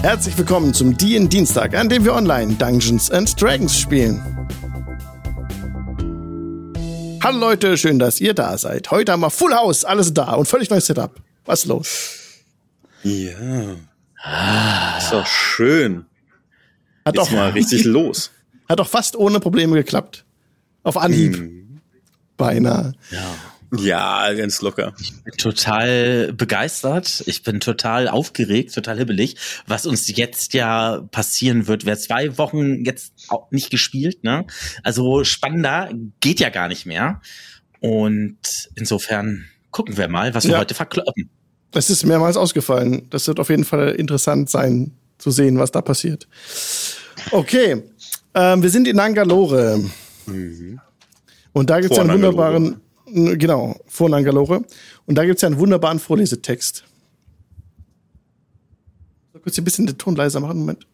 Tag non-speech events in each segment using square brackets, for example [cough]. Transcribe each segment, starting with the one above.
Herzlich willkommen zum DIN Dienstag, an dem wir online Dungeons and Dragons spielen. Hallo Leute, schön, dass ihr da seid. Heute haben wir Full House, alles da und völlig neues Setup. Was ist los? Ja. Ah. Ist doch schön. Hat Jetzt doch mal richtig [laughs] los. Hat doch fast ohne Probleme geklappt. Auf Anhieb. Hm. Beinahe. Ja. Ja, ganz locker. Ich bin total begeistert. Ich bin total aufgeregt, total hibbelig, was uns jetzt ja passieren wird. Wer zwei Wochen jetzt auch nicht gespielt, ne? Also spannender geht ja gar nicht mehr. Und insofern gucken wir mal, was wir Ja. heute verkloppen. Es ist mehrmals ausgefallen. Das wird auf jeden Fall interessant sein, zu sehen, was da passiert. Okay, ähm, wir sind in Nangalore. Und da gibt es ja einen wunderbaren, genau, vor Nangalore. Und da gibt es ja einen wunderbaren Vorlesetext. So, kurz hier ein bisschen den Ton leiser machen, Moment.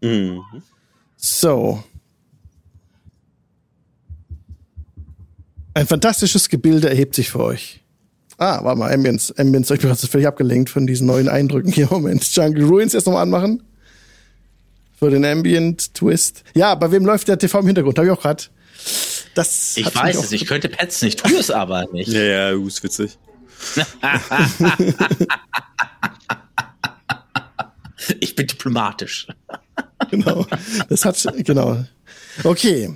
Mhm. So. Ein fantastisches Gebilde erhebt sich vor euch. Ah, warte mal, Ambience. Ambience, ich bin gerade völlig abgelenkt von diesen neuen Eindrücken hier. [laughs] Moment. Jungle Ruins erst nochmal anmachen. Für den Ambient Twist. Ja, bei wem läuft der TV im Hintergrund? Habe ich auch gerade. Das Ich weiß es, ich könnte petzen, ich tue es aber nicht. Ja, ja, uh, ist witzig. [laughs] Ich bin diplomatisch. Genau. Das hat, genau. Okay.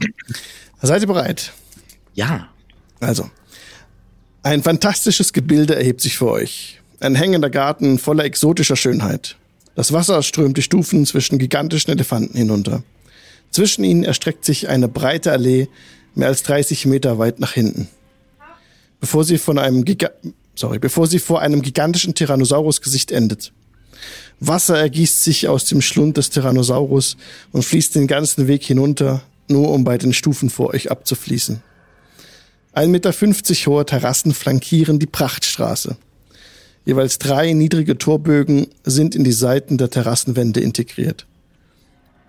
Seid ihr bereit? Ja. Also, ein fantastisches Gebilde erhebt sich vor euch. Ein hängender Garten voller exotischer Schönheit. Das Wasser strömt die Stufen zwischen gigantischen Elefanten hinunter. Zwischen ihnen erstreckt sich eine breite Allee, mehr als 30 Meter weit nach hinten. Bevor sie von einem Giga sorry, bevor sie vor einem gigantischen Tyrannosaurus-Gesicht endet. Wasser ergießt sich aus dem Schlund des Tyrannosaurus und fließt den ganzen Weg hinunter, nur um bei den Stufen vor euch abzufließen. 1,50 Meter hohe Terrassen flankieren die Prachtstraße. Jeweils drei niedrige Torbögen sind in die Seiten der Terrassenwände integriert.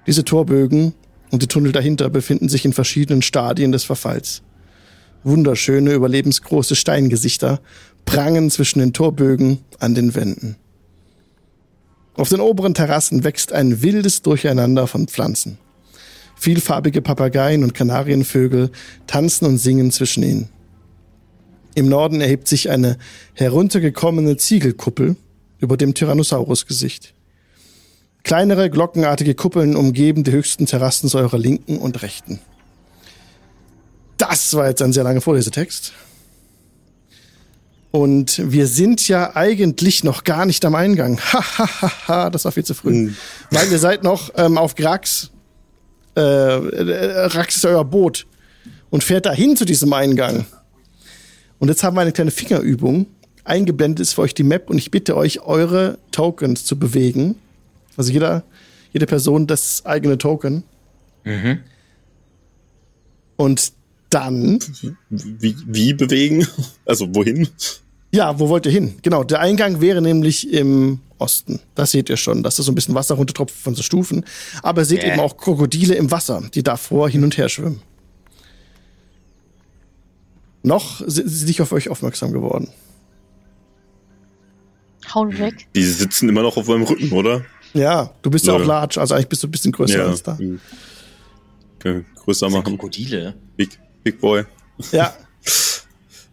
Diese Torbögen und die Tunnel dahinter befinden sich in verschiedenen Stadien des Verfalls. Wunderschöne, überlebensgroße Steingesichter prangen zwischen den Torbögen an den Wänden. Auf den oberen Terrassen wächst ein wildes Durcheinander von Pflanzen. Vielfarbige Papageien und Kanarienvögel tanzen und singen zwischen ihnen. Im Norden erhebt sich eine heruntergekommene Ziegelkuppel über dem Tyrannosaurus-Gesicht. Kleinere, glockenartige Kuppeln umgeben die höchsten Terrassen zu eurer Linken und Rechten. Das war jetzt ein sehr langer Vorlesetext. Und wir sind ja eigentlich noch gar nicht am Eingang. [laughs] Ha, ha, ha, ha, das war viel zu früh. Weil ihr seid noch ähm, auf Grax. Äh, äh, Rax ist euer Boot. Und fährt dahin zu diesem Eingang. Und jetzt haben wir eine kleine Fingerübung. Eingeblendet ist für euch die Map und ich bitte euch, eure Tokens zu bewegen. Also jeder, jede Person das eigene Token. Und dann, Wie, wie bewegen? Also wohin? ja, wo wollt ihr hin? Genau, der Eingang wäre nämlich im Osten. Das seht ihr schon, dass da so ein bisschen Wasser runtertropft von so Stufen. Aber ihr seht Yeah. eben auch Krokodile im Wasser, die davor hin und her schwimmen. Noch sind sie nicht auf euch aufmerksam geworden. Hauen weg. Die sitzen immer noch auf meinem Rücken, oder? Ja, du bist ja, Ja. auch large, also eigentlich bist du ein bisschen größer als da. Okay, größer machen. Krokodile. Big, Big Boy. Ja, [laughs]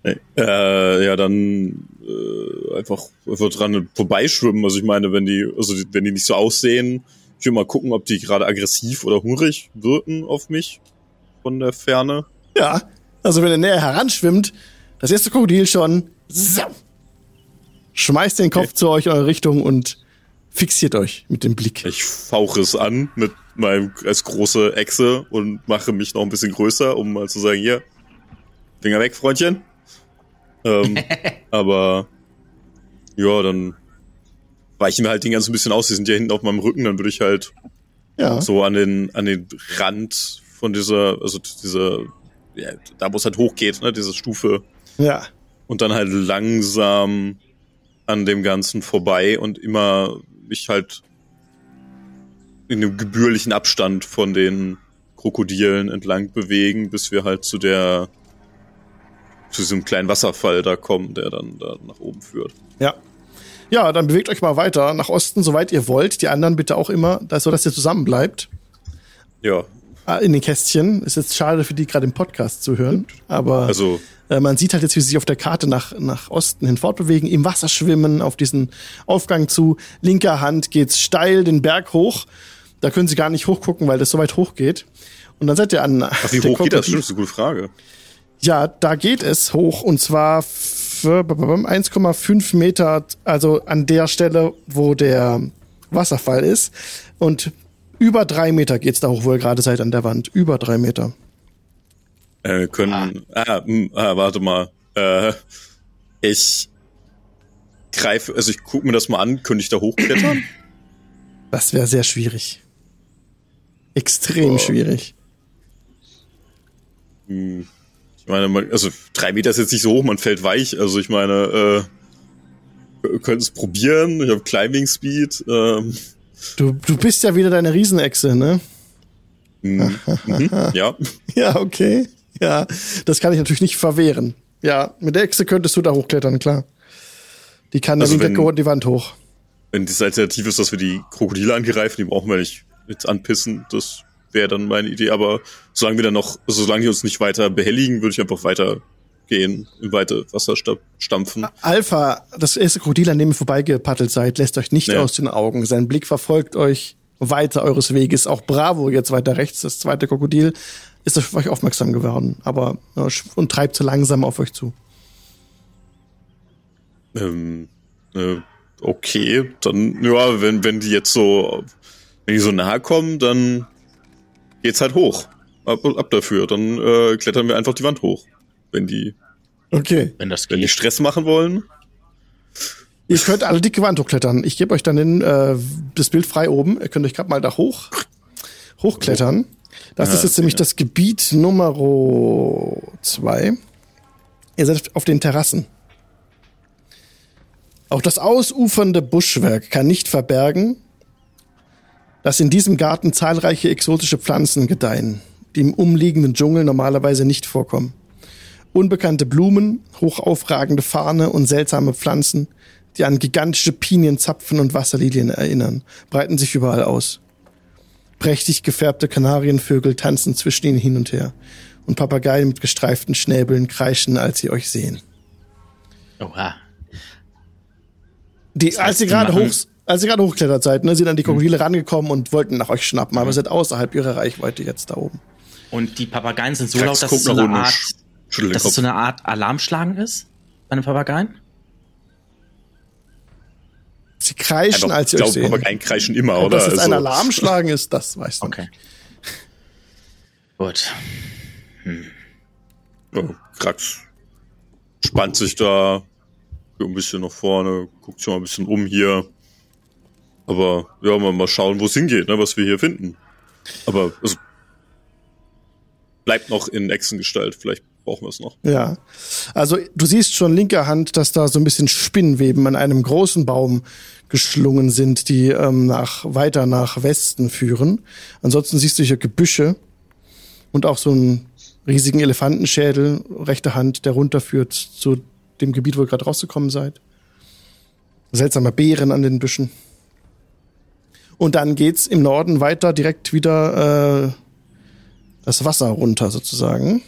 Nee. Äh, ja, dann äh, einfach, einfach dran vorbeischwimmen. Also ich meine, wenn die, also die, wenn die nicht so aussehen, ich will mal gucken, ob die gerade aggressiv oder hungrig wirken auf mich von der Ferne. ja. Also wenn er näher heranschwimmt, das erste Krokodil schon so, schmeißt den Kopf zu euch in eure Richtung und fixiert euch mit dem Blick. Ich fauche es an mit meinem als große Echse und mache mich noch ein bisschen größer, um mal zu sagen, hier, Finger weg, Freundchen. Ähm, [laughs] aber ja, dann weichen wir halt den ganzen ein bisschen aus. Die sind ja hinten auf meinem Rücken, dann würde ich halt Ja, so an den, an den Rand von dieser, also dieser, ja, da wo es halt hochgeht, ne, diese Stufe. ja. Und dann halt langsam an dem Ganzen vorbei und immer mich halt in einem gebührlichen Abstand von den Krokodilen entlang bewegen, bis wir halt zu der, zu diesem kleinen Wasserfall da kommen, der dann da nach oben führt. Ja. Ja, dann bewegt euch mal weiter nach Osten, soweit ihr wollt. Die anderen bitte auch immer, so dass ihr zusammen bleibt. Ja. Ah, in den Kästchen. Ist jetzt schade für die gerade im Podcast zu hören, aber Also, äh, man sieht halt jetzt, wie sie sich auf der Karte nach, nach Osten hin fortbewegen, im Wasser schwimmen, auf diesen Aufgang zu. Linker Hand geht's steil den Berg hoch. Da können sie gar nicht hochgucken, weil das so weit hoch geht. Und dann seid ihr an. ach, [laughs] wie der hoch geht das? Stimmt, das ist eine gute Frage. Ja, da geht es hoch und zwar für 1,5 Meter, also an der Stelle, wo der Wasserfall ist. Und über drei Meter geht's da hoch, wo ihr gerade seid an der Wand. Über drei Meter. Äh, wir können. Ah, hm, ah, warte mal. Äh, ich greife, also ich gucke mir das mal an, könnte ich da hochklettern? Das wäre sehr schwierig. Extrem Oh. schwierig. Hm, Ich meine, also drei Meter ist jetzt nicht so hoch, man fällt weich. Also ich meine, äh, wir können es probieren. Ich habe Climbing Speed. Ähm, Du, du bist ja wieder deine Riesenechse, ne? mhm, mhm, ja. [laughs] Ja, okay. Ja, das kann ich natürlich nicht verwehren. Ja, mit der Echse könntest du da hochklettern, klar. Die kann Also dann hinter die Wand hoch. Wenn das Alternative ist, dass wir die Krokodile angreifen, die brauchen wir nicht jetzt anpissen. Das wäre dann meine Idee. Aber solange wir dann noch, also solange die uns nicht weiter behelligen, würde ich einfach weitergehen, in weite Wasser sta- stampfen. Alpha, das erste Krokodil, an dem ihr vorbeigepaddelt seid, lässt euch nicht Ja. aus den Augen. Sein Blick verfolgt euch weiter eures Weges. Auch Bravo jetzt weiter rechts, das zweite Krokodil, ist auf euch aufmerksam geworden, aber sch- und treibt so langsam auf euch zu. Ähm, äh, okay, dann, ja, wenn, wenn die jetzt so, wenn die so nahe kommen, dann geht's halt hoch. Ab, ab dafür. Dann äh, klettern wir einfach die Wand hoch. Wenn die, Okay. Wenn das wenn die geht. Stress machen wollen. Ihr könnt alle dicke Wand hochklettern. Ich gebe euch dann den, äh, das Bild frei oben. Ihr könnt euch gerade mal da hoch hochklettern. Das Ja, ist jetzt nämlich ja. das Gebiet Nummer zwei. Ihr seid auf den Terrassen. Auch das ausufernde Buschwerk kann nicht verbergen, dass in diesem Garten zahlreiche exotische Pflanzen gedeihen, die im umliegenden Dschungel normalerweise nicht vorkommen. Unbekannte Blumen, hochaufragende Farne und seltsame Pflanzen, die an gigantische Pinienzapfen und Wasserlilien erinnern, breiten sich überall aus. Prächtig gefärbte Kanarienvögel tanzen zwischen ihnen hin und her. Und Papageien mit gestreiften Schnäbeln kreischen, als sie euch sehen. Oha. Die, Das als heißt, ihr die gerade hoch, als ihr gerade hochgeklettert seid, ne, sind dann die Krokodile rangekommen und wollten nach euch schnappen, aber seid außerhalb ihrer Reichweite jetzt da oben. Und die Papageien sind so Krax laut, dass es so eine Art, dass es so eine Art Alarmschlagen ist bei den Papageien? Sie kreischen, Einfach, als sie ich euch glaube, sehen. Papageien kreischen immer, Ob oder? das jetzt ein Also- Alarmschlagen ist, das weiß ich Okay. Gut. Ja, Krax spannt sich da ein bisschen nach vorne, guckt sich mal ein bisschen um hier. Aber ja, mal, mal schauen, wo es hingeht, ne, was wir hier finden. Aber also, bleibt noch in Echsengestalt, vielleicht brauchen wir es noch. Ja. Also du siehst schon linker Hand, dass da so ein bisschen Spinnweben an einem großen Baum geschlungen sind, die ähm, nach weiter nach Westen führen. Ansonsten siehst du hier Gebüsche und auch so einen riesigen Elefantenschädel, rechte Hand, der runterführt zu dem Gebiet, wo ihr gerade rausgekommen seid. Seltsame Beeren an den Büschen. Und dann geht's im Norden weiter direkt wieder äh, das Wasser runter sozusagen.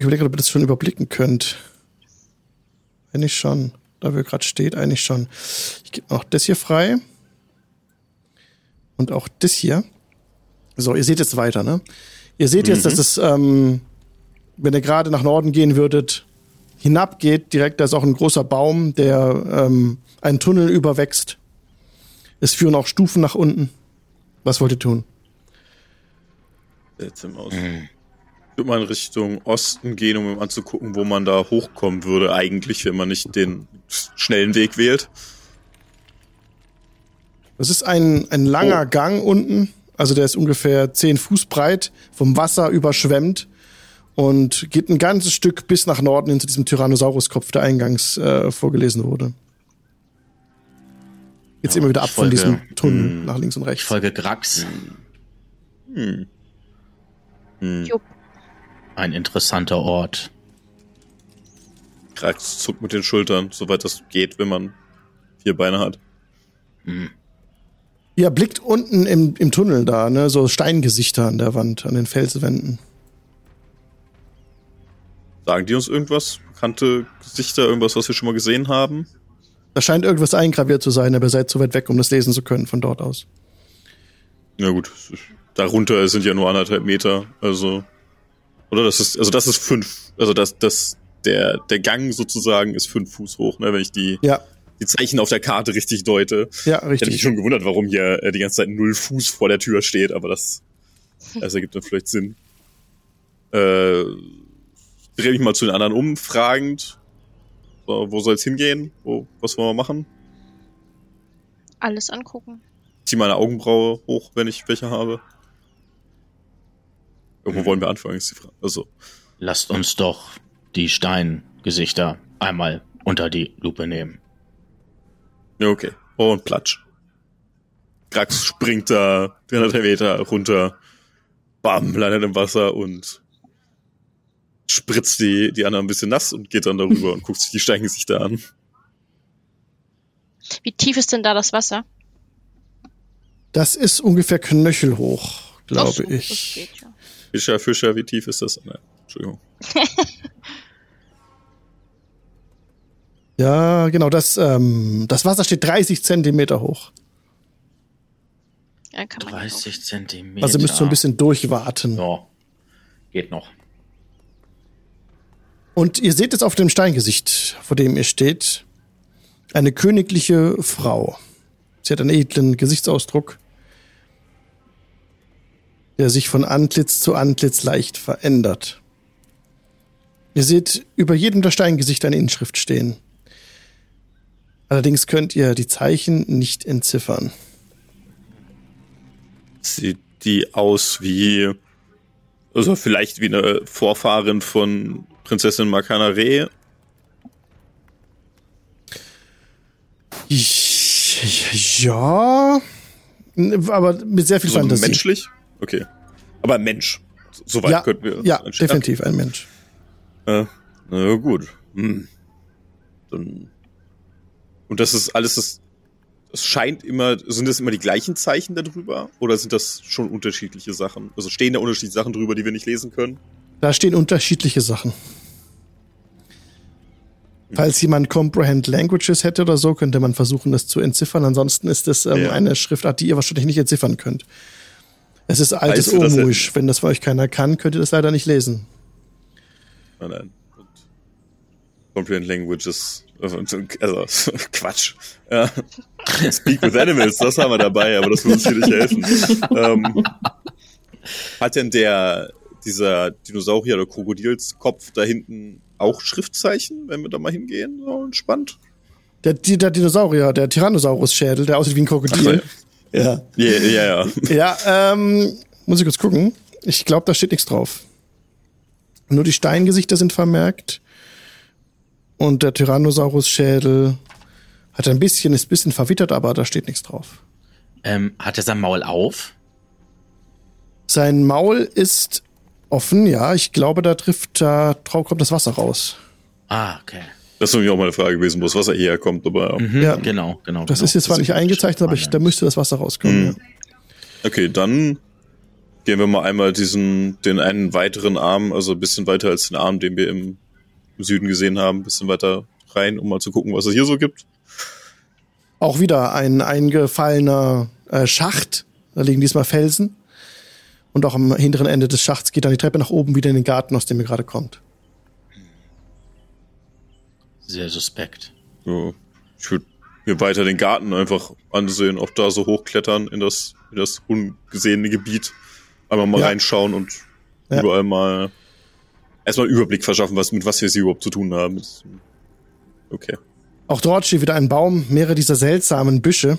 Ich überlege, ob ihr das schon überblicken könnt. Eigentlich schon. Da wir gerade steht, eigentlich schon. Ich gebe auch das hier frei. Und auch das hier. So, ihr seht jetzt weiter, ne? Ihr seht jetzt, dass es, ähm, wenn ihr gerade nach Norden gehen würdet, hinabgeht, direkt, da ist auch ein großer Baum, der ähm, einen Tunnel überwächst. Es führen auch Stufen nach unten. Was wollt ihr tun? Seltsam aus. Ich würde mal in Richtung Osten gehen, um mir anzugucken, wo man da hochkommen würde, eigentlich, wenn man nicht den schnellen Weg wählt. Das ist ein, ein langer Oh. Gang unten. Also der ist ungefähr zehn Fuß breit, vom Wasser überschwemmt und geht ein ganzes Stück bis nach Norden hinter diesem Tyrannosaurus-Kopf, der eingangs äh, vorgelesen wurde. Jetzt Ja, immer wieder ab ich von folge- diesem Tunnel Hm. nach links und Ich rechts. folge Grax. Hm. Hm. Jupp. Ein interessanter Ort. Krax zuckt mit den Schultern, soweit das geht, wenn man vier Beine hat. Hm. Ihr blickt unten im, im Tunnel da, ne, so Steingesichter an der Wand, an den Felswänden. Sagen die uns irgendwas? Bekannte Gesichter, irgendwas, was wir schon mal gesehen haben? Da scheint irgendwas eingraviert zu sein, aber ihr seid zu weit weg, um das lesen zu können von dort aus. Ja gut, darunter sind ja nur anderthalb Meter, also oder das ist, also das ist fünf, also das, das, der, der Gang sozusagen ist fünf Fuß hoch, ne, wenn ich die, Ja, die Zeichen auf der Karte richtig deute. ja, Ich hätte mich richtig. schon gewundert, warum hier äh, die ganze Zeit null Fuß vor der Tür steht, aber das, das ergibt dann vielleicht Sinn. Äh, drehe mich mal zu den anderen um, fragend. So, wo soll's hingehen? Wo, was wollen wir machen? Alles angucken. Zieh meine Augenbraue hoch, wenn ich welche habe. Irgendwo wollen wir anfangen, ist die Frage. Also, Lasst uns doch die Steingesichter einmal unter die Lupe nehmen. ja, okay. Und Platsch. Krax springt da 300 Meter runter, bam, landet im Wasser und spritzt die, die anderen ein bisschen nass und geht dann darüber und guckt sich die Steingesichter an. Wie tief ist denn da das Wasser? Das ist ungefähr knöchelhoch, glaube so, ich. Fischer, Fischer, wie tief ist das? Nein, Entschuldigung. [laughs] Ja, genau, das, ähm, das Wasser steht 30 Zentimeter hoch. Ja, kann man ja 30 Zentimeter. Also ihr müsst so ein bisschen durchwarten. Ja, geht noch. Und ihr seht es auf dem Steingesicht, vor dem ihr steht, eine königliche Frau. Sie hat einen edlen Gesichtsausdruck, der sich von Antlitz zu Antlitz leicht verändert. Ihr seht über jedem der Steingesichter eine Inschrift stehen. Allerdings könnt ihr die Zeichen nicht entziffern. Sieht die aus wie, also vielleicht wie eine Vorfahrin von Prinzessin Makana Reh? Ja, aber mit sehr viel So Fantasie. menschlich? Okay. Aber Mensch. Soweit ja, könnten wir ja, definitiv ein Mensch. Äh, na ja, gut. Hm. Dann. Und das ist alles das. Es scheint immer, sind das immer die gleichen Zeichen darüber? Oder sind das schon unterschiedliche Sachen? Also stehen da unterschiedliche Sachen drüber, die wir nicht lesen können? Da stehen unterschiedliche Sachen. Falls jemand Comprehend Languages hätte oder so, könnte man versuchen, das zu entziffern. Ansonsten ist es ähm, Ja. eine Schriftart, die ihr wahrscheinlich nicht entziffern könnt. Es ist altes Omuisch. Wenn das für euch keiner kann, könnt ihr das leider nicht lesen. Nein, nein. Und Comprehend Languages. Also, [laughs] Quatsch. Ja. Speak with Animals, das haben wir dabei, aber das wird uns hier nicht helfen. ähm, hat denn der, dieser Dinosaurier oder Krokodilskopf da hinten auch Schriftzeichen, wenn wir da mal hingehen? So entspannt. Der, der Dinosaurier, der Tyrannosaurus-Schädel, der aussieht wie ein Krokodil. Ja. Ja, ja, ja. Ja, ähm, muss ich kurz gucken. Ich glaube, da steht nichts drauf. Nur die Steingesichter sind vermerkt. Und der Tyrannosaurus-Schädel hat ein bisschen, ist ein bisschen verwittert, aber da steht nichts drauf. Ähm, hat er sein Maul auf? Sein Maul ist offen, ja. Ich glaube, da trifft, da kommt das Wasser raus. Ah, okay. Das ist nämlich auch mal eine Frage gewesen, wo das Wasser hierher kommt, aber Mhm, Ja. Genau, genau. Das genau. ist jetzt zwar nicht eingezeichnet, aber ich, da müsste das Wasser rauskommen. Mhm. okay, dann gehen wir mal einmal diesen, den einen weiteren Arm, also ein bisschen weiter als den Arm, den wir im, im Süden gesehen haben, ein bisschen weiter rein, um mal zu gucken, was es hier so gibt. Auch wieder ein eingefallener äh, Schacht. Da liegen diesmal Felsen. Und auch am hinteren Ende des Schachts geht dann die Treppe nach oben wieder in den Garten, aus dem ihr gerade kommt. Sehr suspekt. So, ich würde mir weiter den Garten einfach ansehen, auch da so hochklettern in das, in das ungesehene Gebiet. Einmal mal Ja. reinschauen und Ja. überall mal erstmal einen Überblick verschaffen, was, mit was wir hier überhaupt zu tun haben. Okay. Auch dort steht wieder ein Baum, mehrere dieser seltsamen Büsche.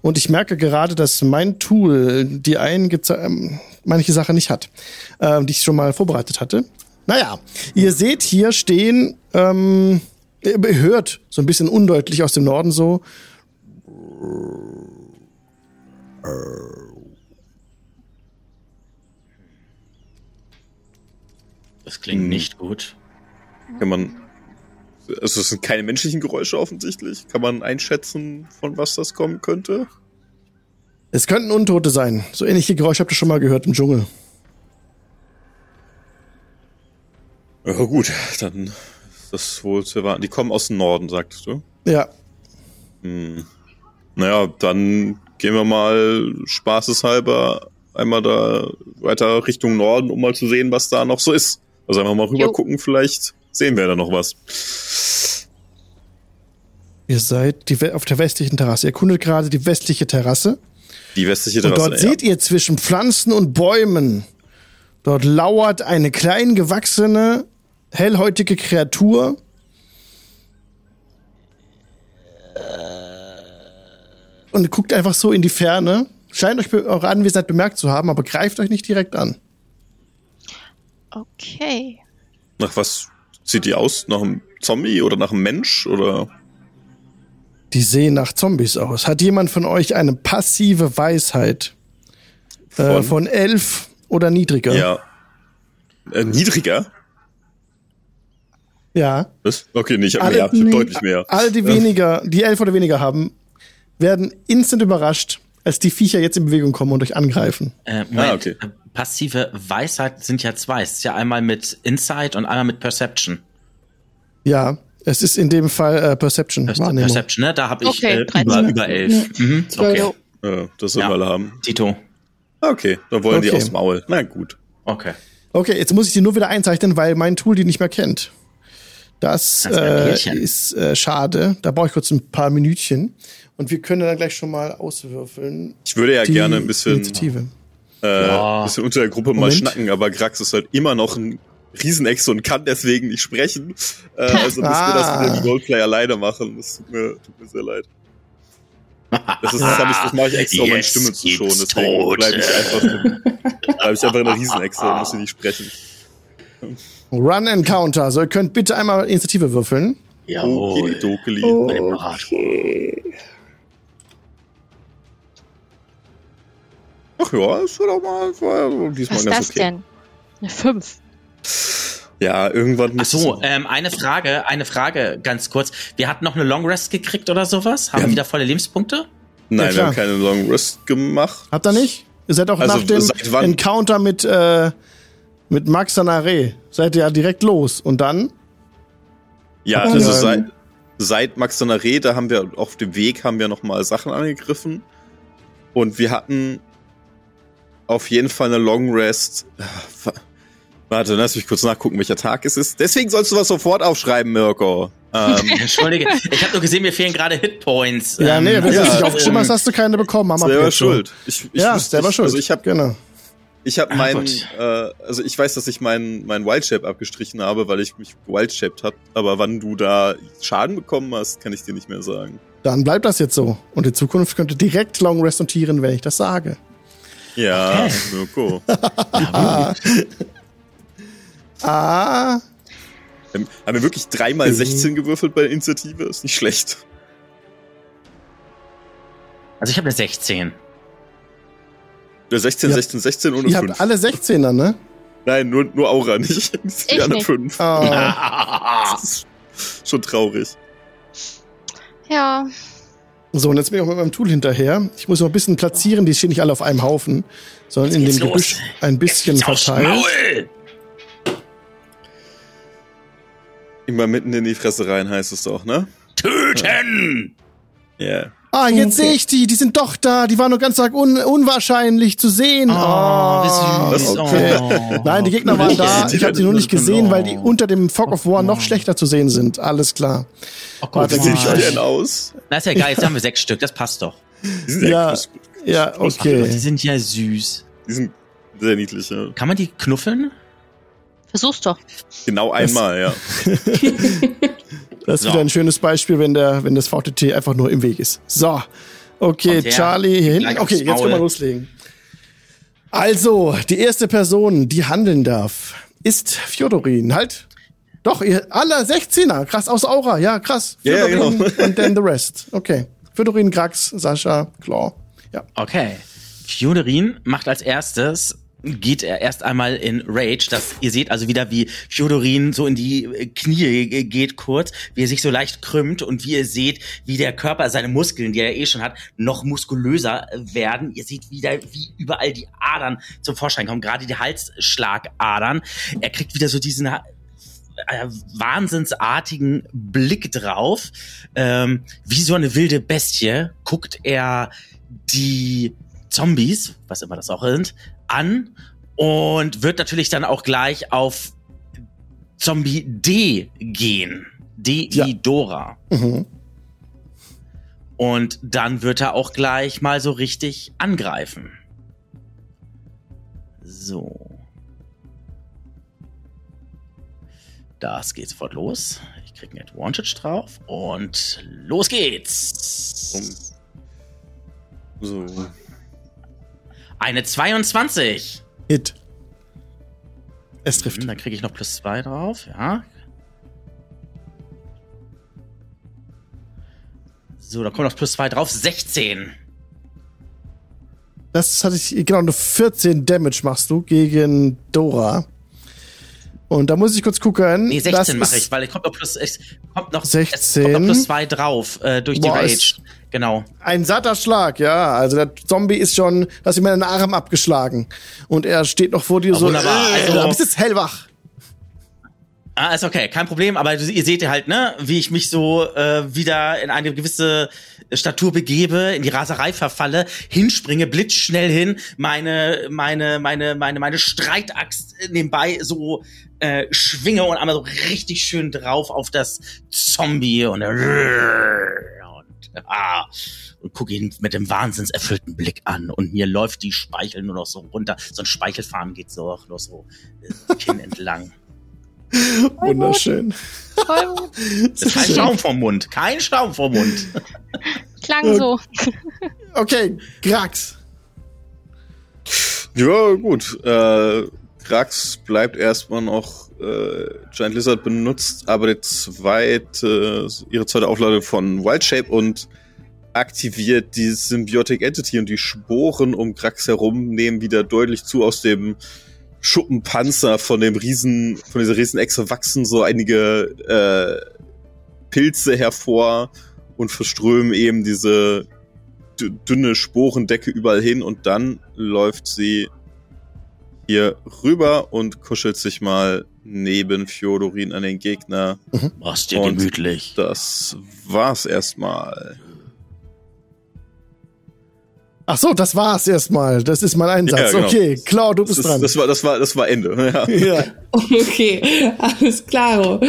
Und ich merke gerade, dass mein Tool die einen ähm, manche Sache nicht hat, ähm, die ich schon mal vorbereitet hatte. Naja, ihr seht hier stehen, ähm, hört so ein bisschen undeutlich aus dem Norden so. Das klingt Hm. nicht gut. Kann man Also es sind keine menschlichen Geräusche offensichtlich. Kann man einschätzen, von was das kommen könnte? Es könnten Untote sein. So ähnliche Geräusche habt ihr schon mal gehört im Dschungel. Ja gut, dann das wohl zu erwarten. Die kommen aus dem Norden, sagtest du? Ja. Hm. Naja, dann gehen wir mal spaßeshalber einmal da weiter Richtung Norden, um mal zu sehen, was da noch so ist. Also einfach mal rüber Jo. gucken, vielleicht sehen wir da noch was. Ihr seid die, auf der westlichen Terrasse. Ihr erkundet gerade die westliche Terrasse. Die westliche Und Terrasse. dort seht ihr zwischen Pflanzen und Bäumen, dort lauert eine klein gewachsene, hellhäutige Kreatur. Und guckt einfach so in die Ferne. Scheint euch eure Anwesenheit bemerkt zu haben, aber greift euch nicht direkt an. Okay. Nach was sieht die aus? Nach einem Zombie oder nach einem Mensch? Oder? Die sehen nach Zombies aus. Hat jemand von euch eine passive Weisheit äh, Von- von elf oder niedriger? Ja. Äh, niedriger? Ja. Was? Okay, nee, ich habe Alle- mehr, ich hab deutlich mehr. Alle, die weniger, die elf oder weniger haben, werden instant überrascht, als die Viecher jetzt in Bewegung kommen und euch angreifen. Äh, Ah, okay. passive Weisheit sind ja zwei. Es ist ja einmal mit Insight und einmal mit Perception. Ja, es ist in dem Fall äh, Perception, Per Wahrnehmung. Perception, ne? Da habe ich Okay, äh, 13. über, über elf. Mhm, okay. Ja, das sollen Ja. wir alle haben. Tito. Okay, dann wollen die Okay. aufs Maul. Na gut. Okay. Okay, jetzt muss ich die nur wieder einzeichnen, weil mein Tool die nicht mehr kennt. Das äh, ist äh, schade. Da brauche ich kurz ein paar Minütchen. Und wir können dann gleich schon mal auswürfeln. Ich würde ja gerne ein bisschen, Initiative. äh, Ja. bisschen unter der Gruppe mal Moment. schnacken, aber Grax ist halt immer noch ein Riesenechse und kann deswegen nicht sprechen. Äh, also müssen wir das Ah. mit dem Roleplay alleine machen. Das tut mir, tut mir sehr leid. Das, ist, das, ich, das mache ich extra, um meine Stimme zu schonen. Deswegen bleibe ich einfach, bleib ich einfach eine Riesenechse und muss sie nicht sprechen. Run Encounter. So, ihr könnt bitte einmal Initiative würfeln. Okay, Jawohl. Dokeli. Bei dem Rat. Ach ja, das war doch mal, war ja diesmal Was ist ganz das okay. denn? Eine 5. Ja, irgendwann Ach muss so, ähm, eine Frage, eine Frage ganz kurz. Wir hatten noch eine Long Rest gekriegt oder sowas? Haben Ja. wir wieder volle Lebenspunkte? Nein, Ja, wir haben keine Long Rest gemacht. Habt ihr nicht? Ihr seid auch Also, nach dem? Encounter mit, äh, mit Max Sanare. Seid ihr ja direkt los. Und dann? Ja, also ja. seit, seit Max seiner Rede haben wir auf dem Weg haben wir noch mal Sachen angegriffen und wir hatten auf jeden Fall eine Long Rest. Ah, wa- Warte, lass mich kurz nachgucken, welcher Tag es ist. Deswegen sollst du was sofort aufschreiben, Mirko. Ähm, [laughs] Entschuldige, ich habe nur gesehen, mir fehlen gerade Hitpoints. Ja, Ähm, nee, wenn du ja, nicht aufgeschrieben ähm, hast, hast du keine bekommen. Mama selber schuld. Ich, ich ja, selber nicht, schuld. Also ich habe genau. Ich habe Ah, meinen, äh, also ich weiß, dass ich meinen mein Wild Shape abgestrichen habe, weil ich mich Wild Shaped hab. Aber wann du da Schaden bekommen hast, kann ich dir nicht mehr sagen. Dann bleibt das jetzt so. Und in Zukunft könnt ihr direkt Long Rest notieren, wenn ich das sage. Ja, Okay. Mirko. [laughs] Ah, Ähm, Haben wir wirklich dreimal Mhm. 16 gewürfelt bei der Initiative? Ist nicht schlecht. Also ich habe eine 16. Der 16, Ja. 16, 16 ohne ihr 5. habt alle 16er, ne? Nein, nur, nur Aura nicht. [laughs] Die Ich alle nicht. 5. Oh. [laughs] Das ist schon traurig. Ja. So, und jetzt bin ich auch mit meinem Tool hinterher. Ich muss noch ein bisschen platzieren, die stehen nicht alle auf einem Haufen, sondern in dem los. Gebüsch ein bisschen verteilt. Immer mitten in die Fresse rein heißt es doch, ne? Töten! Ja. Ah, jetzt Okay. sehe ich die, die sind doch da, die waren nur ganz arg un unwahrscheinlich zu sehen. Oh, Ah, wie süß. okay. Oh. Nein, die Gegner waren da, [laughs] ich habe sie nur nicht gesehen, weil die Oh. unter dem Fog of War noch schlechter zu sehen sind. Alles klar. Oh Warte, Gott, Wie geb sehe ich denn aus? Na ist ja geil, jetzt haben wir sechs Stück, das passt doch. Die sind Ja. ja. groß- Ja, Die okay. sind ja süß. Die sind sehr niedlich, ja. Kann man die knuffeln? Versuch's doch. Genau einmal, ja. [laughs] [laughs] Das ist So. wieder ein schönes Beispiel, wenn der, wenn das VTT einfach nur im Weg ist. So. Okay, her. Charlie hier hinten. Okay, jetzt können wir loslegen. Also, die erste Person, die handeln darf, ist Fjodorin. Halt. Doch, ihr alle 16er. Krass, aus Aura. Ja, krass. Ja, Fjodorin genau. [laughs] Und dann the rest. Okay. Fjodorin, Grax, Sascha, Claw. Ja. Okay. Fjodorin macht als erstes geht er erst einmal in Rage. Das, ihr seht also wieder, wie Fjodorin so in die äh, Knie geht kurz, wie er sich so leicht krümmt und wie ihr seht, wie der Körper, seine Muskeln, die er eh schon hat, noch muskulöser werden. Ihr seht wieder, wie überall die Adern zum Vorschein kommen, gerade die Halsschlagadern. Er kriegt wieder so diesen äh, wahnsinnsartigen Blick drauf. Ähm, wie so eine wilde Bestie guckt er die Zombies, was immer das auch sind, an und wird natürlich dann auch gleich auf Zombie D gehen. D Ja. Dora. Mhm. Und dann wird er auch gleich mal so richtig angreifen. So. Das geht sofort los. Ich krieg einen Advantage drauf und los geht's. So. Eine 22. Hit. Es trifft. Hm, Dann kriege ich noch plus zwei drauf, ja. So, da kommt noch plus zwei drauf. 16. Das hatte ich, genau, nur 14 Damage machst du gegen Dora. Und da muss ich kurz gucken. Nee, Das 16 mache ich, weil es kommt noch plus, es kommt noch, Es 16. kommt noch plus zwei drauf äh, durch Boah, die Rage. Genau. Ein satter Schlag, ja. Also der Zombie ist schon, da hast ihm einen Arm abgeschlagen. Und er steht noch vor dir Ah, so. wunderbar. Äh, Also- du bist jetzt hellwach. Ah, ist okay, kein Problem, aber ihr seht ja halt, ne, wie ich mich so äh, wieder in eine gewisse Statur begebe, in die Raserei verfalle, hinspringe, blitzschnell hin, meine, meine, meine, meine, meine Streitaxt nebenbei so äh, schwinge und einmal so richtig schön drauf auf das Zombie und, und, [laughs] ah, und gucke ihn mit dem wahnsinnserfüllten Blick an und mir läuft die Speichel nur noch so runter. So ein Speichelfaden geht so auch noch so äh, Kinn entlang. [laughs] Wunderschön. [laughs] Kein Schaum vom Mund, kein Schaum vom Mund. Klang so. Okay, Grax. Ja, gut. Äh, Krax bleibt erstmal noch äh, Giant Lizard benutzt, aber die zweite, ihre zweite Auflage von Wild Shape und aktiviert die Symbiotic Entity und die Sporen um Krax herum nehmen wieder deutlich zu aus dem Schuppenpanzer von dem Riesen, von dieser Riesenechse wachsen so einige äh, Pilze hervor und verströmen eben diese dü- dünne Sporendecke überall hin und dann läuft sie hier rüber und kuschelt sich mal neben Fjodorin an den Gegner. Mach's dir Und- gemütlich. Das war's erstmal. Ach so, das war's erstmal. Das ist mein Einsatz. Ja, genau. Okay, Claude, du Das, bist ist, dran. das war, das war, das war Ende. Ja. ja. [laughs] Okay, alles klaro.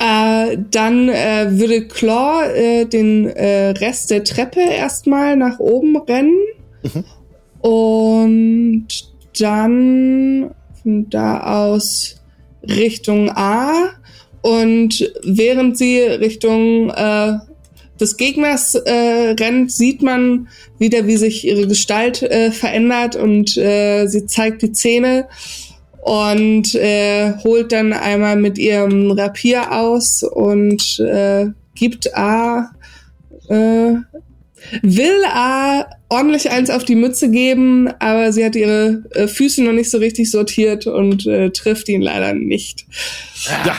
Äh, dann äh, würde Claw äh, den äh, Rest der Treppe erstmal nach oben rennen. Und dann von da aus Richtung A. Und während sie Richtung äh, des Gegners äh, rennt, sieht man wieder, wie sich ihre Gestalt äh, verändert und äh, sie zeigt die Zähne und äh, holt dann einmal mit ihrem Rapier aus und äh, gibt A, äh, will A ordentlich eins auf die Mütze geben, aber sie hat ihre äh, Füße noch nicht so richtig sortiert und äh, trifft ihn leider nicht. Ja.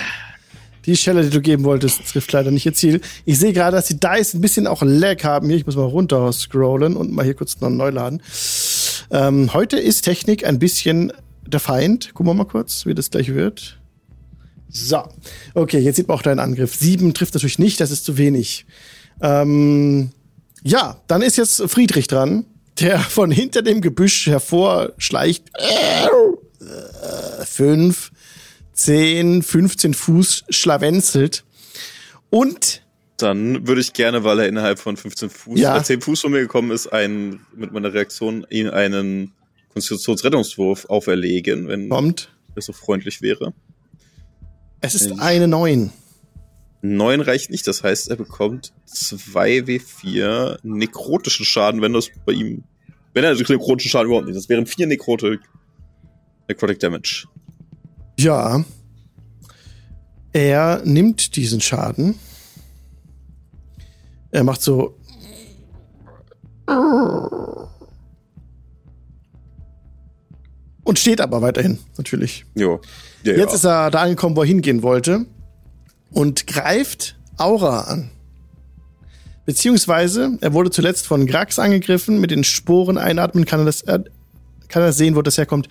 Die Schelle, die du geben wolltest, trifft leider nicht ihr Ziel. Ich sehe gerade, dass die Dice ein bisschen auch Lag haben hier. Ich muss mal runter scrollen und mal hier kurz noch neu laden. Ähm, heute ist Technik ein bisschen der Feind. Gucken wir mal kurz, wie das gleich wird. So. Okay, jetzt sieht man auch deinen Angriff. Sieben trifft natürlich nicht, das ist zu wenig. Ähm, ja, dann ist jetzt Friedrich dran, der von hinter dem Gebüsch hervorschleicht. Äh, Fünf. 10, 15 Fuß schlawenzelt. Und Dann würde ich gerne, weil er innerhalb von 15 Fuß, Ja. äh, 10 Fuß von mir gekommen ist, einen, mit meiner Reaktion ihn einen Konstitutionsrettungswurf auferlegen, wenn kommt. er so freundlich wäre. Es ist eine 9. 9 reicht nicht, das heißt, er bekommt 2w4 nekrotischen Schaden, wenn das bei ihm, wenn er nekrotischen Schaden überhaupt nicht, das wären 4 Nekrotik, Necrotic Damage. Ja. Er nimmt diesen Schaden. Er macht so. Und steht aber weiterhin, natürlich. Jo. Ja, Jetzt ja. ist er da angekommen, wo er hingehen wollte. Und greift Aura an. Beziehungsweise, er wurde zuletzt von Grax angegriffen. Mit den Sporen einatmen kann er das, äh, kann er sehen, wo das herkommt.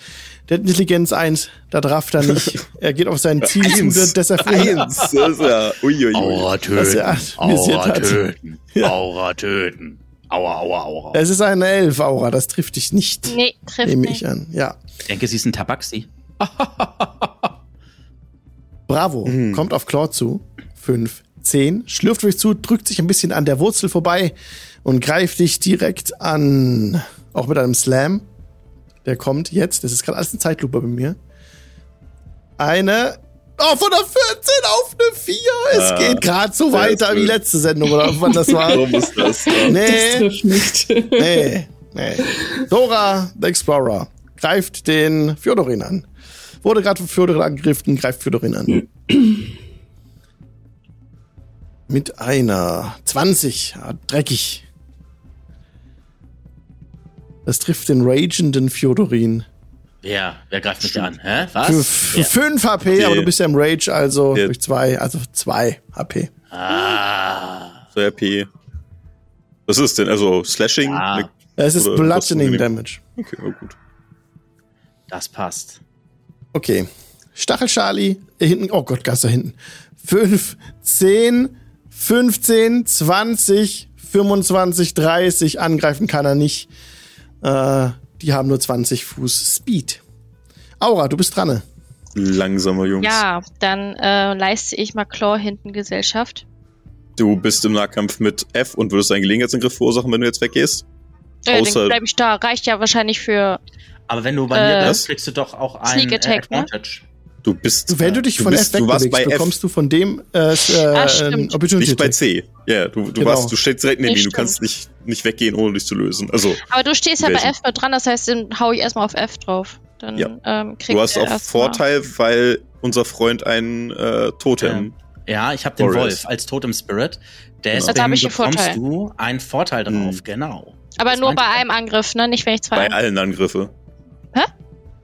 Der hat Intelligenz 1, da rafft er nicht. [laughs] Er geht auf sein Ziel zu, Eins. das er Eins. Das ist ja. Uiuiui. Aura er anvisiert hat. töten. [laughs] Ja. Aura töten. Aua, aua, aua. Es ist eine Elf, Aura, das trifft dich nicht. Nee, trifft Nehme nicht. ich an. Ja. Ich denke, sie ist ein Tabaxi. [laughs] Bravo. Mhm. Kommt auf Claw zu. 5, 10. Schlürft durch zu, drückt sich ein bisschen an der Wurzel vorbei und greift dich direkt an. Auch mit einem Slam. Der kommt jetzt. Das ist gerade alles eine Zeitlupe bei mir. Eine. Oh, von der 14 auf eine 4. Es Ah, geht gerade so weiter wie letzte Sendung oder wann das war. [laughs] So muss das. Ja. Das Nee, trifft nicht. nee, nee. Dora, the Explorer, greift den Fjodorin an. Wurde gerade von Fjodorin angegriffen, greift Fjodorin an. [clears throat] Mit einer 20. Ah, dreckig. Das trifft den ragenden Fjodorin. Wer? Wer greift mich an? Hä? Für, Was? für Wer? 5 HP, Okay. aber du bist ja im Rage, also Ja. durch 2, also 2 HP. Ah. So RP. Was ist denn? Also Slashing? Ah. Es ist Bludgeoning? Damage. Okay, oh gut. Das passt. Okay. Stachel Charlie, äh, hinten, oh Gott, Gas da hinten. 5, 10, 15, 20, 25, 30. Angreifen kann er nicht. Äh, die haben nur 20 Fuß Speed. Aura, du bist dran. ne? Langsamer Jungs. Ja, dann äh, leiste ich mal Claw hinten Gesellschaft. Du bist im Nahkampf mit F und würdest einen Gelegenheitsangriff verursachen, wenn du jetzt weggehst. Äh, Außer- dann bleib ich da. Reicht ja wahrscheinlich für. Aber wenn du bei Äh, mir Was? bist, kriegst du doch auch Sneak ein Attack, äh, ne? Advantage. Du bist. Wenn du dich du von bist, F wegbewegst, bei F, bekommst du von dem äh, äh, Ah, stimmt. Opportunity. nicht bei Attack. C. Ja, du, du Genau. warst, du stehst direkt neben Nee, ihm. Du kannst nicht, nicht weggehen, ohne dich zu lösen. Also, Aber du stehst ja bei Welchen? F mit dran, das heißt, dann hau ich erstmal auf F drauf. Dann Ja. ähm, du hast auch erst mal- Vorteil, weil unser Freund ein äh, Totem. Ja, ich habe den Warriors. Wolf als Totem Spirit. Genau. Deswegen Also ich einen bekommst Vorteil. du einen Vorteil drauf, Hm. genau. Aber Das nur bei einem Angriff, ne? Nicht, wenn ich zwei. Bei allen Angriffe. Hä?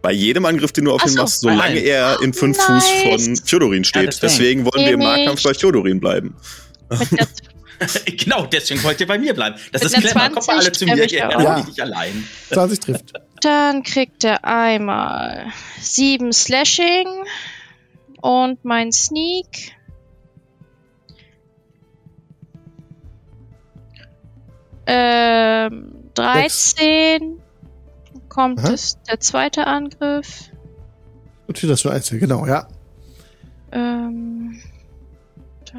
Bei jedem Angriff, den du auf ihn so, machst, solange allen. er in fünf Nice. Fuß von Fjodorin steht. deswegen. deswegen wollen wir im Nahkampf bei Fjodorin bleiben. [laughs] [laughs] Genau, deswegen wollt ihr bei mir bleiben. Das Mit ist clever. Kommt mal alle 20 zu mir, ich auch. ja. Ja. nicht allein. 20 trifft. [laughs] dann kriegt er einmal sieben Slashing und mein Sneak. Ähm, 13 kommt Aha. es der zweite Angriff. Und das schon einzeln, genau, ja. Ähm, da.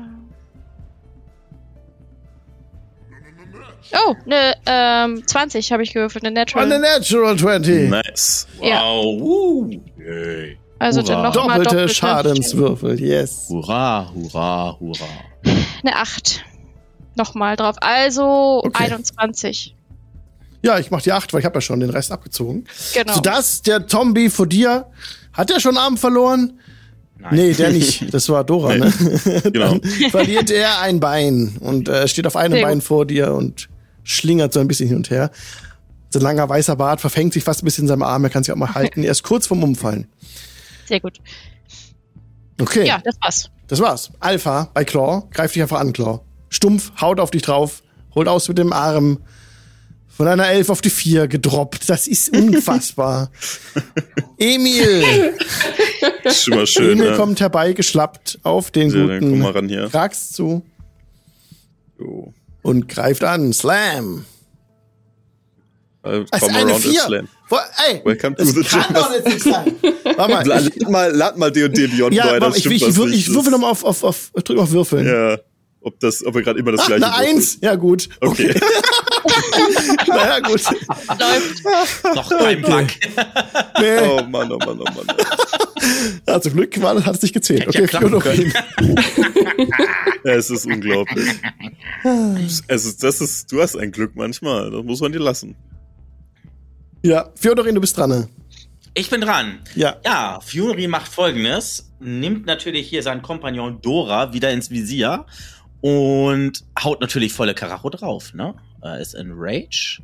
Oh, ne, ähm, 20 habe ich gewürfelt, eine Natural. The natural 20. Nice. Ja. Wow. Uh. Yay. also Hurra. dann nochmal Doppelte doppelte Schadenswürfel, yes. Hurra, hurra, hurra. Eine 8. Nochmal drauf. Also Okay. 21. Ja, ich mach die 8, weil ich habe ja schon den Rest abgezogen. Genau. Sodass der Zombie vor dir, hat er schon Arm verloren? Nein. Nee, der nicht. Das war Dora, Nee. ne? [laughs] Genau. Verliert er ein Bein und äh, steht auf einem Bein vor dir und schlingert so ein bisschen hin und her. Sein langer weißer Bart verfängt sich fast ein bisschen in seinem Arm, er kann sich auch mal halten. Er ist kurz vorm Umfallen. Sehr gut. Okay, Ja, das war's. das war's. Alpha bei Claw, greift dich einfach an, Claw. Stumpf, haut auf dich drauf, holt aus mit dem Arm. Von einer Elf auf die Vier gedroppt. Das ist [laughs] unfassbar. Emil! Ist schon mal schön. Emil ne? kommt herbeigeschlappt auf den Sehr, dann komm mal guten ran hier. Krax zu Jo. und greift an. Slam! Äh, Das come ist eine Vier. slam. Wo, ey, Welcome to das the kann doch jetzt nicht sein. Warte mal. Lad mal, lad mal D&D Beyond ja, das ich, stimmt ich, was ich, ich würfel nochmal auf, auf, auf, drück auf Würfeln. Ja, ob, das, ob er gerade immer das Ach, gleiche eine würfelt. Eins. Ja, gut. Okay. [laughs] Na ja, gut. Läuft. Noch beim Bug. Nee, Oh Mann, oh Mann, oh Mann. ja, [laughs] zum Glück war, hat es nicht gezählt. Ja Okay, klappen Fjodorin. Ja, [laughs] es ist unglaublich. Es ist, das ist, du hast ein Glück manchmal, das muss man dir lassen. Ja, Fjodorin, du bist dran. ne? Ich bin dran. Ja. Ja, Fury macht folgendes. Nimmt natürlich hier seinen Kompagnon Dora wieder ins Visier und haut natürlich volle Karacho drauf, ne? Er ist in Rage.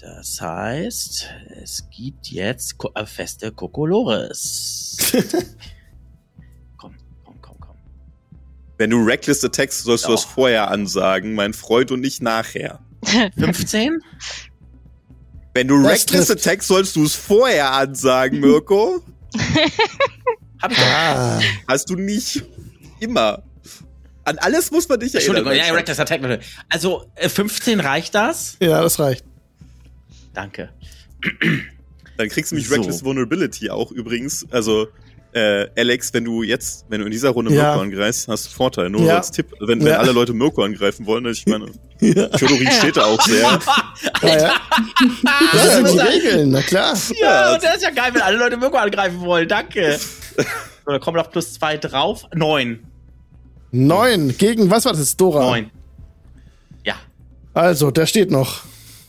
Das heißt, es gibt jetzt Ko äh, feste Kokolores. [laughs] komm, komm, komm, komm. Wenn du Reckless attackst, sollst du Oh. das vorher ansagen, mein Freund, und nicht nachher. [laughs] 15? Wenn du Das Reckless trifft. attackst, sollst du es vorher ansagen, Mirko. [laughs] Hab ich doch. Ah, Hast du nicht immer. An alles muss man dich erinnern. Entschuldigung, ja, Reckless Attack. Leute. Also, äh, 15 reicht das? ja, das reicht. Danke. Dann kriegst du mich So. Reckless Vulnerability auch übrigens. Also, äh, Alex, wenn du jetzt, wenn du in dieser Runde Ja. Mirko angreifst, hast du Vorteil. Nur Ja. als Tipp, wenn, wenn Ja. alle Leute Mirko angreifen wollen, ich meine, [laughs] Ja, Theodorin steht da auch sehr. [laughs] ja, ja. Das sind die Ja, Regeln, na klar. Ja, und das ist ja geil, wenn alle Leute Mirko angreifen wollen. Danke. [laughs] So, da kommen noch plus zwei drauf. Neun. Neun gegen, was war das? Dora. Neun. Ja. Also, der steht noch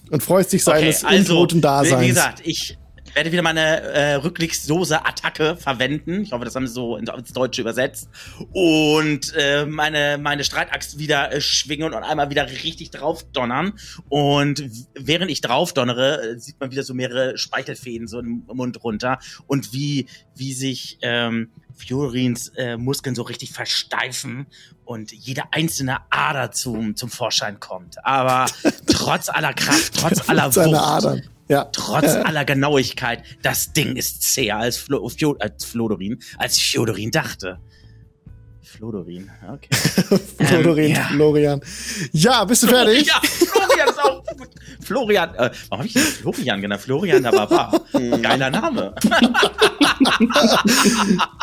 und freut sich Okay, seines also, untoten Daseins. wie gesagt, ich werde wieder meine äh, rücklichslose Attacke verwenden. Ich hoffe, das haben sie so ins Deutsche übersetzt. Und äh, meine, meine Streitaxt wieder äh, schwingen und einmal wieder richtig drauf donnern. Und während ich drauf donnere, äh, sieht man wieder so mehrere Speichelfäden so im Mund runter. Und wie, wie sich ähm, Fiorins äh, Muskeln so richtig versteifen und jede einzelne Ader zum, zum Vorschein kommt. Aber [laughs] trotz aller Kraft, trotz aller Wucht, Adern. Ja. Trotz [laughs] aller Genauigkeit, das Ding ist zäher als, Flo, Fio, als Flodorin, als Fjodorin dachte. Flodorin, okay. [laughs] Flodorin, Ähm, ja. Florian. Ja, bist du fertig? Ja, Florian ist auch gut. Florian, äh, warum hab ich denn Florian genannt? Florian der Barbar. Geiler Name.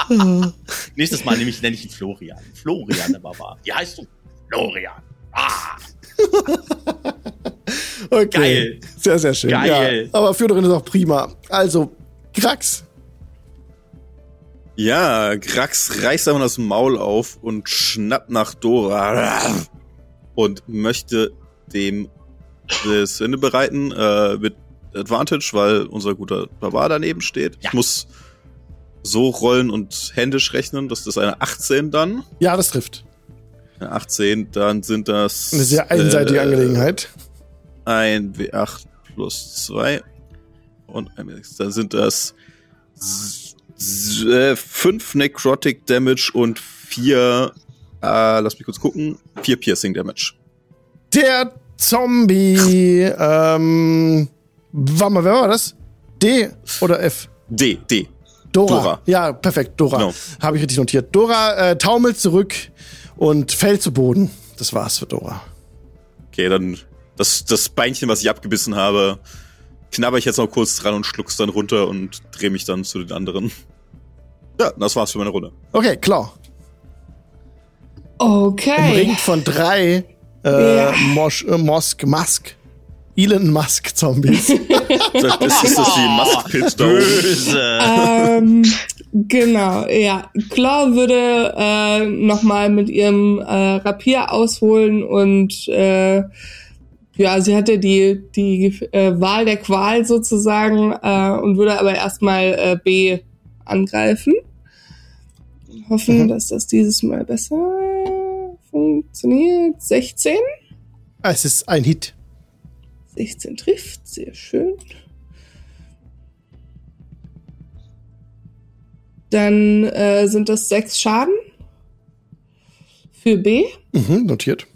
[laughs] Nächstes Mal nehme ich, nenne ich ihn Florian. Florian der Barbar. Wie heißt du? Florian. Ah, Okay. Geil. Sehr, sehr schön. Geil. Ja. Aber Fjodorin ist auch prima. Also, Krax. Ja, Grax reißt einmal das Maul auf und schnappt nach Dora und möchte dem das Ende bereiten äh, mit Advantage, weil unser guter Barbar daneben steht. Ja. Ich muss so rollen und händisch rechnen, das ist eine 18 dann. Ja, das trifft. Eine 18, dann sind das Eine sehr einseitige äh, Angelegenheit. Ein W8 plus 2 und ein W6. Dann sind das 5 Necrotic Damage und 4, äh, lass mich kurz gucken, 4 Piercing Damage. Der Zombie, [laughs] ähm, warte mal, wer war das? D oder F? D, D. Dora. Dora. Ja, perfekt, Dora. Genau. Habe ich richtig notiert. Dora äh, taumelt zurück und fällt zu Boden. Das war's für Dora. Okay, dann das, das Beinchen, was ich abgebissen habe, knabber ich jetzt noch kurz dran und schluck's dann runter und drehe mich dann zu den anderen. Ja, das war's für meine Runde. Okay, klar. Okay. Umringt von drei äh, Ja. Mosch, äh, Mosk, Musk, Elon Musk Zombies. Das, [laughs] das ist das die Musk-Pit da oben. Böse. ähm, genau, ja. Claw würde äh, nochmal mit ihrem äh, Rapier ausholen und äh, ja, sie hatte die, die äh, Wahl der Qual sozusagen äh, und würde aber erstmal äh, B angreifen. Hoffen, Mhm. dass das dieses Mal besser funktioniert. 16? Ah, es ist ein Hit. 16 trifft, sehr schön. Dann äh, sind das sechs Schaden für B. Mhm, notiert.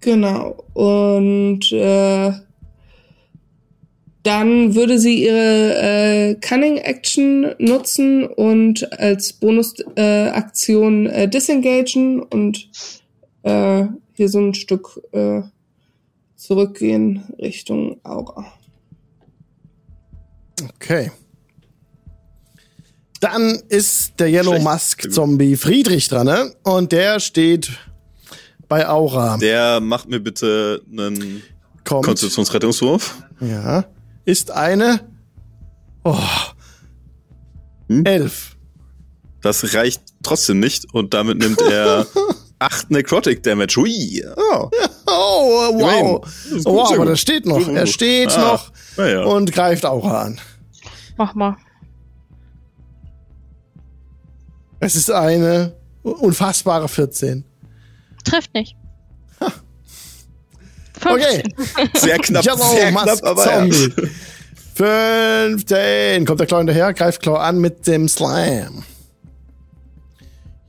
Genau. Und äh, dann würde sie ihre äh, Cunning Action nutzen und als Bonusaktion äh, äh, disengagen und äh, hier so ein Stück äh, zurückgehen Richtung Aura. Okay. Dann ist der Yellow. Musk Zombie Friedrich dran, ne? Und der steht bei Aura. Der macht mir bitte einen Kommt. Konstitutionsrettungswurf. Ja. Ist eine. Oh. Hm? Elf. Das reicht trotzdem nicht und damit nimmt er [laughs] 8 Necrotic Damage. Hui. Oh. Oh, wow. Gut, Wow, aber das steht noch. Er steht Ah, noch ja. und greift Aura an. Mach mal. Es ist eine unfassbare 14. Trifft nicht. [laughs] Okay. [laughs] Sehr knapp, Yellow sehr knapp, aber ja. Zombie. 15. Kommt der Claw hinterher, greift Claw an mit dem Slam.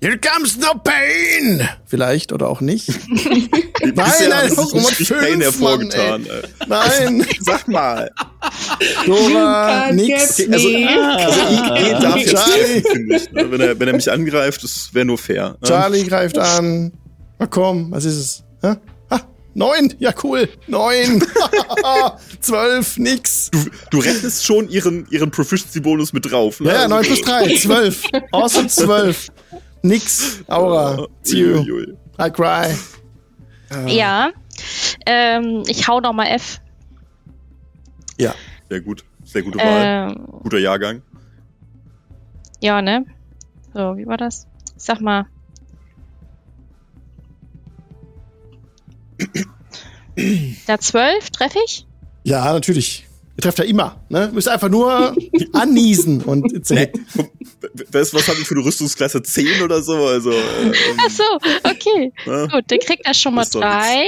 Here comes no pain! Vielleicht oder auch nicht. [laughs] nein, nein, hat sich Pokémon richtig Pain 5, hervorgetan. Nein, Sag mal. Dora, nix. Also, me. also IE darf jetzt Charlie. ich. ne? Wenn er, wenn er mich angreift, das wäre nur fair. ne? Charlie greift an. Na komm, was ist es? Hä? Ha, neun, ja cool. Neun. [laughs] Zwölf, nix. Du, du rechnest schon ihren, ihren Proficiency-Bonus mit drauf. Ne? Ja, ja, Also, neun plus drei, [laughs] zwölf. Awesome, zwölf. Nix. Aura. Uiuiui. I cry. Ja. Ähm, ich hau noch mal F. Ja. Sehr gut. Sehr gute Wahl. Ähm, Guter Jahrgang. ja, ne? So, wie war das? Sag mal. Da 12 treffe ich? Ja, natürlich. Ihr trefft ja immer, ne? Müsst einfach nur anniesen und Nee, weißt du, was habe ich für eine Rüstungsklasse 10 oder so? Also, ähm, Ach so, okay. ne? Gut, dann kriegt er schon mal drei.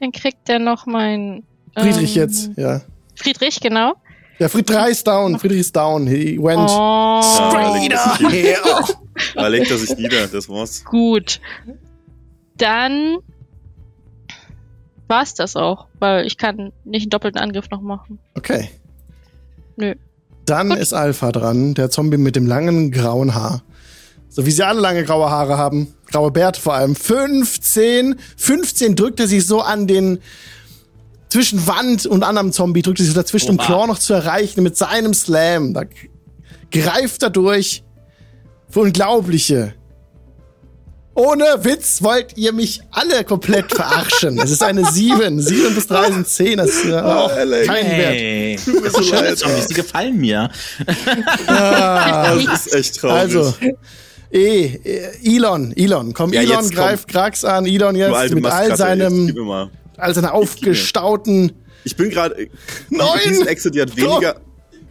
Dann kriegt er noch mein. Friedrich ähm, jetzt, ja. Friedrich, genau. Ja, Friedrich ist down. Friedrich ist down. He went Oh, straight Ja, up da legt er sich [laughs] nieder, das war's. gut. Dann war's das auch, weil ich kann nicht einen doppelten Angriff noch machen. Okay. Nö. Dann Gut. ist Alpha dran, der Zombie mit dem langen grauen Haar. So wie sie alle lange graue Haare haben. Graue Bärte vor allem. 15. 15 drückt er sich so an den zwischen Wand und anderem Zombie, drückt er sich so dazwischen, um Oha. Claw noch zu erreichen mit seinem Slam. Da greift er durch. Für Unglaubliche. Ohne Witz wollt ihr mich alle komplett verarschen. Es ist eine 7. 7 bis 3 sind 10. Das ist ja auch Alex. kein Wert. Hey. mir so Schöne leid, Zombies, die gefallen mir. Ah. [laughs] Das ist echt traurig. Also, eh, Elon, Elon, komm, Ja, Elon jetzt greift Krax an, Elon jetzt alte mit all Maskratte, jetzt seinem, mal. all seiner aufgestauten, Ich bin gerade. Neun! Diese Echse, die hat weniger.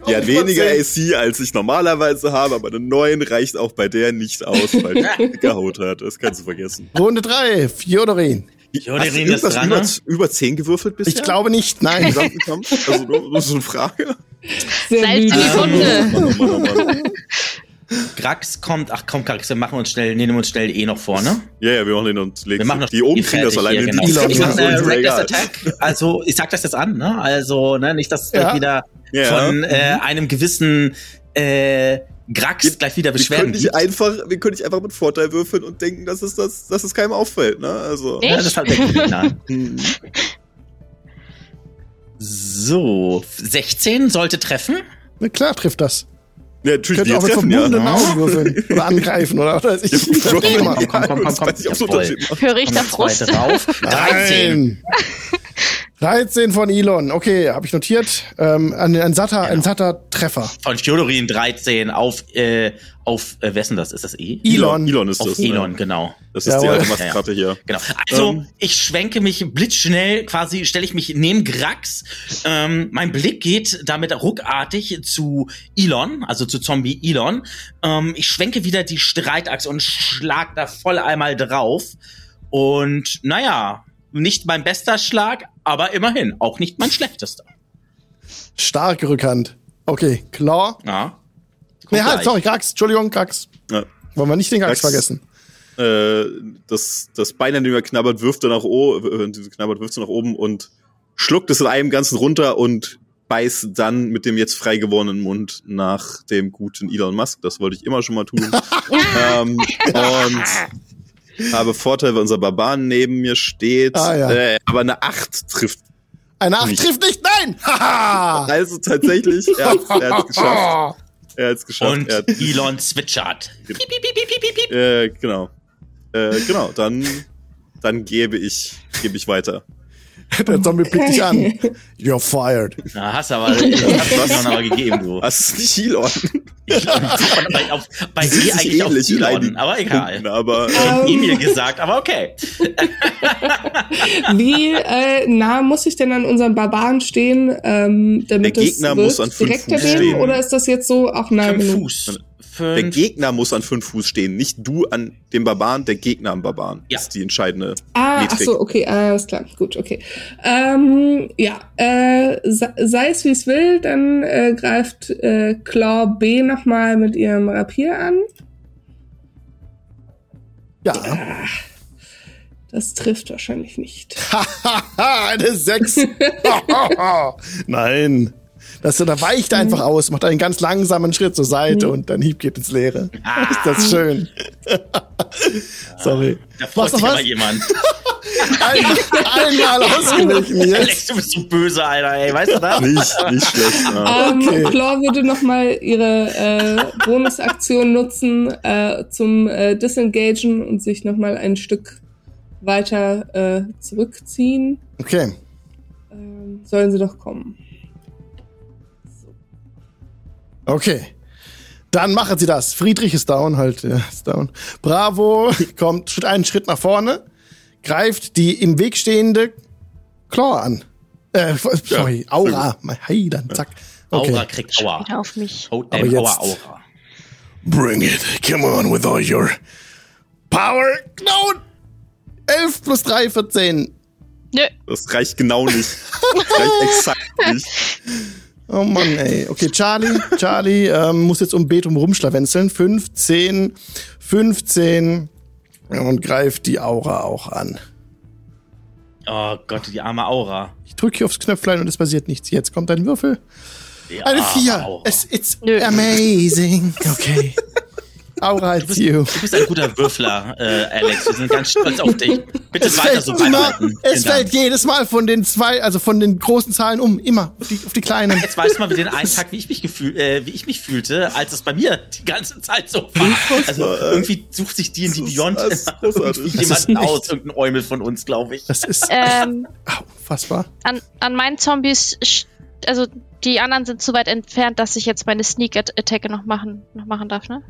Die hat weniger. AC, als ich normalerweise habe, aber eine 9 reicht auch bei der nicht aus, weil [laughs] die dicke Haut hat. Das kannst du vergessen. Runde 3, Fjodorin. Du ist dran, über, ne? über 10 gewürfelt bisher? Ich glaube nicht, Im nein. gesamten Kampf? Also nur so eine Frage. Salz in die. Wunde. Mann. Grax kommt, ach komm, Grax, wir machen uns schnell, nehmen uns schnell eh noch vor, ne? Ja, ja, wir machen den und legen Wir machen noch Die oben die kriegen das fertig alleine. hier, Die genau. Elon Ich ist Reckless egal. Attack. Also, ich sag das jetzt an, ne? Also, ne, nicht, dass es gleich Ja. wieder Ja. von äh, einem gewissen äh, Grax gleich wieder Wir Beschwerden können, einfach, wir können nicht einfach mit Vorteil würfeln und denken, dass es, das, dass es keinem auffällt, ne? Also. Ja, das hat wirklich getan. Hm. So, 16 sollte treffen. Na klar trifft das. Ja, natürlich, Könnt die ihr auch mit treffen, ja. verbundenen Augen würfeln. [laughs] Oder angreifen, oder? oder ich, Ja, komm, komm, komm, komm, weiß ich, da Noch zwei Frust? drauf. [laughs] 13. [laughs] Nein. 13 von Elon. Okay, habe ich notiert. Ähm, ein, ein satter, ein satter Treffer. Von Fjodorin 13 auf, äh, auf, äh, wessen das? Ist das E? Elon. Elon ist Auf das. Elon, Ne? genau. Das ist die Jawohl. alte Maskratte hier. Genau. Also, Ähm. ich schwenke mich blitzschnell, quasi stelle ich mich neben Grax. Ähm, mein Blick geht damit ruckartig zu Elon, also zu Zombie Elon. Ähm, ich schwenke wieder die Streitachse und schlag da voll einmal drauf. Und naja, nicht mein bester Schlag, aber immerhin auch nicht mein schlechtester. Starke Rückhand. Okay, Claw. Ja. Nee, halt, sorry, Krax. Entschuldigung, Krax. Ja. Wollen wir nicht den Krax Krax. vergessen. Äh, das, das Bein, an dem er knabbert, wirft er nach oben, äh, knabbert, wirft er nach oben und schluckt es in einem Ganzen runter und beißt dann mit dem jetzt frei gewordenen Mund nach dem guten Elon Musk. Das wollte ich immer schon mal tun. [laughs] ähm, und habe Vorteil, weil unser Barban neben mir steht. Ah, ja. äh, aber eine 8 trifft. Eine Acht Nicht. trifft nicht, nein! [laughs] Also tatsächlich, er hat es geschafft. [laughs] Er hat es geschafft. Und er hat, Elon zwitschert. [laughs] Piep, piep, piep, piep, piep, piep. äh, genau. Äh, genau, dann, dann gebe ich, gebe ich weiter. Der Zombie blickt dich an. You're fired. Na, hast aber, hast du aber gegeben, du. Das ist nicht Elon. Elon, [laughs] bei, auf, bei sich eigentlich auf einigen aber egal. Punkten, aber Ähm, Emil gesagt, aber okay. [laughs] Wie äh, nah muss ich denn an unserem Barbaren stehen, ähm, damit Der es Gegner wirkt? muss an fünf direkt Fuß daneben stehen. oder ist das jetzt so auch nah Fünf genug? Fuß. Der fünf. Gegner muss an fünf Fuß stehen, nicht du an dem Barbaren, der Gegner am Barbaren. Ja. Das ist die entscheidende Ah, ach Metrik. so, okay, alles klar, gut, okay. Ähm, ja, äh, sei es wie es will, dann äh, greift äh, Claw B nochmal mit ihrem Rapier an. Ja. Das trifft wahrscheinlich nicht. Hahaha, [laughs] eine 6. [laughs] Nein. Das, da weicht er einfach aus, macht einen ganz langsamen Schritt zur Seite und dein Hieb geht ins Leere. Ah. [laughs] Ist das schön. [laughs] Sorry. Da freut sich aber jemand. [laughs] Ein, einmal ausgewichen Alex, du bist so böse, Alter, ey, weißt du das? Nicht, nicht schlecht. Ja. Ähm, Okay. Claw würde nochmal ihre äh, Bonusaktion nutzen äh, zum äh, Disengagen und sich nochmal ein Stück weiter äh, zurückziehen. Okay. Ähm, sollen sie doch kommen. Okay. Dann machen sie das. Friedrich ist down, halt, ja, ist down. Bravo [laughs] kommt Schritt einen Schritt nach vorne, greift die im Weg stehende Claw an. Äh, sorry, Aura. Hey, dann zack. Okay. Aura kriegt Aua. Wieder auf mich. Haut Aber jetzt- Aura. Bring it. Come on with all your power. No. 11 plus 3, 14. Nö. Das reicht genau nicht. Das reicht [laughs] exakt nicht. Oh Mann, ey. Okay, Charlie, Charlie ähm, muss jetzt um Betum rumschlawenzeln. 15, 15 und greift die Aura auch an. Oh Gott, die arme Aura. Ich drücke hier aufs Knöpflein und es passiert nichts. Jetzt kommt ein Würfel. Die Eine arme 4. Aura. Es, it's Nö. amazing. Okay. [laughs] Aura, it's you. Du bist ein guter Würfler, äh, Alex. Wir sind ganz stolz auf dich. Bitte Es weiter fällt so immer, beibehalten. es Vielen Dank. fällt jedes Mal von den zwei, also von den großen Zahlen um, immer auf die, auf die kleinen. Jetzt weißt du mal, wie den einen Tag, wie ich mich gefühl, äh, wie ich mich fühlte, als es bei mir die ganze Zeit so war. Also irgendwie sucht sich die in die Beyond jemanden aus, irgendein Eumel von uns, glaube ich. Das ist Ähm, [laughs] au, fassbar. an, an meinen Zombies, also die anderen sind zu weit entfernt, dass ich jetzt meine Sneak-Attacke noch machen, noch machen darf, ne?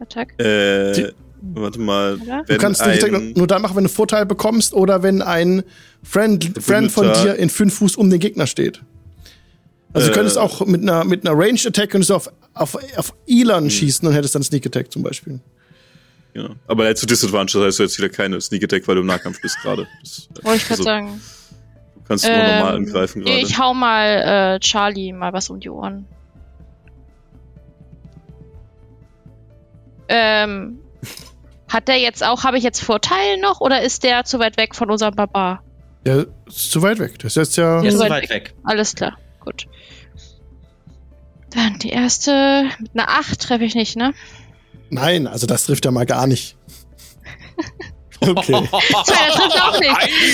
Attack. Äh, Die- warte mal. Du kannst nicht ein, nur dann machen, wenn du Vorteil bekommst oder wenn ein Friend, Friend von dir in fünf Fuß um den Gegner steht. Also du Äh. könntest auch mit einer, mit einer Range Attack könntest du auf, auf, auf Elon Hm. schießen und hättest dann Sneak Attack zum Beispiel. Ja. Aber er hat zu Disadvantage, das heißt, du hast wieder keine Sneak Attack, weil du im Nahkampf bist gerade. [laughs] Das- Wollte ich gerade also, sagen. Du kannst nur normal Ähm, angreifen gerade. Ich hau mal äh, Charlie mal was um die Ohren. Ähm, hat der jetzt auch, habe ich jetzt Vorteil noch oder ist der zu weit weg von unserem Barbar? Der ist zu weit weg. Das ist jetzt ja. Der ist so so weit weit weg. weg. Alles klar, gut. Dann die erste mit einer 8 treffe ich nicht, ne? Nein, also das trifft ja mal gar nicht. [laughs] Okay. Zwei, das trifft auch nicht.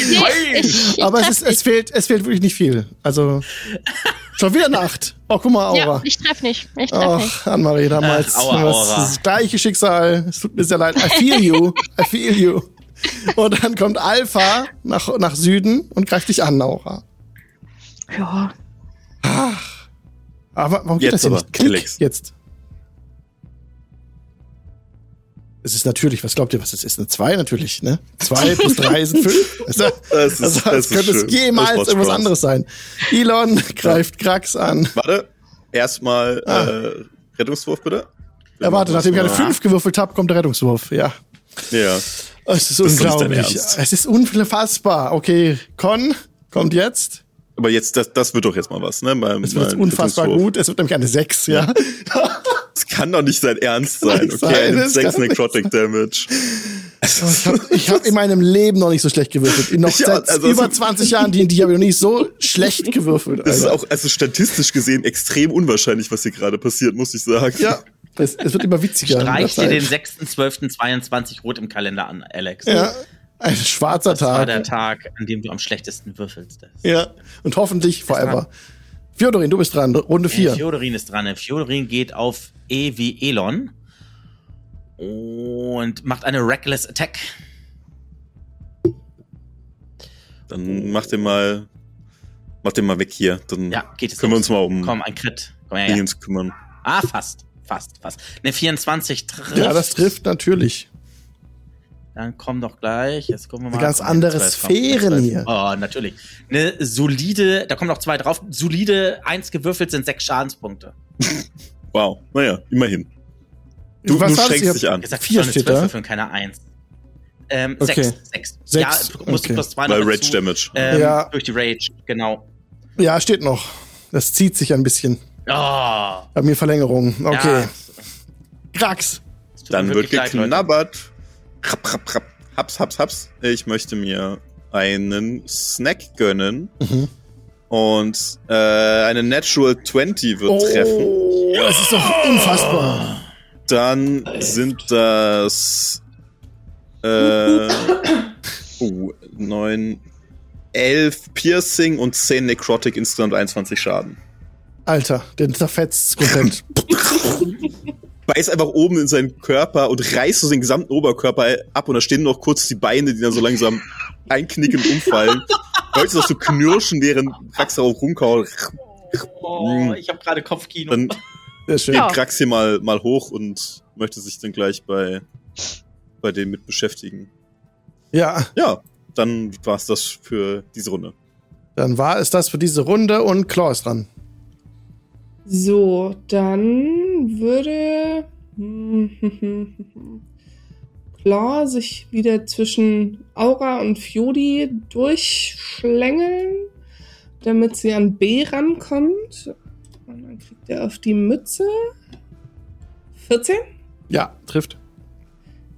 Nee, ich, ich Aber es, ist, es, fehlt, es fehlt wirklich nicht viel. Also [laughs] schon wieder Nacht. Oh, guck mal, Ja, Aura. ich treffe nicht. Ich treffe nicht. Ach, Anne-Marie, damals. Ach, aua, Aura. das gleiche Schicksal. Es tut mir sehr leid. I feel you. I feel you. Und dann kommt Alpha nach, nach Süden und greift dich an, Aura. Ja. Aber warum geht Jetzt das hier aber, nicht? Klick, jetzt. Es ist natürlich, was glaubt ihr, was es ist? Eine 2 natürlich, ne? 2 [laughs] plus 3 sind 5. Also, Das ist- also, das als könnte es schön. jemals Das macht irgendwas Spaß. anderes sein. Elon greift Krax an. Warte, erstmal Ah. äh, Rettungswurf bitte. Ja, warte, nachdem ich eine Ja. 5 gewürfelt habe, kommt der Rettungswurf. Ja. Ja. Es ist dein unglaublich. Es ist unfassbar. Okay, Con kommt jetzt. Aber jetzt, das, das wird doch jetzt mal was, ne? Beim, Es wird unfassbar gut. Es wird nämlich eine 6, ja. [laughs] Das kann doch nicht dein Ernst sein, okay? sein, das 6 kann nicht Necrotic Damage. Ich habe ich hab in meinem Leben noch nicht so schlecht gewürfelt. In noch Ja, seit also- über 20 Jahren D&D habe ich noch nicht so schlecht gewürfelt. Das ist auch, also statistisch gesehen, extrem unwahrscheinlich, was hier gerade passiert, muss ich sagen. Ja, es, es wird immer witziger. Streich dir den Zeit. 6.12.22 rot im Kalender an, Alex. Ja, ein schwarzer Das war Tag. der Tag, an dem du am schlechtesten würfelst. Ja, und hoffentlich forever. Fjodorin, du bist dran. Runde Äh, 4. Fjodorin ist dran. Fjodorin geht auf E wie Elon und macht eine Reckless Attack. Dann mach den mal, mach den mal weg hier. Dann Ja, geht es können wir uns mal um Komm, ein Crit. Komm her. Dingens kümmern. Ah, fast. Fast, fast. Ne, 24 trifft. Ja, das trifft natürlich. Dann komm doch gleich. Jetzt gucken wir mal. Eine ganz andere Sphären hier. Oh, natürlich. Eine solide, da kommen noch zwei drauf. Solide, eins gewürfelt sind sechs Schadenspunkte. [laughs] Wow, naja, immerhin. Du, Was du ihr? dich an. gesagt, Vier ich soll eine steht 12 da. würfeln, keine 1. Ähm, Okay. 6. 6. Sechs, Ja, du musst okay. plus 2 Weil Rage Damage. Ähm, Ja. Durch die Rage, genau. Ja, steht noch. Das zieht sich ein bisschen. Oh, Bei mir Verlängerung. Okay. Ja, Krax. Dann wird geknabbert. Rapp, rapp, rapp. Haps, haps, haps. Ich möchte mir einen Snack gönnen. Mhm. Und äh, eine Natural 20 wird treffen. Oh, das ist doch unfassbar. Dann sind das äh, [coughs] oh, 9, 11 Piercing und 10 Necrotic, insgesamt 21 Schaden. Alter, den zerfetzt komplett. [coughs] Beißt einfach oben in seinen Körper und reißt so den gesamten Oberkörper ab und da stehen noch kurz die Beine, die dann so langsam einknicken und umfallen. [laughs] Hörst du das so knirschen, während Krax darauf rumkaut. Oh, ich habe gerade Kopfkino. Dann schön. Geht Krax hier mal, mal hoch und möchte sich dann gleich bei, bei dem mit beschäftigen. Ja, Ja, dann war's das für diese Runde. dann war es das für diese Runde und Claw ist dran. So, dann würde Claw sich wieder zwischen Aura und Fjodi durchschlängeln, damit sie an B rankommt. Und dann kriegt er auf die Mütze 14. Ja, trifft.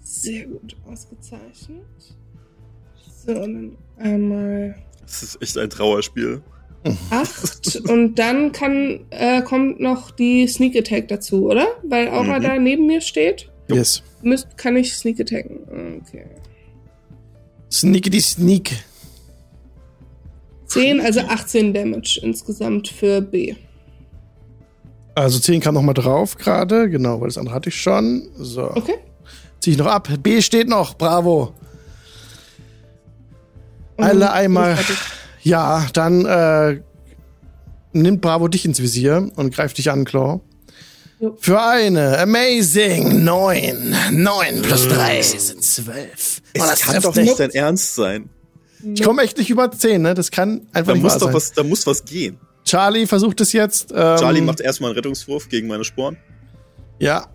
Sehr gut ausgezeichnet. So, und dann einmal Das ist echt ein Trauerspiel. acht und dann kann, äh, kommt noch die Sneak Attack dazu, oder? Weil Aura Mhm. da neben mir steht. Yes. Müsst, kann ich Sneak attacken. Okay. Sneakity Sneak. 10, also 18 Damage insgesamt für B. Also 10 kam noch mal drauf gerade. Genau, weil das andere hatte ich schon. So. Okay. Zieh ich noch ab. B steht noch. Bravo. Und Alle einmal. Ja, dann äh, nimmt Bravo dich ins Visier und greift dich an, Claw. Für eine amazing 9. 9 plus 3 sind 12. Oh, das kann doch nicht. dein Ernst sein. Ich komme echt nicht über 10, ne? Das kann einfach Da nicht muss doch sein. was, da muss was gehen. Charlie versucht es jetzt. Ähm, Charlie macht erstmal einen Rettungswurf gegen meine Sporen. Ja,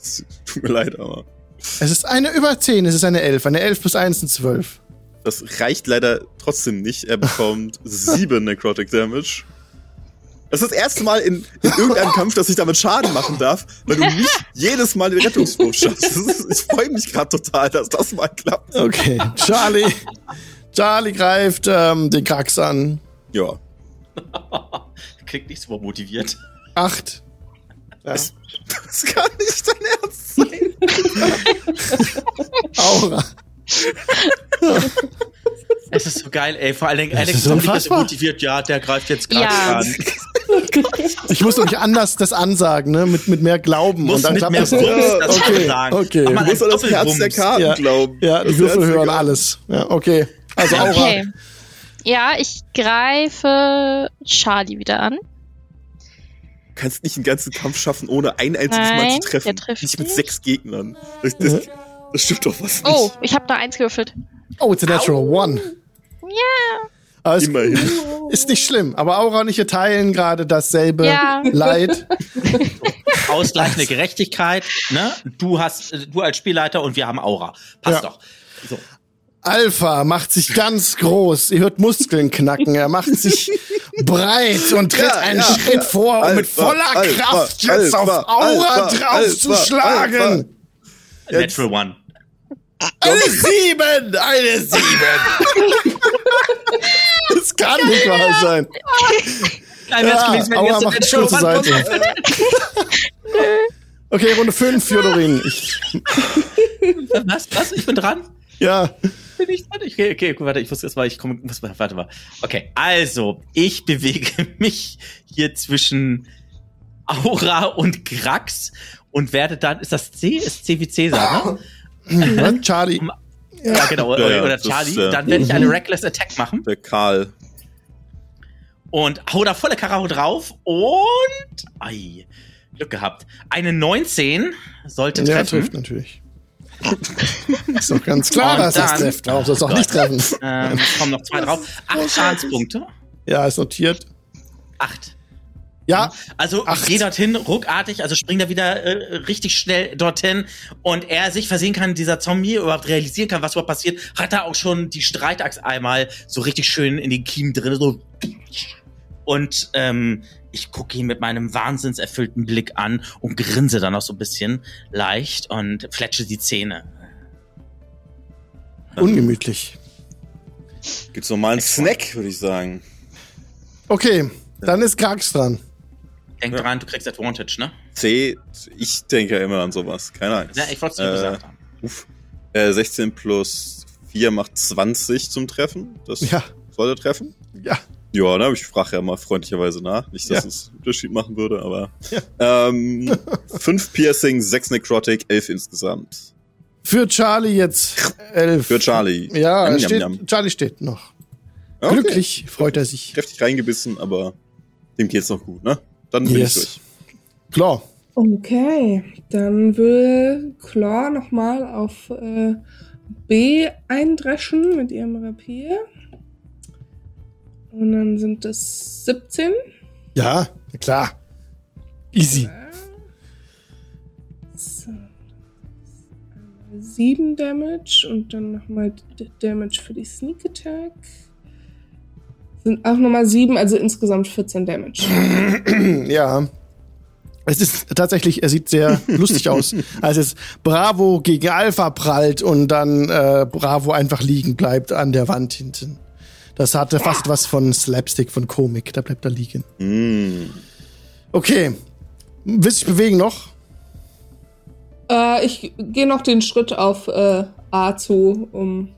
Es [laughs] Tut mir leid, aber es ist eine über 10, es ist eine 11. Eine 11 plus 1 sind 12. das reicht leider trotzdem nicht. Er bekommt [laughs] sieben Necrotic Damage. Das ist das erste Mal in, in irgendeinem Kampf, dass ich damit Schaden machen darf, weil du nicht jedes Mal den Rettungswurf schaffst. Ist, ich freue mich gerade total, dass das mal klappt. Okay, Charlie. Charlie greift ähm, den Krax an. Ja. Klingt nicht so motiviert. 8. Ja. Das, das kann nicht dein Ernst sein. Aura. [laughs] Es ist so geil, ey. Vor allen Dingen, Das Alex ist ist unfassbar. motiviert. Ja, der greift jetzt gerade Ja. an. [laughs] Ich muss doch nicht anders das ansagen, ne? Mit, mit mehr Glauben. Muss und dann mit mehr das. Wumms das okay, sagen. okay. Mal Du musst an das Herz der. Karten Ja. glauben. Ja, die Das Würfel hören alles. Ja, okay. Also Aura. Okay. Ja, ich greife Charlie wieder an. Du kannst nicht einen ganzen Kampf schaffen, ohne ein einziges Mal Nein, zu treffen. der trifft nicht mit nicht. sechs Gegnern. Das, das, das stimmt doch was Oh, nicht. ich habe da eins gewürfelt. Oh, it's a natural one. Ja. Aber es Immerhin. [laughs] ist nicht schlimm. Aber Aura und ich teilen gerade dasselbe Ja. [laughs] Leid. [laughs] Ausgleichende Gerechtigkeit, ne? Du hast, du als Spielleiter und wir haben Aura. Passt Ja. doch. So. Alpha macht sich ganz groß. Ihr hört Muskeln knacken. Er macht sich breit und tritt Ja, einen ja, Schritt ja. vor, um mit Alpha, voller Alpha, Kraft jetzt Alpha, auf Aura Alpha, draufzuschlagen. Natural One. Eine Sieben! Eine Sieben! [laughs] das kann nicht wahr sein. Nein, Ja, gewesen, wenn Aura jetzt macht Stuhl zur Seite. [laughs] Okay, Runde 5, Fjodorin. Ich, Was? Was? Ich bin dran? ja, Bin ich dran? Okay, okay, gut, warte, ich muss jetzt mal, ich komme, muss mal, warte mal. Okay, also, ich bewege [laughs] mich hier zwischen Aura und Grax und werde dann, ist das C? Ist C wie Cäsar, ne? Was? Charlie. Ja, genau, Ja, oder, ja, oder das, Charlie. äh, dann werde ich eine Reckless Attack machen Der Karl. und hau da volle Karacho drauf und, ei, Glück gehabt. Eine 19 sollte Ja, treffen. trifft natürlich. [laughs] Ist doch ganz klar, Und dass das dann- trifft. Warum soll es auch Oh nicht treffen? Ähm, kommen noch zwei [laughs] drauf. Acht Schadenspunkte. Ja, ist notiert. Acht. Ja, Also Acht. ich gehe dorthin, ruckartig, also springt er wieder äh, richtig schnell dorthin und er sich versehen kann, dieser Zombie überhaupt realisieren kann, was überhaupt passiert, hat er auch schon die Streitaxt einmal so richtig schön in den Kiemen drin, so und ähm, ich gucke ihn mit meinem wahnsinnserfüllten Blick an und grinse dann auch so ein bisschen leicht und fletsche die Zähne. ungemütlich. Gibt's noch mal einen Snack, würde ich sagen. Okay, dann ist Krax dran. Denk dran, du kriegst Advantage, ne? C, ich denke ja immer an sowas. Keine Ahnung. Ja, ich wollte es dir Äh, gesagt haben. Uff. Äh, 16 plus 4 macht 20 zum Treffen. Das Ja. soll er treffen. Ja, Ja, ne, ich frage ja mal freundlicherweise nach. Nicht, dass Ja. es einen Unterschied machen würde, aber. Ähm, 5 Piercing, 6 Necrotic, 11 insgesamt. für Charlie jetzt elf. Für Charlie. Ja, yum, steht, yum. Charlie steht noch. Okay. Glücklich freut er sich. Kräftig reingebissen, aber dem geht's noch gut, ne? Dann bin Yes. ich durch. Klar. Okay, dann will Claw nochmal auf äh, B eindreschen mit ihrem Rapier. Und dann sind es 17. Ja, klar. Easy. So. 7 Damage und dann nochmal Damage für die Sneak Attack. Sind auch nochmal 7, also insgesamt 14 Damage. [clears throat] Ja. Es ist tatsächlich, er sieht sehr [laughs] lustig aus. Als es Bravo gegen Alpha prallt und dann äh, Bravo einfach liegen bleibt an der Wand hinten. Das hatte fast was von Slapstick, von Komik. Da bleibt er liegen. Mm. Okay. Willst du dich bewegen noch? Äh, ich gehe noch den Schritt auf äh, A zu, um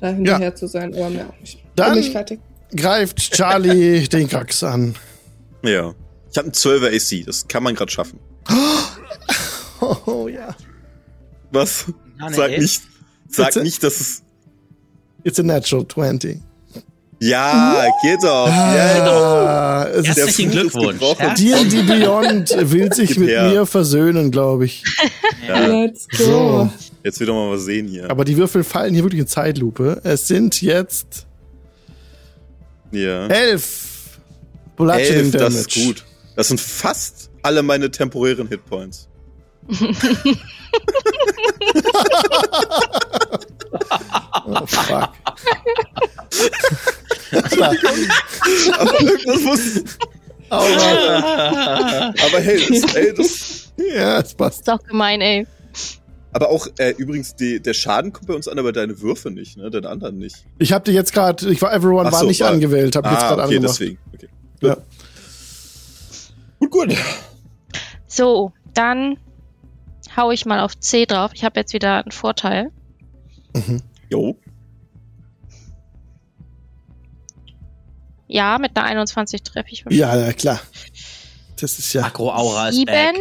da hinterher zu sein, aber mehr auch nicht. Dann- Bin ich fertig. Greift Charlie [laughs] den Krax an. Ja. Ich habe einen 12er AC, das kann man gerade schaffen. Oh, oh ja. Was? Ja, eine Sag nicht, sag Bitte? nicht, dass es. It's a natural 20. Ja, geht doch. Ja, Ah, es ist Herzlichen Fluch ist Glückwunsch. Ja? D&D Beyond will sich Gib mit her. mir versöhnen, glaube ich. [laughs] Ja, Let's go. So. jetzt wieder mal was sehen hier. Aber die Würfel fallen hier wirklich in Zeitlupe. Es sind jetzt ja. elf Bludgeoning Elf, Damage. das ist gut. Das sind fast alle meine temporären Hitpoints. Oh, fuck. Aber irgendwas muss. Aua. Aber hey, das, ey, das, ja, es passt. Ist doch gemein, ey. Aber auch äh, übrigens, die, der Schaden kommt bei uns an, aber deine Würfe nicht, ne? Deine anderen nicht. Ich habe die jetzt gerade, ich war Everyone Ach war so, nicht war- angewählt, habe jetzt Ah, gerade okay, angemacht. deswegen. Okay. Ja. Gut, gut. So, dann hau ich mal auf C drauf. Ich habe jetzt wieder einen Vorteil. Jo. Ja, mit einer 21 treffe ich. Ja, ja, klar. Das ist ja Agro-Aura ist Sieben. back.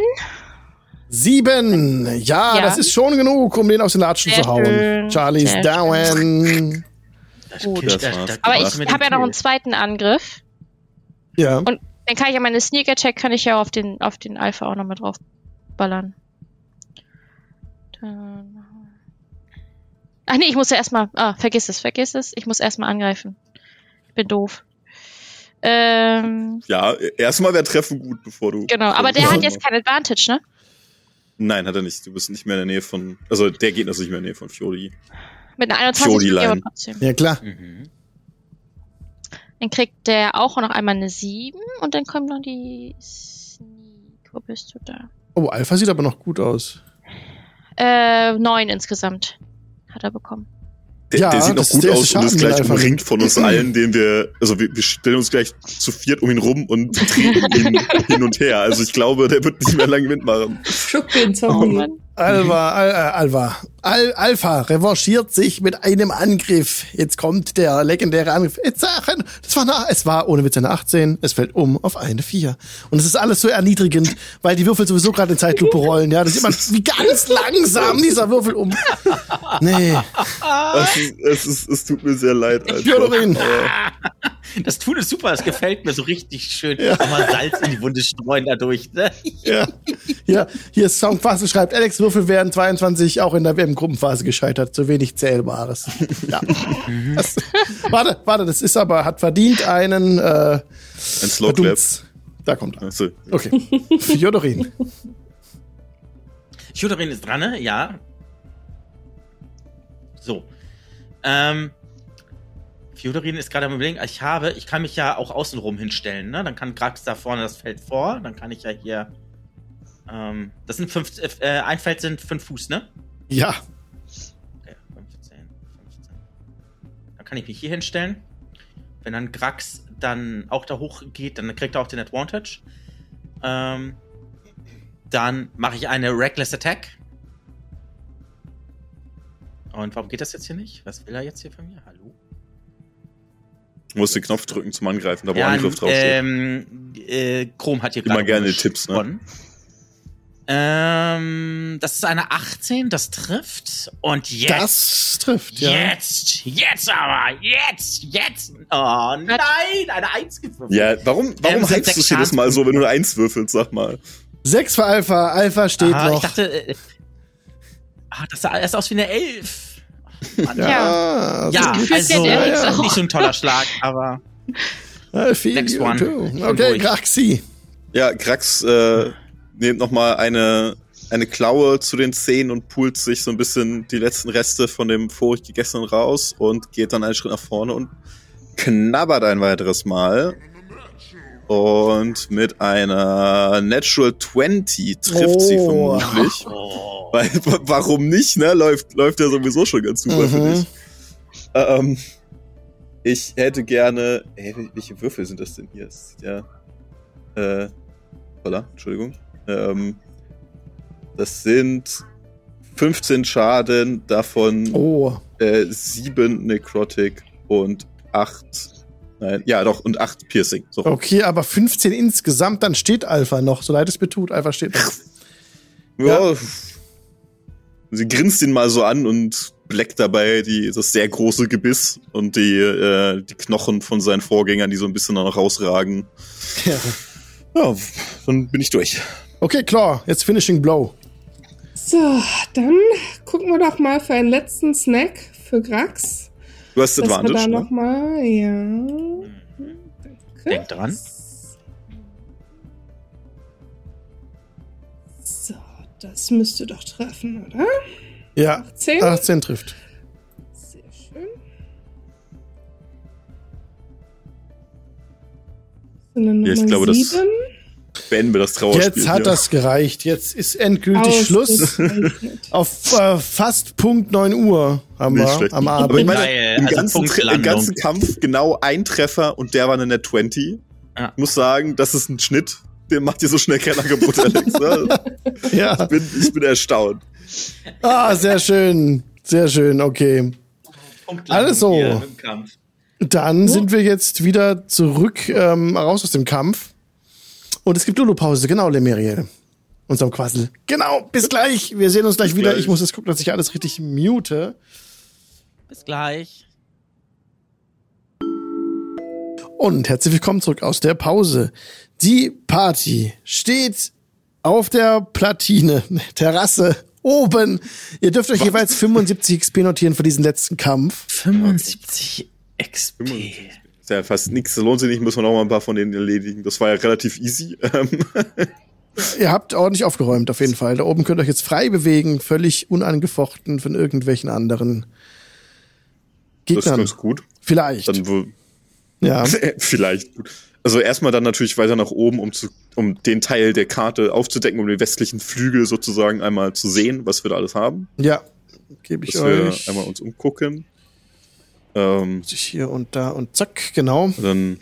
Sieben. Ja, Ja. das ist schon genug, um den aus den Latschen Sehr zu hauen. schön, Charlie's sehr down. Gut. Das. Aber ich habe ja noch einen zweiten Angriff. Ja. Und dann kann ich ja meine Sneak Attack, kann ich ja auf den, auf den Alpha auch noch mit drauf ballern. Dann. Ach nee, ich muss ja erstmal. Ah, vergiss es, vergiss es. Ich muss erstmal angreifen. Ich bin doof. Ähm, Ja, erstmal wäre Treffen gut, bevor du. genau, aber der hat jetzt kein Advantage, ne? Nein, hat er nicht. Du bist nicht mehr in der Nähe von. Also der Gegner ist nicht mehr in der Nähe von Fiori. Mit einer 21 kriegt er aber trotzdem. Ja, klar. Mhm. Dann kriegt der auch noch einmal eine 7 und dann kommt noch die Sneak. Wo bist du da? Oh, Alpha sieht aber noch gut aus. Äh, 9 insgesamt hat er bekommen. Der, Ja, der sieht noch gut aus und ist gleich umringt von uns allen, den wir. Also wir, wir stellen uns gleich zu viert um ihn rum und [laughs] treten ihn hin und her. Also ich glaube, der wird nicht mehr lange mitmachen. Schuck den Oh Zombie. Mann. Alva, Al, äh, Alva. Al, Alpha revanchiert sich mit einem Angriff. Jetzt kommt der legendäre Angriff. Jetzt sagen, das war eine, es war ohne Witz eine 18. Es fällt um auf eine 4. Und es ist alles so erniedrigend, weil die Würfel sowieso gerade in Zeitlupe rollen. Ja, das sieht man, wie ganz langsam dieser Würfel um. Nee, Es, ist, es, ist, es tut mir sehr leid. Alter. Fjodorin. Das Tun ist super, es gefällt mir so richtig schön. Mal Salz in die Wunde streuen dadurch. Ne? Ja. Hier, hier ist Soundphase schreibt, Alex Würfel werden 22 auch in der WM-Gruppenphase gescheitert. Zu wenig Zählbares. Ja. Das, warte, warte, das ist aber, hat verdient einen, äh, Ein Slow Clap. Da kommt er. Also, Okay. Fjodorin. Shooterin ist dran, ne? Ja. So. Ähm. Fjodorin ist gerade am überlegen, ich habe, ich kann mich ja auch außenrum hinstellen, ne? Dann kann Grax da vorne das Feld vor, dann kann ich ja hier. Ähm, das sind fünf, äh, ein Feld sind fünf Fuß, ne? Ja. Okay, 15, 15. Dann kann ich mich hier hinstellen. Wenn dann Grax dann auch da hoch geht, dann kriegt er auch den Advantage. Ähm, dann mache ich eine Reckless Attack. Und warum geht das jetzt hier nicht? Was will er jetzt hier von mir? Hallo? Du musst den Knopf drücken zum Angreifen, da wo Ja, Angriff draufsteht. ähm, äh, Chrom hat hier Immer gerade gerne Tipps, ne? Ähm, das ist eine 18, das trifft. Und jetzt. Das trifft, ja. Jetzt, jetzt aber, jetzt, jetzt. Oh nein, eine 1 gewürfelt. Ja, warum, warum Ähm, hypst du sechs jedes Mal so, wenn du eine Eins würfelst, sag mal? Sechs für Alpha. Alpha steht Ah, noch. ich dachte, äh, ah, das sah erst aus wie eine 11. Mann. ja, Ja, ja. also ja X auch. nicht so ein toller Schlag, aber [laughs] Next one. too. Okay. Graxi. Ja, Krax äh, nimmt nochmal eine, eine Klaue zu den Zähnen und pult sich so ein bisschen die letzten Reste von dem vorig gegessenen raus und geht dann einen Schritt nach vorne und knabbert ein weiteres Mal. Und mit einer Natural 20 trifft sie Oh. vermutlich. [laughs] oh, Weil, wa- warum nicht, ne? Läuft, läuft ja sowieso schon ganz super für Mhm. dich. Ähm, ich hätte gerne. Ey, wel- welche Würfel sind das denn hier? Das ist ja. Äh. Holla, Entschuldigung. Ähm, das sind 15 Schaden, davon Oh. äh, 7 Necrotic und 8. Nein, ja, doch, und 8 Piercing. So. Okay, aber 15 insgesamt, dann steht Alpha noch. So leid es mir tut, Alpha steht noch. [laughs] Ja. Sie grinst ihn mal so an und bleckt dabei die, das sehr große Gebiss und die, äh, die Knochen von seinen Vorgängern, die so ein bisschen noch rausragen. Ja. Ja, dann bin ich durch. Okay, Claw, jetzt Finishing Blow. So, dann gucken wir doch mal für einen letzten Snack für Grax. Du hast wir Advantage, da ne? noch mal, ja. Mhm. Denk dran. So, das müsste doch treffen, oder? Ja, 18? 18 trifft. Sehr schön. Sind dann Ja, ich glaube, das- sieben. Beenden wir das Trauerspiel. Jetzt hat hier. das gereicht. Jetzt ist endgültig Schluss. Ausgezeichnet. [laughs] Auf äh, fast Punkt 9 Uhr haben Nicht wir schlecht. am Aber Abend. ich meine, Geil, im, also ganzen, im ganzen Kampf genau ein Treffer und der war eine Net 20. Ja. Ich muss sagen, das ist ein Schnitt. Der macht dir so schnell kein Angebot, Alex. ne? [laughs] ja. ich, bin, ich bin erstaunt. Ah, sehr schön. Sehr schön, okay. Alles so. Dann sind wir jetzt wieder zurück, ähm, raus aus dem Kampf. Und es gibt Lulu-Pause, genau, Lemeriel. Unserem Quassel. Genau, bis gleich. Wir sehen uns gleich Bis wieder. gleich. Ich muss jetzt gucken, dass ich alles richtig mute. Bis gleich. Und herzlich willkommen zurück aus der Pause. Die Party steht auf der Platine, [laughs] Terrasse, oben. Ihr dürft euch jeweils [laughs] 75 XP notieren für diesen letzten Kampf. 75 XP. Ist ja fast nichts. Lohnt sich nicht, müssen wir noch mal ein paar von denen erledigen. Das war ja relativ easy. [laughs] Ähm, Ihr habt ordentlich aufgeräumt, auf jeden Fall. Da oben könnt ihr euch jetzt frei bewegen, völlig unangefochten von irgendwelchen anderen das ist Gegnern. ganz gut. Vielleicht. Dann ja. [laughs] vielleicht gut. Also erstmal dann natürlich weiter nach oben, um zu, um den Teil der Karte aufzudecken, um den westlichen Flügel sozusagen einmal zu sehen, was wir da alles haben. Ja. Gebe ich Dass wir euch. einmal uns umgucken. Ähm, Sich hier und da und zack, genau. dann.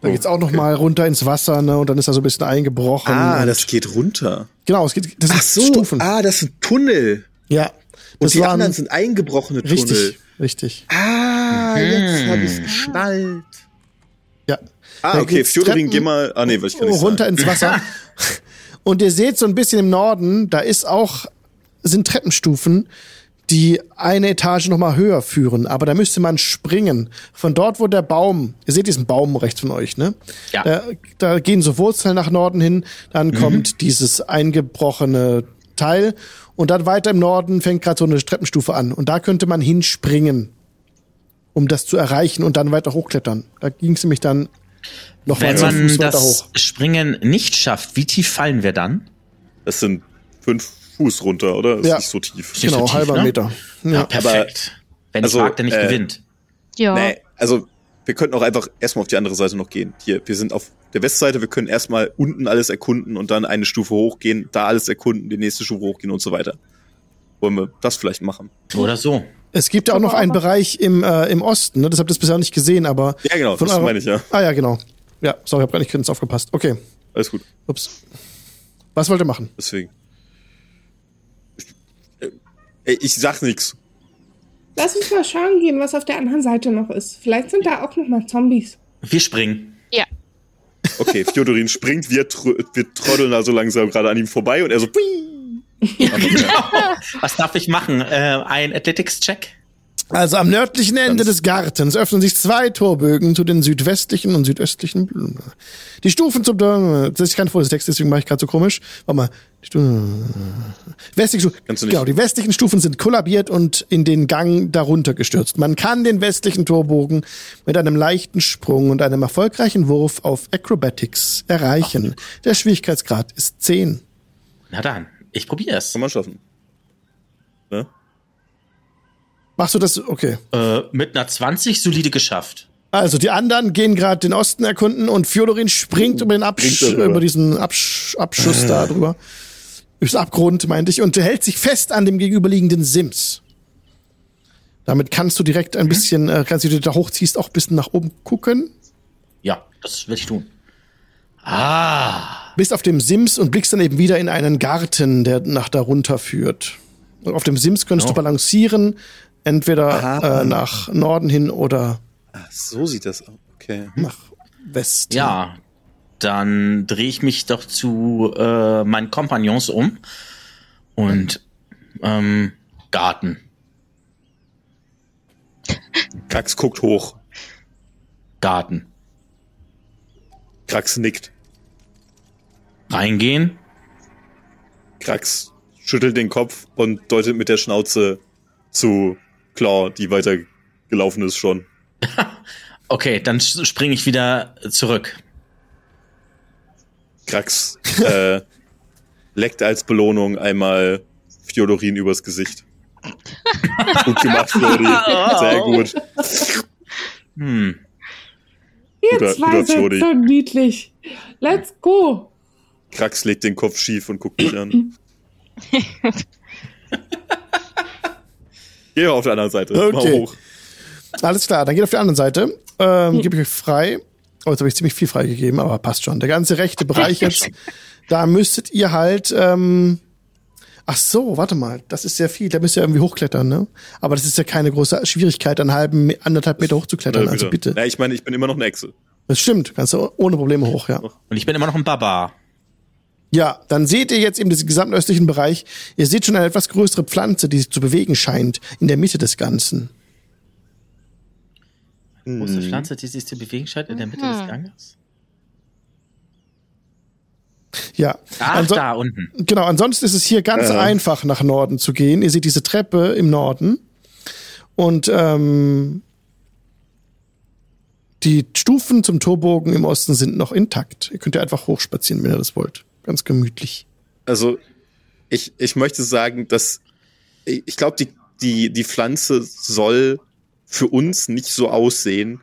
Da geht's auch noch mal runter ins Wasser, ne? Und dann ist er so ein bisschen eingebrochen. Ah, und, das geht runter. Genau, es geht. Das sind Ach so, Stufen. ah, das sind Tunnel. Ja. Und Das die waren anderen sind eingebrochene Tunnel. richtig, richtig. Ah, jetzt habe ich's geschnallt. Ja. Ah, Da okay, Fjodorin, geh mal. Ah, nee, was ich kann nicht runter sagen. ins Wasser. [laughs] Und ihr seht so ein bisschen im Norden, da ist auch, sind Treppenstufen, die eine Etage noch mal höher führen. Aber da müsste man springen. Von dort, wo der Baum, ihr seht diesen Baum rechts von euch, ne? Ja. Da, da gehen so Wurzeln nach Norden hin. Dann Mhm. kommt dieses eingebrochene Teil. Und dann weiter im Norden fängt gerade so eine Treppenstufe an. Und da könnte man hinspringen, um das zu erreichen und dann weiter hochklettern. Da ging es nämlich dann Noch Wenn man Fuß weiter das hoch. Springen nicht schafft, wie tief fallen wir dann? Das sind fünf Fuß runter, oder? Ist Ja. nicht so tief. nicht Genau, so tief, halber ne? Meter. Ja, Ja. perfekt. Wenn also, ich mag, der nicht äh, gewinnt. Ja. Nee, also wir könnten auch einfach erstmal auf die andere Seite noch gehen. Hier, wir sind auf der Westseite, wir können erstmal unten alles erkunden und dann eine Stufe hochgehen, da alles erkunden, die nächste Stufe hochgehen und so weiter. Wollen wir das vielleicht machen? Oder so. Es gibt ja auch noch einen Bereich im, äh, im Osten, ne? das habt ihr bisher nicht gesehen, aber. Ja, genau, von das eurer- meine ich ja. Ah ja, genau. Ja, sorry, ich hab gar nicht ganz aufgepasst. Okay, Alles gut, ups. Was wollt ihr machen? deswegen. Ich, äh, ich sag nix. Lass uns mal schauen gehen, was auf der anderen Seite noch ist. Vielleicht sind da auch noch mal Zombies. Wir springen. ja. Okay, Fjodorin springt, wir, tr wir trotteln da so langsam gerade an ihm vorbei und er so. [laughs] Was darf ich machen? Äh, ein Athletics-Check? Also am nördlichen Ende Ganz- des Gartens öffnen sich zwei Torbögen zu den südwestlichen und südöstlichen Blumen. Die Stufen zum das ist kein volles Text, deswegen mache ich gerade so komisch. Warte mal. Westliche Stufen, genau, die westlichen Stufen sind kollabiert und in den Gang darunter gestürzt. Man kann den westlichen Torbogen mit einem leichten Sprung und einem erfolgreichen Wurf auf Acrobatics erreichen. Der Schwierigkeitsgrad ist 10. Na dann, ich probier's. Kann man schaffen. Ne? Machst du das? Okay. Äh, mit einer 20 solide geschafft. Also die anderen gehen gerade den Osten erkunden und Fjodorin springt über den Absch über diesen Absch Abschuss da drüber. Übers Abgrund, meinte ich, und hält sich fest an dem gegenüberliegenden Sims. Damit kannst du direkt ein bisschen, äh, kannst du, wenn du da hochziehst, auch ein bisschen nach oben gucken. Ja, das will ich tun. Ah. Bist auf dem Sims und blickst dann eben wieder in einen Garten, der nach darunter führt. Und auf dem Sims könntest Oh. du balancieren, entweder äh, nach Norden hin oder Ach, so sieht das aus. Okay. nach Westen. Ja, dann drehe ich mich doch zu äh, meinen Kompagnons um und ähm, Garten. Krax guckt hoch. Garten. Krax nickt. Reingehen. Krax schüttelt den Kopf und deutet mit der Schnauze zu Claw, die weiter gelaufen ist schon. [laughs] Okay, dann springe ich wieder zurück. Krax [laughs] äh, leckt als Belohnung einmal Fjodorin übers Gesicht. [laughs] gut gemacht, Flori. Sehr gut. Hm. Ihr Guter- zwei guter seid so niedlich. Let's go. Krax legt den Kopf schief und guckt mich an. Geh mal auf der anderen Seite. Mal Okay. hoch. Alles klar, dann geht auf die andere Seite. Ähm, Gebe ich euch frei. Oh, jetzt habe ich ziemlich viel freigegeben, aber passt schon. Der ganze rechte Bereich jetzt, da müsstet ihr halt. Ähm, ach so, warte mal, das ist sehr viel. Da müsst ihr irgendwie hochklettern, ne? Aber das ist ja keine große Schwierigkeit, einen halben, anderthalb Meter hochzuklettern. Also bitte. Ja, ich meine, ich bin immer noch eine Echse. Das stimmt, kannst du ohne Probleme hoch, ja. Und ich bin immer noch ein Baba. Ja, dann seht ihr jetzt eben diesen gesamten östlichen Bereich. Ihr seht schon eine etwas größere Pflanze, die sich zu bewegen scheint, in der Mitte des Ganzen. Große Mhm. Pflanze, die sich zu bewegen scheint in der Mitte des Ganges. Ja. Ach, Anso- da unten. Genau, ansonsten ist es hier ganz Ja. einfach nach Norden zu gehen. Ihr seht diese Treppe im Norden und ähm, die Stufen zum Torbogen im Osten sind noch intakt. Ihr könnt ja einfach hochspazieren, wenn ihr das wollt. Ganz gemütlich. Also, ich, ich möchte sagen, dass ich, glaube, die, die, die Pflanze soll für uns nicht so aussehen,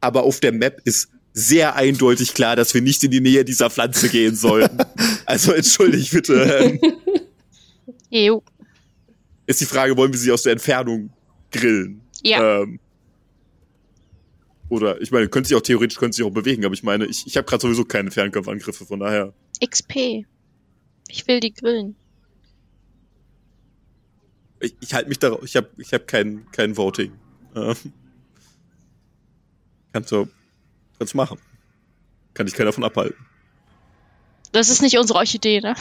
aber auf der Map ist sehr eindeutig klar, dass wir nicht in die Nähe dieser Pflanze gehen sollten. [laughs] also entschuldigt bitte. [laughs] Jo. Ist die Frage, wollen wir sie aus der Entfernung grillen? Ja. Ähm, oder ich meine, könnte sich auch theoretisch könnte sich auch bewegen, aber ich meine, ich, ich habe gerade sowieso keine Fernkampfangriffe, von daher. XP. Ich will die grillen. Ich, ich halte mich darauf, ich habe ich hab kein, kein Voting. Ähm, kannst du kannst du machen. Kann dich keiner davon abhalten. Das ist nicht unsere Orchidee, ne?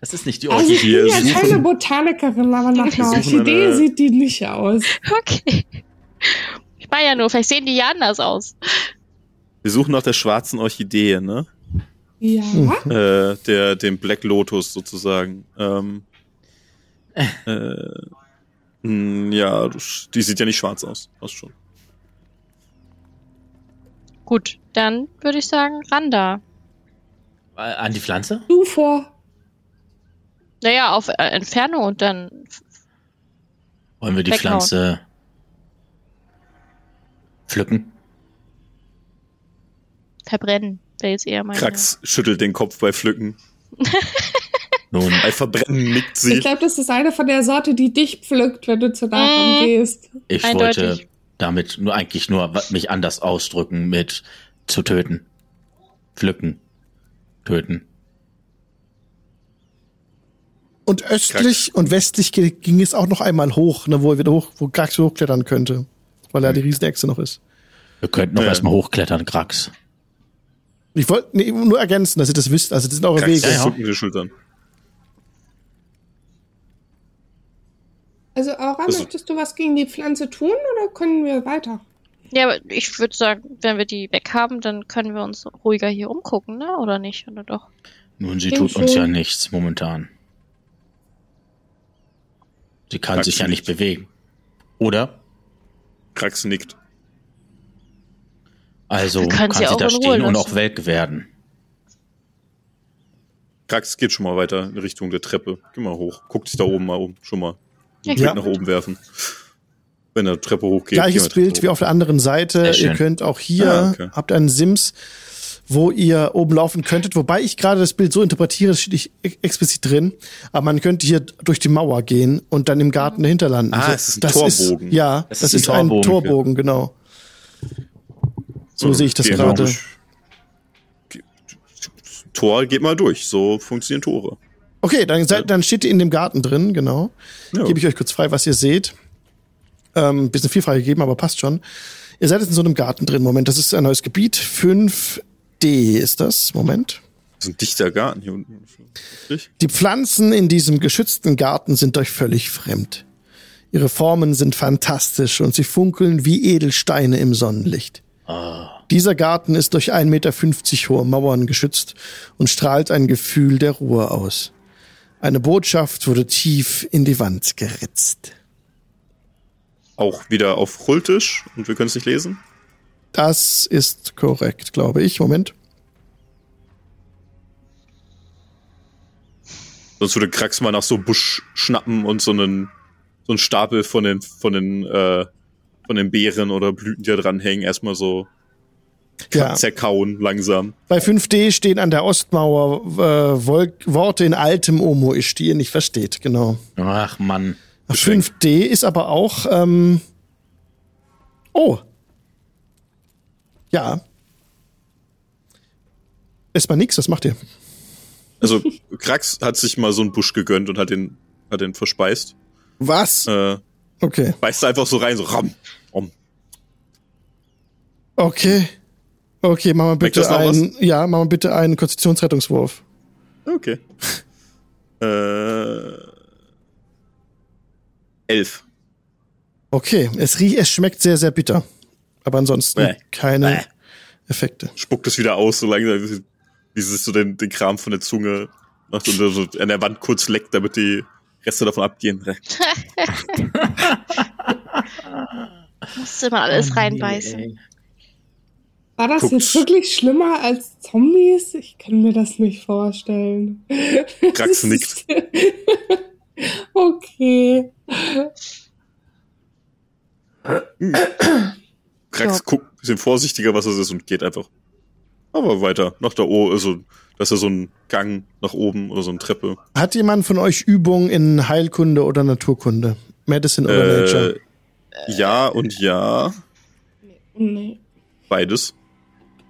Das ist nicht die Also ich Orchidee. bin ja suchen- keine Botanikerin, aber nach einer Orchidee eine- sieht die nicht aus. Okay. Ich meine ja nur, vielleicht sehen die ja anders aus. Wir suchen nach der schwarzen Orchidee, ne? Ja. Äh, der, dem Black Lotus sozusagen. Ähm, [laughs] äh, mh, ja, die sieht ja nicht schwarz aus. Passt schon. Gut, dann würde ich sagen, Randa. Äh, An die Pflanze? Du vor. Naja, auf äh, Entfernung und dann. Wollen wir die. Pflanze pflücken? Verbrennen. Wäre jetzt eher mein. Krax schüttelt den Kopf bei Pflücken. [laughs] Nun, Bei Verbrennen nickt sie. Ich glaube, das ist eine von der Sorte, die dich pflückt, wenn du zur Nachbarn Mm. gehst. ich eindeutig. wollte damit nur eigentlich nur mich anders ausdrücken mit zu töten. Pflücken. Töten. Und östlich und westlich ging es auch noch einmal hoch, ne, wo er wieder hoch, wo Grax hochklettern könnte. Weil er die Riesenechse noch ist. Wir könnten noch Ja. erstmal hochklettern, Krax. Ich wollte nee, nur ergänzen, dass ihr das wisst. Also das sind eure Krax Wege. ja. die Schultern. Also, Aura, Also- möchtest du was gegen die Pflanze tun oder können wir weiter? Ja, aber ich würde sagen, wenn wir die weg haben, dann können wir uns ruhiger hier umgucken, ne? Oder nicht? Oder doch? Nun, sie Klingt tut uns schon- ja nichts momentan. Sie kann Krax sich ja nicht nicht. bewegen. Oder? Krax nickt. Also kann sie, sie auch da stehen und auch welk werden. Krax geht schon mal weiter in Richtung der Treppe. Geh mal hoch. Guckt sich da oben mal um. Schon mal Ja, einen Blick Ja. nach oben werfen. Wenn der Treppe hochgeht. Gleiches Bild wie auf der anderen Seite. Ihr könnt auch hier, Ah, okay. habt einen Sims, wo ihr oben laufen könntet. Wobei ich gerade das Bild so interpretiere, das steht nicht ex- explizit drin. Aber man könnte hier durch die Mauer gehen und dann im Garten dahinter landen. Ah, So, es ist ein das Torbogen. Ist, ja, Das das, ist ist, ein ein Torbogen, Torbogen, genau. So sehe ich das gerade. Tor geht mal durch. So funktionieren Tore. Okay, dann, seid, dann steht ihr in dem Garten drin, genau. Ja. Gebe ich euch kurz frei, was ihr seht. Ähm, bisschen viel freigegeben, aber passt schon. Ihr seid jetzt in so einem Garten drin. Moment, das ist ein neues Gebiet. 5D ist das. Moment. Das ist ein dichter Garten hier unten. Die Pflanzen in diesem geschützten Garten sind euch völlig fremd. Ihre Formen sind fantastisch und sie funkeln wie Edelsteine im Sonnenlicht. Dieser Garten ist durch 1,50 Meter hohe Mauern geschützt und strahlt ein Gefühl der Ruhe aus. Eine Botschaft wurde tief in die Wand geritzt. Auch wieder auf Chultisch und wir können es nicht lesen. Das ist korrekt, glaube ich. Moment. Sonst würde Krax mal nach so Busch schnappen und so einen, so einen Stapel von den, von den, äh, von den Beeren oder Blüten, die da dranhängen, erstmal so Ja. zerkauen langsam. Bei 5D stehen an der Ostmauer äh, Wol Worte in altem Omoisch, die ihr nicht versteht. Genau. Ach Mann. Geschenk. 5D ist aber auch. Ähm, oh. Ja. Erstmal nix, was macht ihr? Also Krax hat sich mal so einen Busch gegönnt und hat den, hat den verspeist. Was? Äh, Okay. beißt da einfach so rein, so ram, ram. Okay. Okay, machen wir Merkt bitte einen. Ja, machen wir bitte einen Konstitutionsrettungswurf. Okay. Äh, elf. Okay, es riecht, es schmeckt sehr, sehr bitter. Aber ansonsten Bäh. keine Bäh. Effekte. Spuckt es wieder aus, so langsam, wie sich so den, den Kram von der Zunge macht und so an der Wand kurz leckt, damit die Reste davon abgehen. [laughs] Musst du immer alles Oh, reinbeißen. nee. War das Guckt. jetzt wirklich schlimmer als Zombies? Ich kann mir das nicht vorstellen. Krax nickt. [laughs] okay. Krax guckt ein bisschen vorsichtiger, was es ist und geht einfach. Aber weiter, nach da oben, also, das ist ja so ein Gang nach oben oder so eine Treppe. Hat jemand von euch Übung in Heilkunde oder Naturkunde? Medicine oder Nature? Äh, ja und ja, Nee. beides.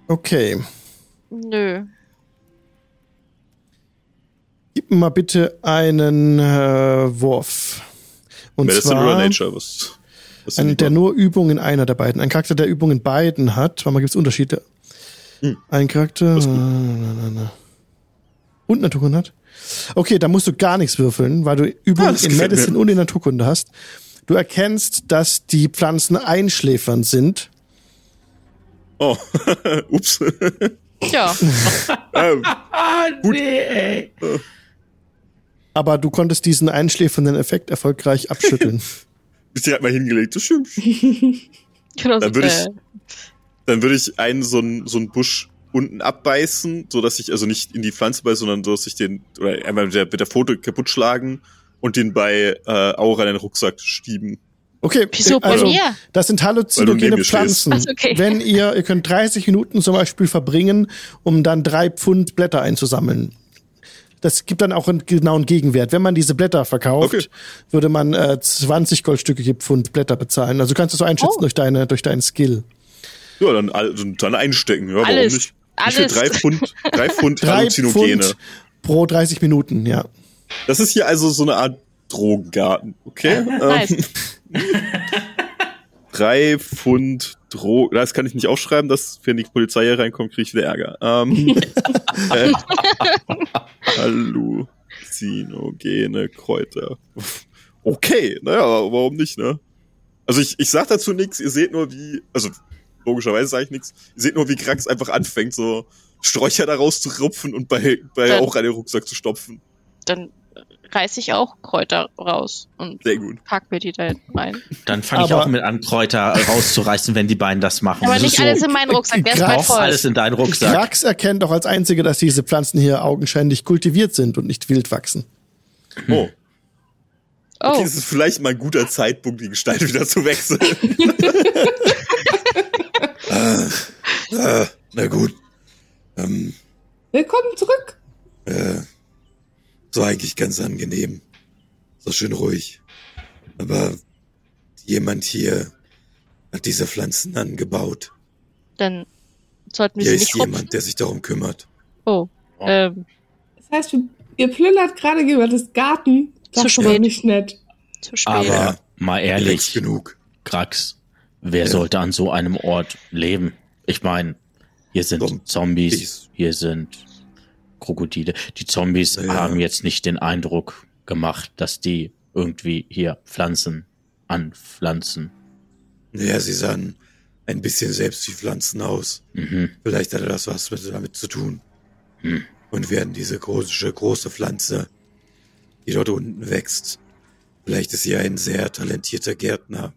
Okay. Nö. Gib mir mal bitte einen äh, Wurf. Und Medicine zwar oder Nature, was? was ein, der nur Übung in einer der beiden. Ein Charakter, der Übung in beiden hat. Warte mal, gibt es Unterschiede? Hm. Ein Charakter. gut. Na, na, na. Und Naturkunde hat. Okay, da musst du gar nichts würfeln, weil du Übung Ah, das in Medicine mir. und in Naturkunde hast. Du erkennst, dass die Pflanzen einschläfernd sind. Oh, [laughs] ups. Ja. [laughs] ähm, [laughs] Ah, nee, ey. Aber du konntest diesen einschläfernden Effekt erfolgreich abschütteln. ist direkt mal hingelegt, das stimmt. Genau, Dann würde ich- äh, dann würde ich einen so einen so einen Busch unten abbeißen, so dass ich also nicht in die Pflanze beiße, sondern so dass ich den oder einmal mit der, mit der Foto kaputt schlagen und den bei äh, Aura in den Rucksack schieben. Okay, Wieso bei also, mir? das sind halluzinogene. Pflanzen. Okay. Wenn ihr, ihr könnt 30 Minuten zum Beispiel verbringen, um dann drei Pfund Blätter einzusammeln. Das gibt dann auch einen genauen Gegenwert. Wenn man diese Blätter verkauft, Okay. würde man äh, 20 Goldstücke je Pfund Blätter bezahlen. Also kannst du so einschätzen Oh. durch deine, durch deinen Skill. Ja, dann, all- dann einstecken. Ja, warum Alles. nicht? Wie viel? Alles. Drei Pfund, drei Pfund [laughs] Drei Halluzinogene. Pfund pro 30 Minuten, ja. Das ist hier also so eine Art Drogengarten, okay? Ähm, [laughs] drei Pfund Drogen. Das kann ich nicht aufschreiben, dass wenn die Polizei hier reinkommt, kriege ich wieder Ärger. Ähm, [laughs] äh, Halluzinogene Kräuter. Okay, naja, warum nicht, ne? Also ich, ich sag dazu nichts, ihr seht nur wie, also logischerweise sage ich nichts, ihr seht nur wie Krax einfach anfängt, so Sträucher da rauszurupfen und bei, bei Dann- auch einen Rucksack zu stopfen. Dann reiß ich auch Kräuter raus und Sehr gut. pack mir die da hinten rein. Dann fange ich auch mit an, Kräuter rauszureißen, wenn die beiden das machen. Aber Das nicht so, alles in meinen Rucksack, der ist voll. alles in deinen Rucksack. Krax erkennt auch als einzige, dass diese Pflanzen hier augenscheinlich kultiviert sind und nicht wild wachsen. Oh. Oh, Okay, es ist vielleicht mal ein guter Zeitpunkt, die Gestalt wieder zu wechseln. [laughs] [laughs] ah, ah, na gut. Ähm, Willkommen zurück. äh, so eigentlich ganz angenehm. So schön ruhig. Aber jemand hier hat diese Pflanzen angebaut. dann sollten wir Hier sie ist nicht rupfen. jemand, der sich darum kümmert. Oh, Oh. ähm, Das heißt, ihr plündert gerade jemanden Garten. Das Zu ist spät. nicht nett. zu spät. Aber Ja. mal ehrlich, genug. Krax, wer Ja. sollte an so einem Ort leben? Ich meine, hier sind Zombies. Zombies, hier sind Krokodile. Die Zombies Ja. haben jetzt nicht den Eindruck gemacht, dass die irgendwie hier Pflanzen anpflanzen. Naja, sie sahen ein bisschen selbst wie Pflanzen aus. Mhm. Vielleicht hatte das was mit, damit zu tun. Hm. Und werden diese große, große Pflanze, die dort unten wächst, vielleicht ist sie ein sehr talentierter Gärtner.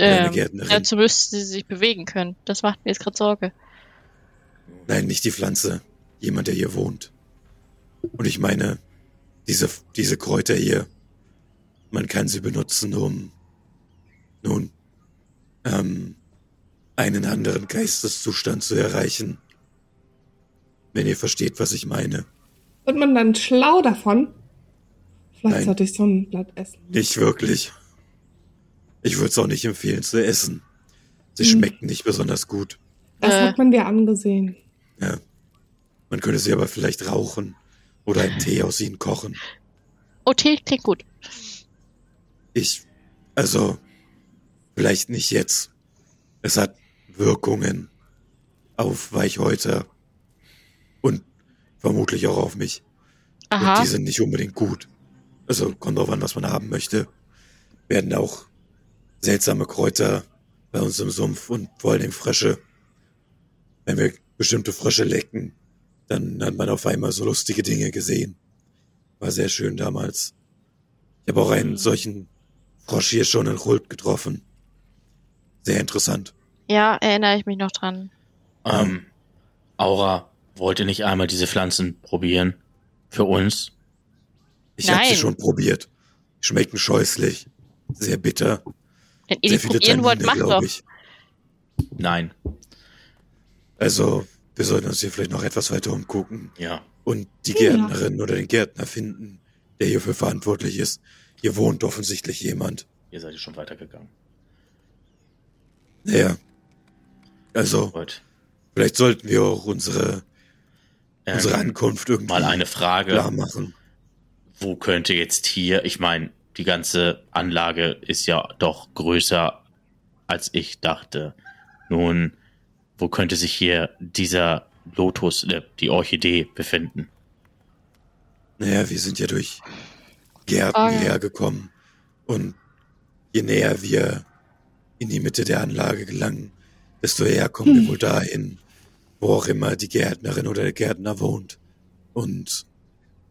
Ähm, dazu müsste sie sich bewegen können. Das macht mir jetzt gerade Sorge. Nein, nicht die Pflanze. Jemand, der hier wohnt. Und ich meine, diese, diese Kräuter hier, man kann sie benutzen, um, nun, ähm, einen anderen Geisteszustand zu erreichen. Wenn ihr versteht, was ich meine. Wird man dann schlau davon? Vielleicht Nein. sollte ich so ein Blatt essen. Nicht wirklich. Ich würde es auch nicht empfehlen zu essen. Sie Hm. schmecken nicht besonders gut. Das Äh. hat man dir angesehen. Ja. Man könnte sie aber vielleicht rauchen oder einen Tee aus ihnen kochen. Oh, Tee klingt gut. Ich, also, vielleicht nicht jetzt. Es hat Wirkungen auf Weichhäuter und vermutlich auch auf mich. Und Aha. die sind nicht unbedingt gut. Also kommt drauf an, was man haben möchte. Werden auch seltsame Kräuter bei uns im Sumpf und vor allem Frösche. Wenn wir bestimmte Frösche lecken, dann hat man auf einmal so lustige Dinge gesehen. War sehr schön damals. Ich habe auch einen solchen Frosch hier schon in Rult getroffen. Sehr interessant. Ja, erinnere ich mich noch dran. Ähm, Aura, wollt ihr nicht einmal diese Pflanzen probieren? Für uns? Ich habe sie schon probiert. Schmecken scheußlich. Sehr bitter. Wenn ihr die probieren wollt, macht doch. ich. Nein. Also, wir sollten uns hier vielleicht noch etwas weiter umgucken Ja. und die Ja. Gärtnerin oder den Gärtner finden, der hierfür verantwortlich ist. Hier wohnt offensichtlich jemand. Ihr seid ja schon weitergegangen. Naja. Also, Gut. vielleicht sollten wir auch unsere, Ähm, unsere Ankunft irgendwie mal eine Frage. klar machen. wo könnte jetzt hier, ich meine, die ganze Anlage ist ja doch größer, als ich dachte. Nun, wo könnte sich hier dieser Lotus, äh, die Orchidee befinden? Naja, wir sind ja durch Gärten ja. hergekommen. Und je näher wir in die Mitte der Anlage gelangen, desto eher kommen wir wohl dahin, wo auch immer die Gärtnerin oder der Gärtner wohnt. Und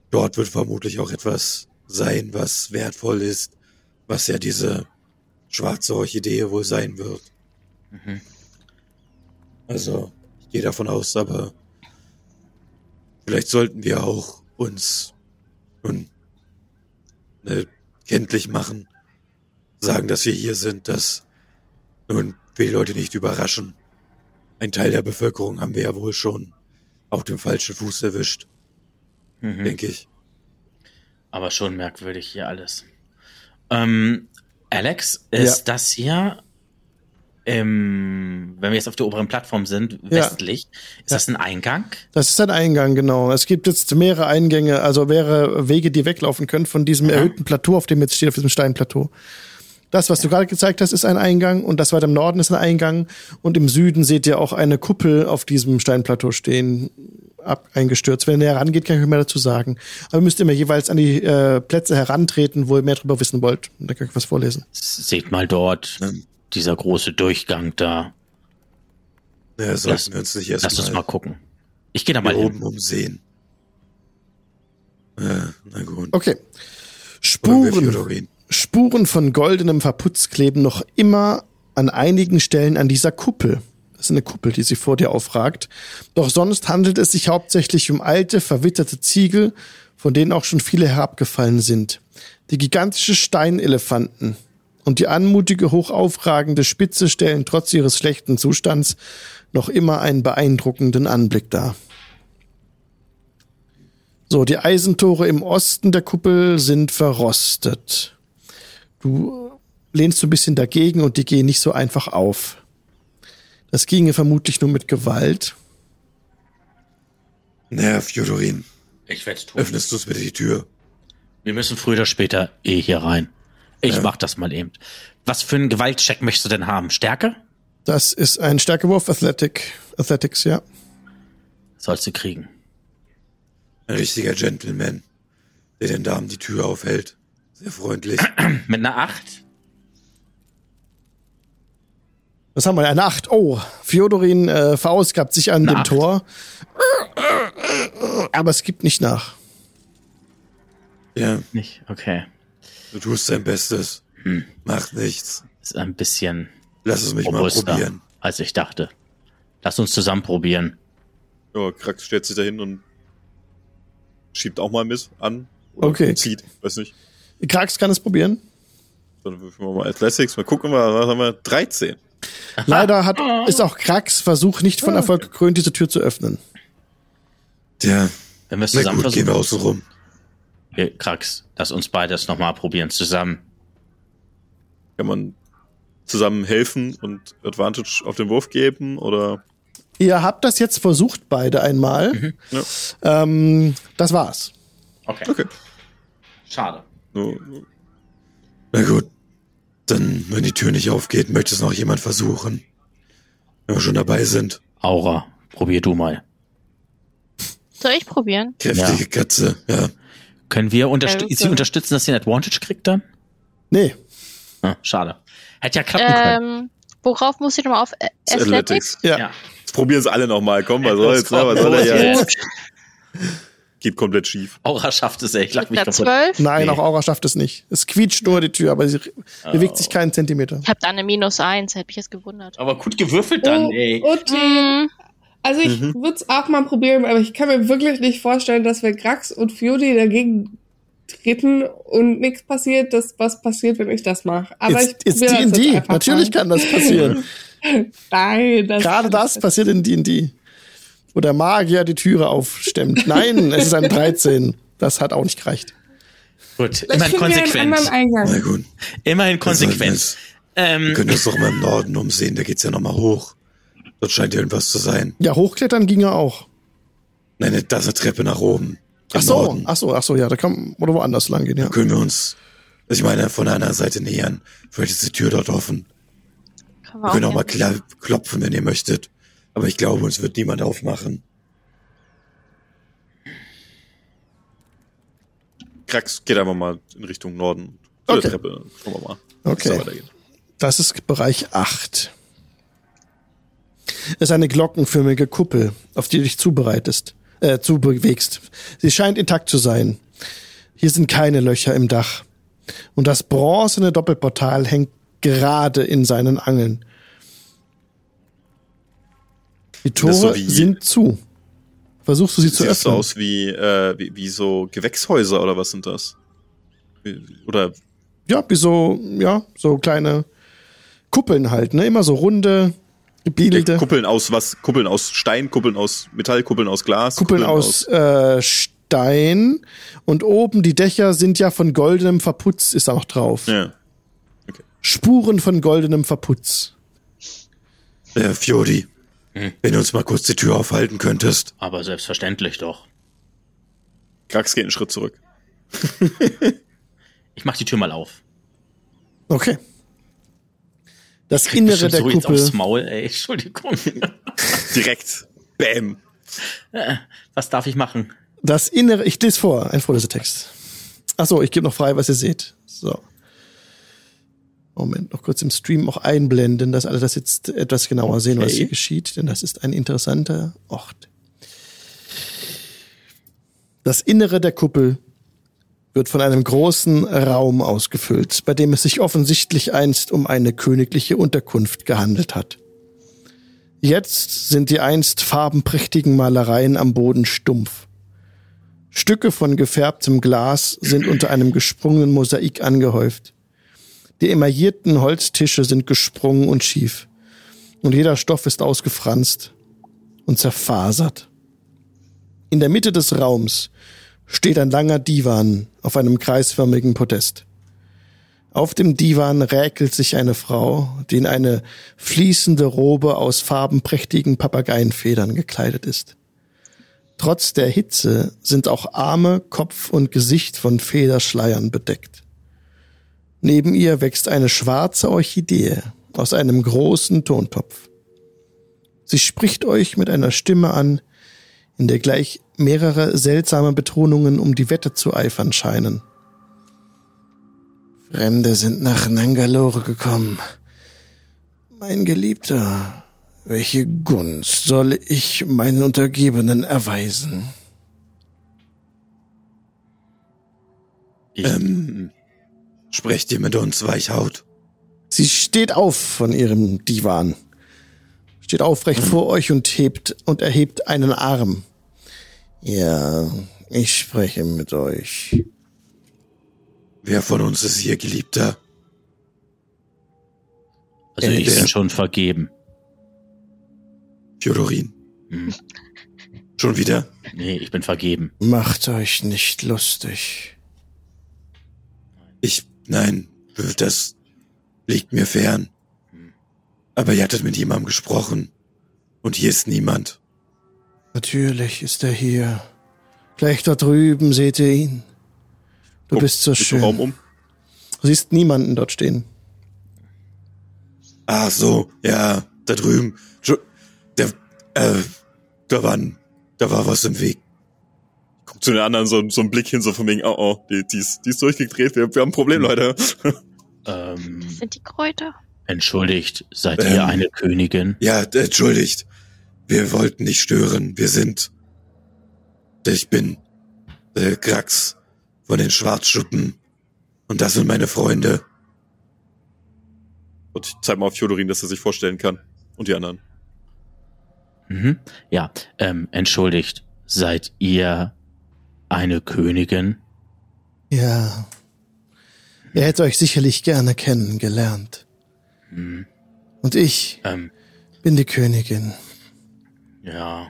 dort wird vermutlich auch etwas sein, was wertvoll ist, was ja diese schwarze Orchidee wohl sein wird. Mhm. Also, ich gehe davon aus, aber vielleicht sollten wir auch uns nun ne, kenntlich machen, sagen, dass wir hier sind, dass nun wir die Leute nicht überraschen. Ein Teil der Bevölkerung haben wir ja wohl schon auf dem falschen Fuß erwischt, Mhm. denke ich. Aber schon merkwürdig hier alles. Ähm, Alex, ist das hier, ähm, wenn wir jetzt auf der oberen Plattform sind, Ja. westlich, ist Ja. das ein Eingang? Das ist ein Eingang, genau. Es gibt jetzt mehrere Eingänge, also mehrere Wege, die weglaufen können von diesem erhöhten Plateau, auf dem jetzt stehen, auf diesem Steinplateau. Das, was du gerade gezeigt hast, ist ein Eingang und das weiter im Norden ist ein Eingang und im Süden seht ihr auch eine Kuppel auf diesem Steinplateau stehen, ab, eingestürzt. Wenn ihr näher rangeht, kann ich euch mehr dazu sagen. Aber ihr müsst immer jeweils an die äh, Plätze herantreten, wo ihr mehr darüber wissen wollt. Und dann kann ich was vorlesen. Seht mal dort, Ähm, dieser große Durchgang da. sollten Lass- wir uns nicht Lass uns mal gucken. Ich gehe da hier mal oben hin. umsehen. Äh, na gut. Okay. Spuren. Spuren von goldenem Verputz kleben noch immer an einigen Stellen an dieser Kuppel. Das ist eine Kuppel, die sich vor dir aufragt. Doch sonst handelt es sich hauptsächlich um alte, verwitterte Ziegel, von denen auch schon viele herabgefallen sind. Die gigantische Steinelefanten und die anmutige, hochaufragende Spitze stellen trotz ihres schlechten Zustands noch immer einen beeindruckenden Anblick dar. So, die Eisentore im Osten der Kuppel sind verrostet. Du lehnst so ein bisschen dagegen und die gehen nicht so einfach auf. Das ginge vermutlich nur mit Gewalt. Naja, Fjodorin, Ich werde tun. öffnest du uns bitte die Tür? Wir müssen früher oder später eh hier rein. Ich Ja. mach das mal eben. Was für einen Gewaltcheck möchtest du denn haben? Stärke? Das ist ein Stärkewurf Athletic, Athletics, ja. Sollst du kriegen. Ein richtiger Gentleman, der den Damen die Tür aufhält. Sehr freundlich. [clears throat] Mit einer Acht? Was haben wir? Eine Acht. Oh, Fjodorin äh, verausgabt sich an Eine dem Acht. Tor. Aber es gibt nicht nach. Ja, Nicht? Okay. du tust dein Bestes. Hm. Macht nichts. Ist ein bisschen Lass es mich mal robuster, probieren. als ich dachte. Lass uns zusammen probieren. Ja, Krax stellt sich dahin und schiebt auch mal mit an. Oder Okay. Zieht, weiß nicht. Krax kann es probieren. Dann würfeln wir mal Athletics. Mal gucken, was haben wir? 13. Leider hat, ist auch Krax Versuch nicht von Erfolg gekrönt, diese Tür zu öffnen. Tja, Wenn wir es zusammen gut, gehen wir versuchen. außen rum. Krax, lass uns beides nochmal probieren zusammen. Kann man zusammen helfen und Advantage auf den Wurf geben oder? Ihr habt das jetzt versucht, beide einmal. Ja. Ähm, das war's. Okay. Okay. Schade. Na gut. Dann, wenn die Tür nicht aufgeht, möchte es noch jemand versuchen. Wenn wir schon dabei sind. Aura, probier du mal. Soll ich probieren? Kräftige Ja. Katze, ja. Können wir unterst Ja, sie unterstützen, dass sie ein Advantage kriegt dann? Nee. Ah, schade. Hätte ja klappen können. Ähm, worauf muss ich nochmal auf? Ä- das Athletics? Ja. Ja. Jetzt probieren es alle nochmal. Komm, was soll's, komm, Was soll er ja? jetzt. [laughs] Geht komplett schief. Aura schafft es, ey. Ich lach mich Na, kaputt. zwölf? Nein, Nee. auch Aura schafft es nicht. Es quietscht nur die Tür, aber sie bewegt sich keinen Zentimeter. Ich habe da eine minus eins, hätte mich jetzt gewundert. Aber gut gewürfelt dann, oh, ey. okay. Hm, Also ich Mhm. würde es auch mal probieren, aber ich kann mir wirklich nicht vorstellen, dass wenn Grax und Fury dagegen treten und nichts passiert, dass was passiert, wenn ich das mache. Aber It's, ich it's probiere das jetzt D&D. einfach Natürlich mal. kann das passieren. [laughs] Nein, das Gerade das [laughs] passiert in D&D. Wo der Magier die Türe aufstemmt. Nein, es ist ein 13. Das hat auch nicht gereicht. Gut, immerhin konsequent. anderen. Na gut. Immerhin konsequent. Ähm, Wir können uns doch mal im Norden umsehen, da geht's ja nochmal hoch. Dort scheint ja irgendwas zu sein. Ja, hochklettern ginge auch. Nein, da ist eine Treppe nach oben. Im Ach so, Norden. ach so, ach so, ja, da kann oder woanders lang gehen, ja. Da können wir uns, also ich meine, von einer Seite nähern. Vielleicht ist die Tür dort offen. können Wir können auch auch mal klopfen, wenn ihr möchtet. Aber ich glaube, uns wird niemand aufmachen. Krax geht einfach mal in Richtung Norden. Zu Okay. der Treppe. Schauen wir mal. Okay. da. Das ist Bereich 8. Es ist eine glockenförmige Kuppel, auf die du dich zubereitest, äh, zubewegst. Sie scheint intakt zu sein. Hier sind keine Löcher im Dach. Und das bronzene Doppelportal hängt gerade in seinen Angeln. Die das so Tore wie- sind zu. Versuchst du sie zu Sieht öffnen? aus wie, äh, wie, wie so Gewächshäuser oder was sind das? Oder Ja, wie so, ja, so kleine Kuppeln halt, ne? Immer so runde, gebiegelte. Kuppeln aus was? Kuppeln aus Stein, Kuppeln aus Metall, Kuppeln aus Glas, Kuppeln aus äh, Stein und oben die Dächer sind ja von goldenem Verputz, ist da noch drauf. Ja. Spuren von goldenem Verputz. Äh, Fjodi, Hm. wenn du uns mal kurz die Tür aufhalten könntest. Aber selbstverständlich doch. Krax geht einen Schritt zurück. [laughs] Ich mach die Tür mal auf. Okay. Das Krieg Innere der so jetzt Kuppel. aufs Maul, ey. [laughs] Entschuldigung. [laughs] Direkt. Bam. Was darf ich machen? Das Innere, ich lese vor, ein Vorlesetext. Achso, ich gebe noch frei, was ihr seht. So. Moment, noch kurz im Stream auch einblenden, dass alle das jetzt etwas genauer sehen, was Okay. hier geschieht, denn das ist ein interessanter Ort. Das Innere der Kuppel wird von einem großen Raum ausgefüllt, bei dem es sich offensichtlich einst um eine königliche Unterkunft gehandelt hat. Jetzt sind die einst farbenprächtigen Malereien am Boden stumpf. Stücke von gefärbtem Glas sind unter einem gesprungenen Mosaik angehäuft. Die emaillierten Holztische sind gesprungen und schief. Und jeder Stoff ist ausgefranst und zerfasert. In der Mitte des Raums steht ein langer Divan auf einem kreisförmigen Podest. Auf dem Divan räkelt sich eine Frau, die in eine fließende Robe aus farbenprächtigen Papageienfedern gekleidet ist. Trotz der Hitze sind auch Arme, Kopf und Gesicht von Federschleiern bedeckt. Neben ihr wächst eine schwarze Orchidee aus einem großen Tontopf. Sie spricht euch mit einer Stimme an, in der gleich mehrere seltsame Betonungen um die Wette zu eifern scheinen. Fremde sind nach Nangalore gekommen. Mein Geliebter, welche Gunst soll ich meinen Untergebenen erweisen? Ich, Ähm, sprecht ihr mit uns, Weichhaut? Sie steht auf von ihrem Divan, steht aufrecht vor euch und hebt und erhebt einen Arm. Ja, ich spreche mit euch. Wer von uns ist ihr Geliebter? also ich wer- bin schon vergeben. Fjodorin. Hm. Schon wieder? Nee, ich bin vergeben. Macht euch nicht lustig. Ich, nein, das liegt mir fern. Aber ihr hattet mit jemandem gesprochen. Und hier ist niemand. Natürlich ist er hier. Gleich da drüben seht ihr ihn. Du Guck bist so im Raum schön. um. Du siehst niemanden dort stehen. Ach so, ja, da drüben. Der, äh, da war, ein- da war was im Weg. Zu den anderen so, so einen Blick hin, so von wegen, oh oh, die, die, ist, die ist durchgedreht, wir, wir haben ein Problem, Leute. Ähm, Das sind die Kräuter. entschuldigt, seid Ähm. ihr eine Königin? Ja, entschuldigt. Wir wollten nicht stören. Wir sind. Ich bin äh, Krax von den Schwarzschuppen. Und das sind meine Freunde. Und ich zeig mal auf Fjodorin, dass er sich vorstellen kann. Und die anderen. Mhm. Ja, ähm, entschuldigt, seid ihr eine Königin? Ja. Er hätte euch sicherlich gerne kennengelernt. Hm, Und ich ähm, bin die Königin. ja,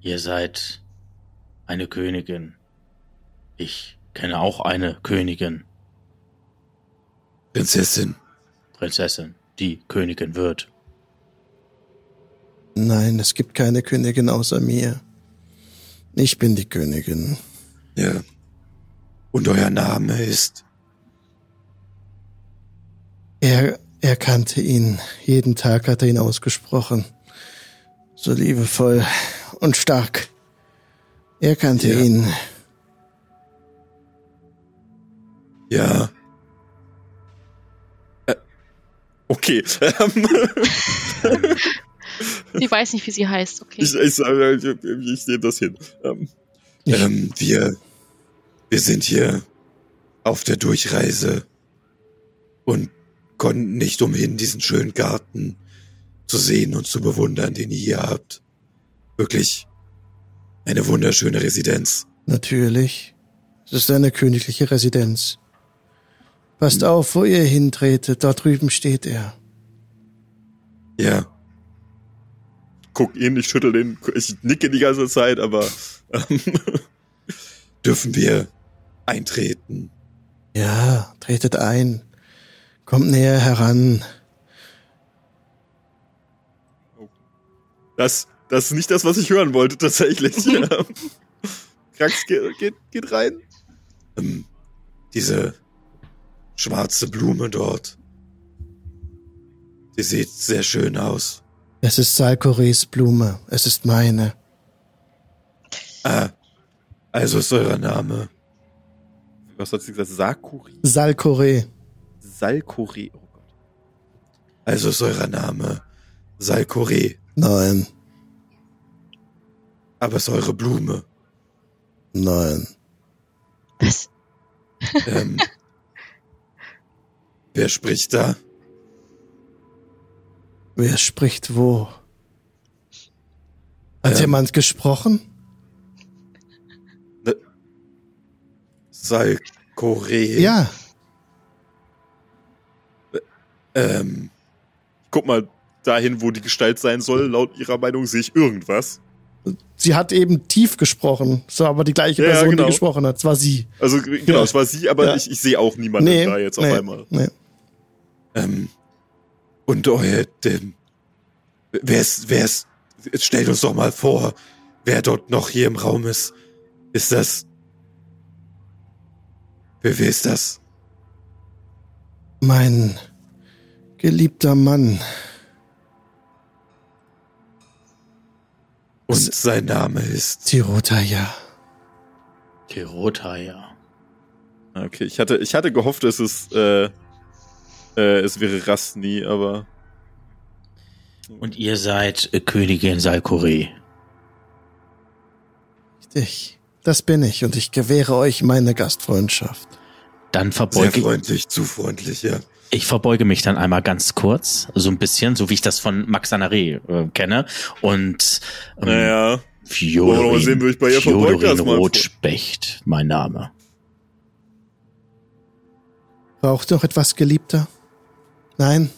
ihr seid eine Königin. Ich kenne auch eine Königin, Prinzessin. Prinzessin, die Königin wird. Nein, es gibt keine Königin außer mir. Ich bin die Königin. Ja. Und euer Name ist. Er, er kannte ihn. Jeden Tag hat er ihn ausgesprochen. So liebevoll und stark. Er kannte Ja. ihn. Ja. Okay. [laughs] [laughs] Sie weiß nicht, wie sie heißt, okay. ich, ich, ich, ich nehme das hin. Ähm, Ähm, wir. Wir sind hier auf der Durchreise und konnten nicht umhin, diesen schönen Garten zu sehen und zu bewundern, den ihr hier habt. Wirklich eine wunderschöne Residenz. Natürlich. Es ist eine königliche Residenz. Passt auf, wo ihr hintretet. Dort drüben steht er. Ja, Guck ihn, ich schüttel den, ich nicke die ganze Zeit, aber ähm, [laughs] dürfen wir eintreten. Ja, tretet ein. Kommt näher heran. das, das ist nicht das, was ich hören wollte, tatsächlich. [laughs] [laughs] Krax, geht, geht, geht rein. Ähm, diese schwarze Blume dort. Sie sieht sehr schön aus. Es ist Salkores Blume. Es ist meine. Ah, also ist euer Name. Was hat sie gesagt? Sakuri? Salkore. Salkori. Oh Gott. Also ist euer Name Salkore. Nein, Aber ist eure Blume. nein. Was? Ähm, [laughs] wer spricht da? Wer spricht wo? Hat Ähm. jemand gesprochen? Salkore. Ja, Ähm, Guck mal dahin, wo die Gestalt sein soll. Laut ihrer Meinung sehe ich irgendwas. sie hat eben tief gesprochen. Es war aber die gleiche Ja, ja, Person, genau. die gesprochen hat. Es war sie. Also genau, Ja. es war sie, aber Ja. ich, ich sehe auch niemanden Nee, da jetzt auf nee, einmal. nee. ähm, und euer, dem, wer ist, wer ist, jetzt stellt uns doch mal vor, wer dort noch hier im Raum ist. Ist das, wer, wer ist das? Mein geliebter Mann. Und Es- sein Name ist, Tirotaya. Tirota, ja. Okay, ich hatte, ich hatte gehofft, es ist, äh, äh, es wäre Rastni, aber Und ihr seid äh, Königin Salkore. Richtig. Das bin ich und ich gewähre euch meine Gastfreundschaft. Dann sehr verbeuge freundlich, zu freundlich, ja. ich verbeuge mich dann einmal ganz kurz, so ein bisschen, so wie ich das von Max Sanare äh, kenne. Und ähm, naja. Sehen, wie ich bei ihr. Rotspecht, mein Name. Braucht noch etwas, Geliebter? Nein?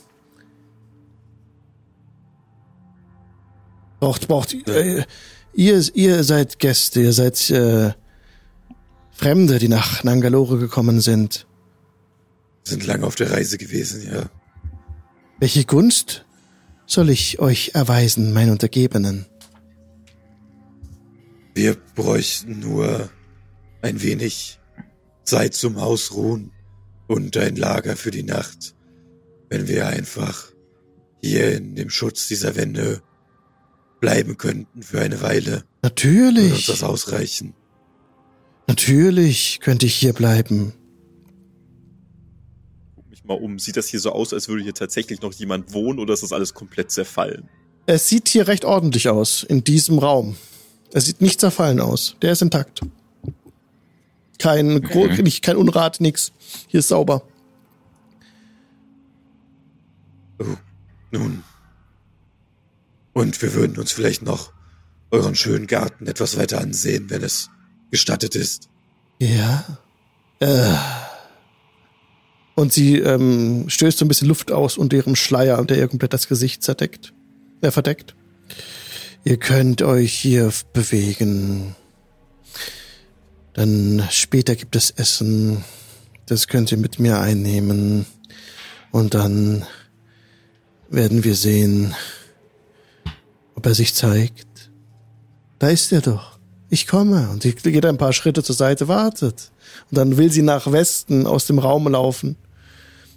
Braucht, braucht, äh, ihr, ihr seid Gäste, ihr seid äh, Fremde, die nach Nangalore gekommen sind. Sind lange auf der Reise gewesen, ja. Welche Gunst soll ich euch erweisen, mein Untergebenen? Wir bräuchten nur ein wenig Zeit zum Ausruhen und ein Lager für die Nacht, wenn wir einfach hier in dem Schutz dieser Wände bleiben könnten für eine Weile. Würde uns Natürlich, das ausreichen? natürlich könnte ich hier bleiben. Guck mich mal um. Sieht das hier so aus, als würde hier tatsächlich noch jemand wohnen oder ist das alles komplett zerfallen? Es sieht hier recht ordentlich aus, in diesem Raum. Es sieht nicht zerfallen aus. Der ist intakt. Kein, Gro nicht, kein Unrat, nix. Hier ist sauber. Nun. Und wir würden uns vielleicht noch euren schönen Garten etwas weiter ansehen, wenn es gestattet ist. Ja. Äh. Und sie ähm, stößt so ein bisschen Luft aus unter ihrem Schleier, der ihr komplett das Gesicht zerdeckt. Äh, verdeckt. Ihr könnt euch hier bewegen. Dann später gibt es Essen. Das könnt ihr mit mir einnehmen. Und dann werden wir sehen, ob er sich zeigt. Da ist er doch. Ich komme. Und sie geht ein paar Schritte zur Seite, wartet. Und dann will sie nach Westen aus dem Raum laufen.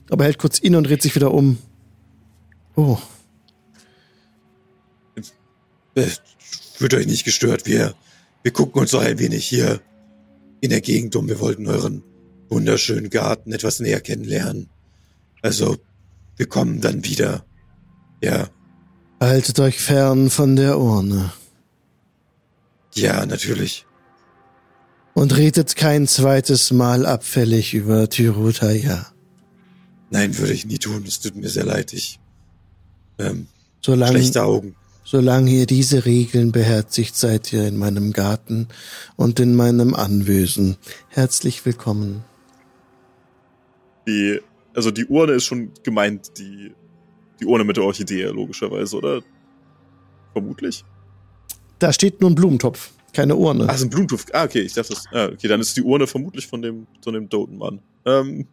Aber hält kurz inne und dreht sich wieder um. Oh, Fühlt euch nicht gestört. Wir, wir gucken uns noch ein wenig hier in der Gegend um. Wir wollten euren wunderschönen Garten etwas näher kennenlernen. Also, wir kommen dann wieder. Ja, haltet euch fern von der Urne. ja, natürlich. Und redet kein zweites Mal abfällig über Tyrutaya. Nein, würde ich nie tun. Es tut mir sehr leid. Ich, ähm, Solange, schlechte Augen. solange ihr diese Regeln beherzigt, seid ihr in meinem Garten und in meinem Anwesen. Herzlich willkommen. Die, also die Urne ist schon gemeint, die, die Urne mit der Orchidee, logischerweise, oder? Vermutlich. Da steht nur ein Blumentopf, keine Urne. Ach, ist ein Blumentopf. Ah, okay, ich dachte das. Ah, okay, dann ist die Urne vermutlich von dem, von dem Dotenmann. Ähm,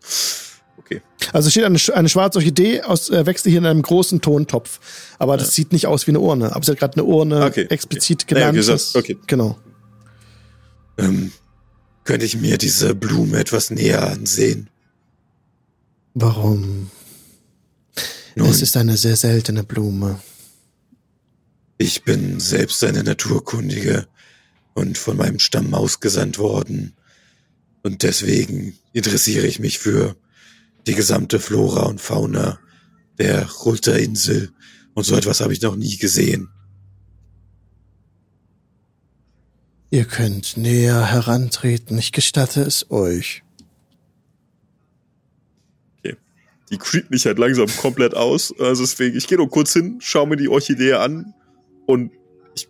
okay. Also steht eine, eine schwarze Orchidee aus äh, wächst hier in einem großen Tontopf. Aber das sieht nicht aus wie eine Urne. Aber sie hat gerade eine Urne Okay, explizit okay. Naja, genannt. okay, Das- so- okay. Genau. Ähm, könnte ich mir diese Blume etwas näher ansehen? Warum? Nun, Es ist eine sehr seltene Blume. ich bin selbst eine Naturkundige und von meinem Stamm ausgesandt worden. Und deswegen interessiere ich mich für die gesamte Flora und Fauna der Rulterinsel. Und so etwas habe ich noch nie gesehen. Ihr könnt näher herantreten. Ich gestatte es euch. Die creept mich halt langsam komplett aus. Also deswegen, ich gehe nur kurz hin, schaue mir die Orchidee an und ich,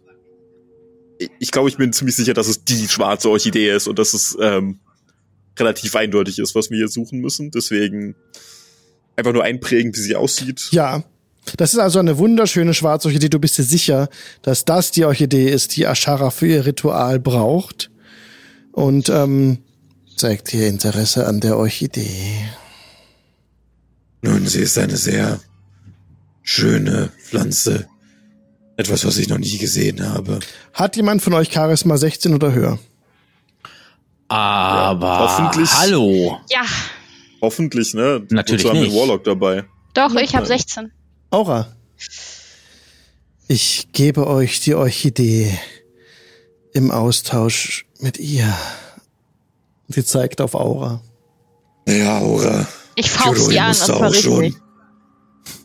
ich, glaube, ich bin ziemlich sicher, dass es die schwarze Orchidee ist und dass es ähm, relativ eindeutig ist, was wir hier suchen müssen. Deswegen einfach nur einprägen, wie sie aussieht. Ja. Das ist also eine wunderschöne schwarze Orchidee. Du bist dir sicher, dass das die Orchidee ist, die Ashara für ihr Ritual braucht. Und ähm, zeigt ihr Interesse an der Orchidee. Nun, sie ist eine sehr schöne Pflanze. Etwas, was ich noch nie gesehen habe. Hat jemand von euch Charisma 16 oder höher? Aber hoffentlich- hallo. Ja, Hoffentlich, ne? Natürlich Wozu haben wir nicht. einen Warlock dabei. doch, ich habe 16. Aura. Ich gebe euch die Orchidee im Austausch mit ihr. Sie zeigt auf Aura. Ja, Aura. Ich faust die ihr an und schon. richtig.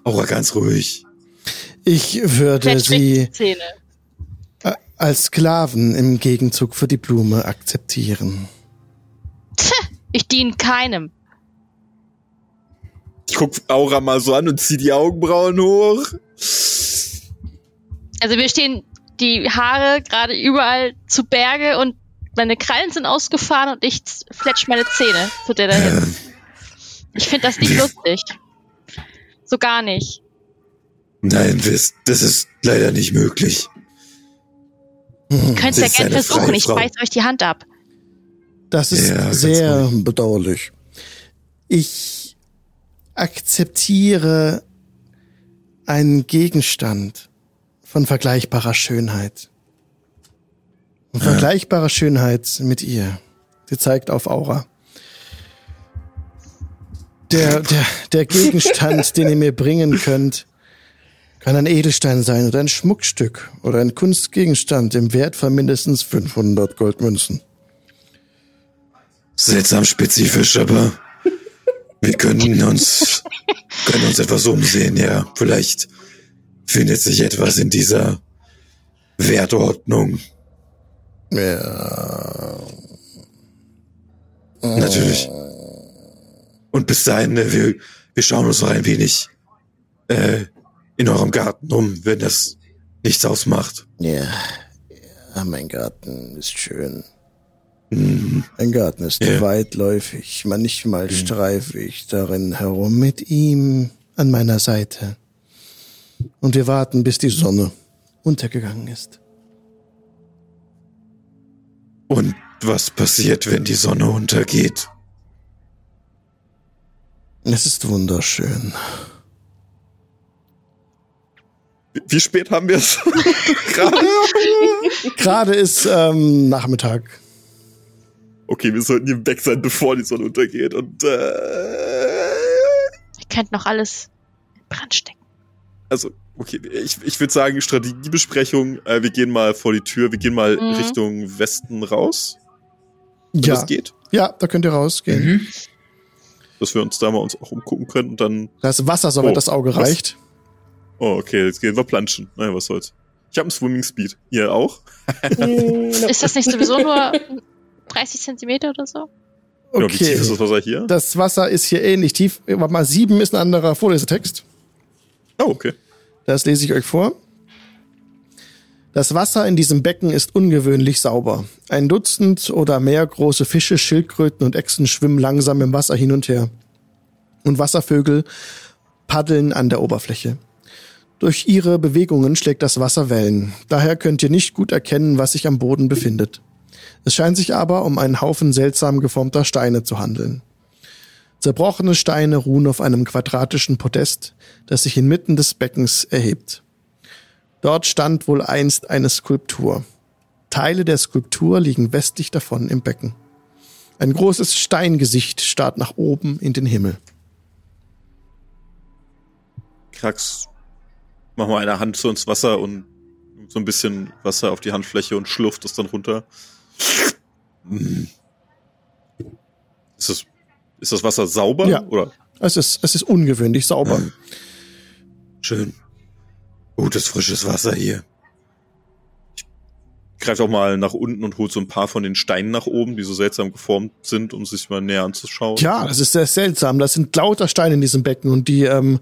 Aura, ganz ruhig. Ich würde sie als Sklaven im Gegenzug für die Blume akzeptieren. Ich diene keinem. Ich guck Aura mal so an und zieh die Augenbrauen hoch. Also wir stehen die Haare gerade überall zu Berge und meine Krallen sind ausgefahren und ich fletsch meine Zähne zu der dahin. [laughs] Ich finde das nicht lustig. So gar nicht. nein, wisst, das ist leider nicht möglich. Ihr könnt Sie ja gerne versuchen, ich beiß euch die Hand ab. Das ist Ja, sehr bedauerlich. Ich akzeptiere einen Gegenstand von vergleichbarer Schönheit. Von vergleichbarer Schönheit mit ihr. Sie zeigt auf Aura. Der, der, der Gegenstand, den ihr mir bringen könnt, kann ein Edelstein sein oder ein Schmuckstück oder ein Kunstgegenstand im Wert von mindestens 500 Goldmünzen. Seltsam spezifisch, aber wir können uns, können uns etwas umsehen, ja. Vielleicht findet sich etwas in dieser Wertordnung. Ja. Natürlich. Und bis dahin, äh, wir, wir schauen uns noch ein wenig äh, in eurem Garten um, wenn das nichts ausmacht. Ja, ja, mein Garten ist schön. Mhm. Mein Garten ist Ja. weitläufig. Manchmal streife ich darin herum mit ihm an meiner Seite. Und wir warten, bis die Sonne untergegangen ist. Und was passiert, wenn die Sonne untergeht? Es ist wunderschön. Wie, wie spät haben wir es? [laughs] Gerade? Gerade ist ähm, Nachmittag. Okay, wir sollten hier weg sein, bevor die Sonne untergeht. Und äh, Ihr könnt noch alles in Brand stecken. also, okay, ich, ich würde sagen, Strategiebesprechung, äh, wir gehen mal vor die Tür, wir gehen mal Mhm. Richtung Westen raus, wenn Ja, das geht. ja, da könnt ihr rausgehen. Mhm. Dass wir uns da mal uns auch umgucken können und dann. Das Wasser, soweit Oh, das Auge was? reicht. Oh, okay, jetzt gehen wir planschen. Naja, was soll's. Ich habe einen Swimming Speed. Ihr auch? Ist das nicht sowieso nur 30 Zentimeter oder so? Genau, wie tief Okay. ist das Wasser hier? Das Wasser ist hier ähnlich tief. Warte mal, sieben ist ein anderer Vorlesetext. Oh, okay. Das lese ich euch vor. Das Wasser in diesem Becken ist ungewöhnlich sauber. Ein Dutzend oder mehr große Fische, Schildkröten und Echsen schwimmen langsam im Wasser hin und her. Und Wasservögel paddeln an der Oberfläche. Durch ihre Bewegungen schlägt das Wasser Wellen. Daher könnt ihr nicht gut erkennen, was sich am Boden befindet. Es scheint sich aber um einen Haufen seltsam geformter Steine zu handeln. Zerbrochene Steine ruhen auf einem quadratischen Podest, das sich inmitten des Beckens erhebt. Dort stand wohl einst eine Skulptur. Teile der Skulptur liegen westlich davon im Becken. Ein großes Steingesicht starrt nach oben in den Himmel. Krax, mach mal eine Hand so ins Wasser und so ein bisschen Wasser auf die Handfläche und schlurft es dann runter. Ist das, ist das Wasser sauber? Ja. Oder? Es ist, es ist ungewöhnlich sauber. Schön. Gutes, frisches Wasser hier. Greift auch mal nach unten und holt so ein paar von den Steinen nach oben, die so seltsam geformt sind, um sich mal näher anzuschauen. Tja, das ist sehr seltsam. Das sind lauter Steine in diesem Becken und die ähm,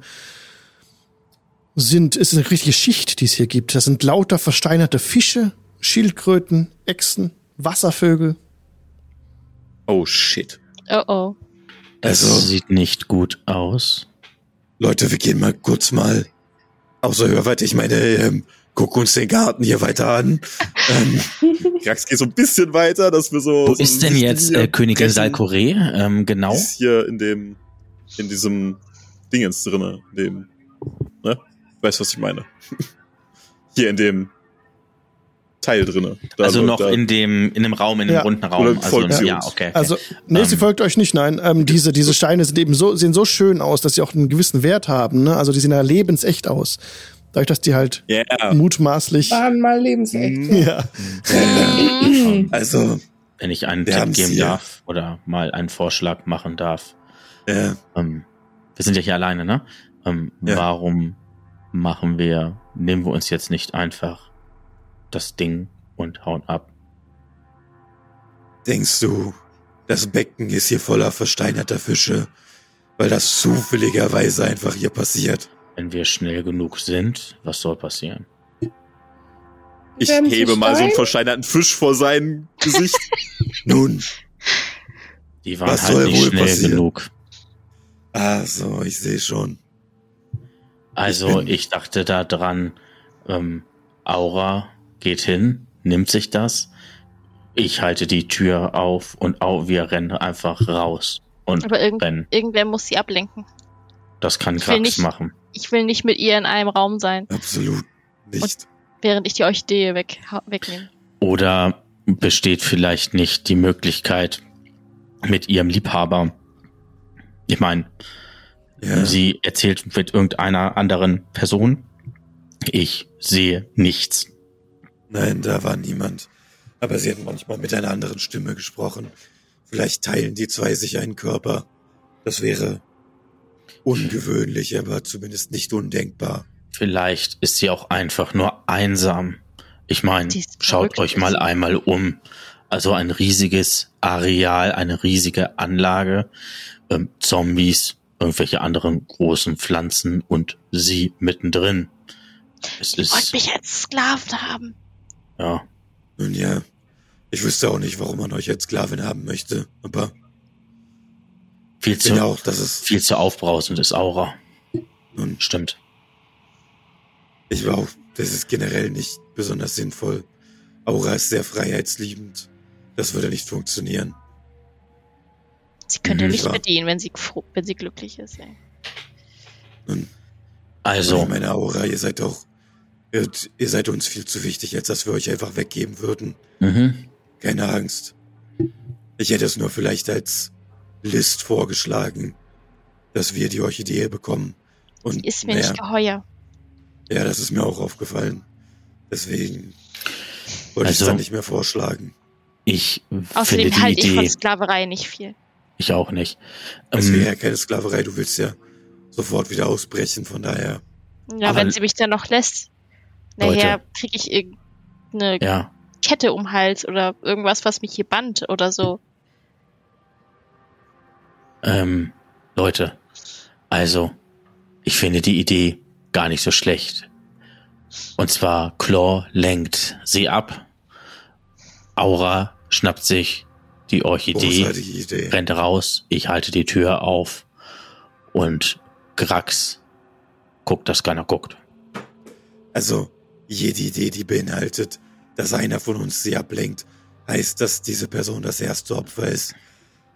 sind, ist eine richtige Schicht, die es hier gibt. Das sind lauter versteinerte Fische, Schildkröten, Echsen, Wasservögel. Oh shit. Oh oh. Das Also- sieht nicht gut aus. Leute, wir gehen mal kurz mal außer Hörweite. Ich meine, ähm, guck uns den Garten hier weiter an. Ähm, [laughs] Krax geht so ein bisschen weiter, dass wir so. Wo so ist denn jetzt äh, Königin. Salkore? Ähm, genau. Ist hier in dem, in diesem Dingens drinne, dem, ne? Weißt was ich meine? [laughs] hier in dem Teil drinne. Da Also noch da- in dem, in dem Raum, in dem Ja. runden Raum. Oder Also, sie ja, uns? okay. okay. Also, nee, sie Ähm. folgt euch nicht, nein. Ähm, diese, diese Steine sind eben so, sehen so schön aus, dass sie auch einen gewissen Wert haben. Ne? Also die sehen ja lebensecht aus. Dadurch, dass die halt Ja. mutmaßlich. Waren mal lebensecht. Mhm. [laughs] Ja. also, Wenn ich einen Tipp geben darf oder mal einen Vorschlag machen darf. äh, Ähm, wir sind ja hier alleine, ne? Ähm, Ja. Warum machen wir, nehmen wir uns jetzt nicht einfach das Ding und hauen ab? denkst du, das Becken ist hier voller versteinerter Fische, weil das zufälligerweise einfach hier passiert? Wenn wir schnell genug sind, was soll passieren? Ich hebe mal so einen Stein? versteinerten Fisch vor sein Gesicht. [laughs] Nun, Die waren Was halt soll nicht wohl schnell passieren? genug. ah so, ich sehe schon. Also bin- ich dachte da dran, ähm, Aura geht hin, nimmt sich das. Ich halte die Tür auf und au wir rennen einfach raus und Aber irgend, rennen. irgendwer muss sie ablenken. Das kann Ich Krax nicht- machen. Ich will nicht mit ihr in einem Raum sein, Absolut nicht. während ich die Orchidee weg, wegnehme. Oder besteht vielleicht nicht die Möglichkeit mit ihrem Liebhaber. Ich meine, Ja, sie erzählt mit irgendeiner anderen Person. Ich sehe nichts. Nein, da war niemand. Aber sie hat manchmal mit einer anderen Stimme gesprochen. Vielleicht teilen die zwei sich einen Körper. Das wäre ungewöhnlich, aber zumindest nicht undenkbar. Vielleicht ist sie auch einfach nur einsam. Ich meine, schaut euch mal einmal um. Also ein riesiges Areal, eine riesige Anlage, ähm, Zombies, irgendwelche anderen großen Pflanzen und sie mittendrin. Es Wollt ist, mich als Sklaven haben. Ja, Nun ja, ich wüsste auch nicht, warum man euch als Sklavin haben möchte, aber viel zu, auch, dass es viel zu aufbrausend ist Aura. nun, Stimmt. ich war auch, das ist generell nicht besonders sinnvoll. Aura ist sehr freiheitsliebend. Das würde nicht funktionieren. Sie könnte Mhm, nicht wahr. bedienen, wenn sie, wenn sie glücklich ist. Ey. Nun, Also, ich meine Aura, ihr seid auch, ihr, ihr seid uns viel zu wichtig, als dass wir euch einfach weggeben würden. mhm. Keine Angst. Ich hätte es nur vielleicht als List vorgeschlagen, dass wir die Orchidee bekommen. Und Ist mir naja, nicht geheuer. ja, das ist mir auch aufgefallen. Deswegen wollte ich es Also- dann nicht mehr vorschlagen. ich Außerdem finde die halte ich von Sklaverei nicht viel. ich auch nicht. Es Ähm, wäre ja keine Sklaverei, du willst ja sofort wieder ausbrechen, von daher. Ja, Aber- wenn sie mich dann noch lässt. Nachher kriege ich irgendeine ja, Kette um den Hals oder irgendwas, was mich hier band oder so. Ähm, Leute, also, ich finde die Idee gar nicht so schlecht. Und zwar Claw lenkt sie ab. Aura schnappt sich die Orchidee, Idee. rennt raus. Ich halte die Tür auf. Und Grax guckt, dass keiner guckt. Also, jede Idee, die beinhaltet, dass einer von uns sie ablenkt, heißt, dass diese Person das erste Opfer ist.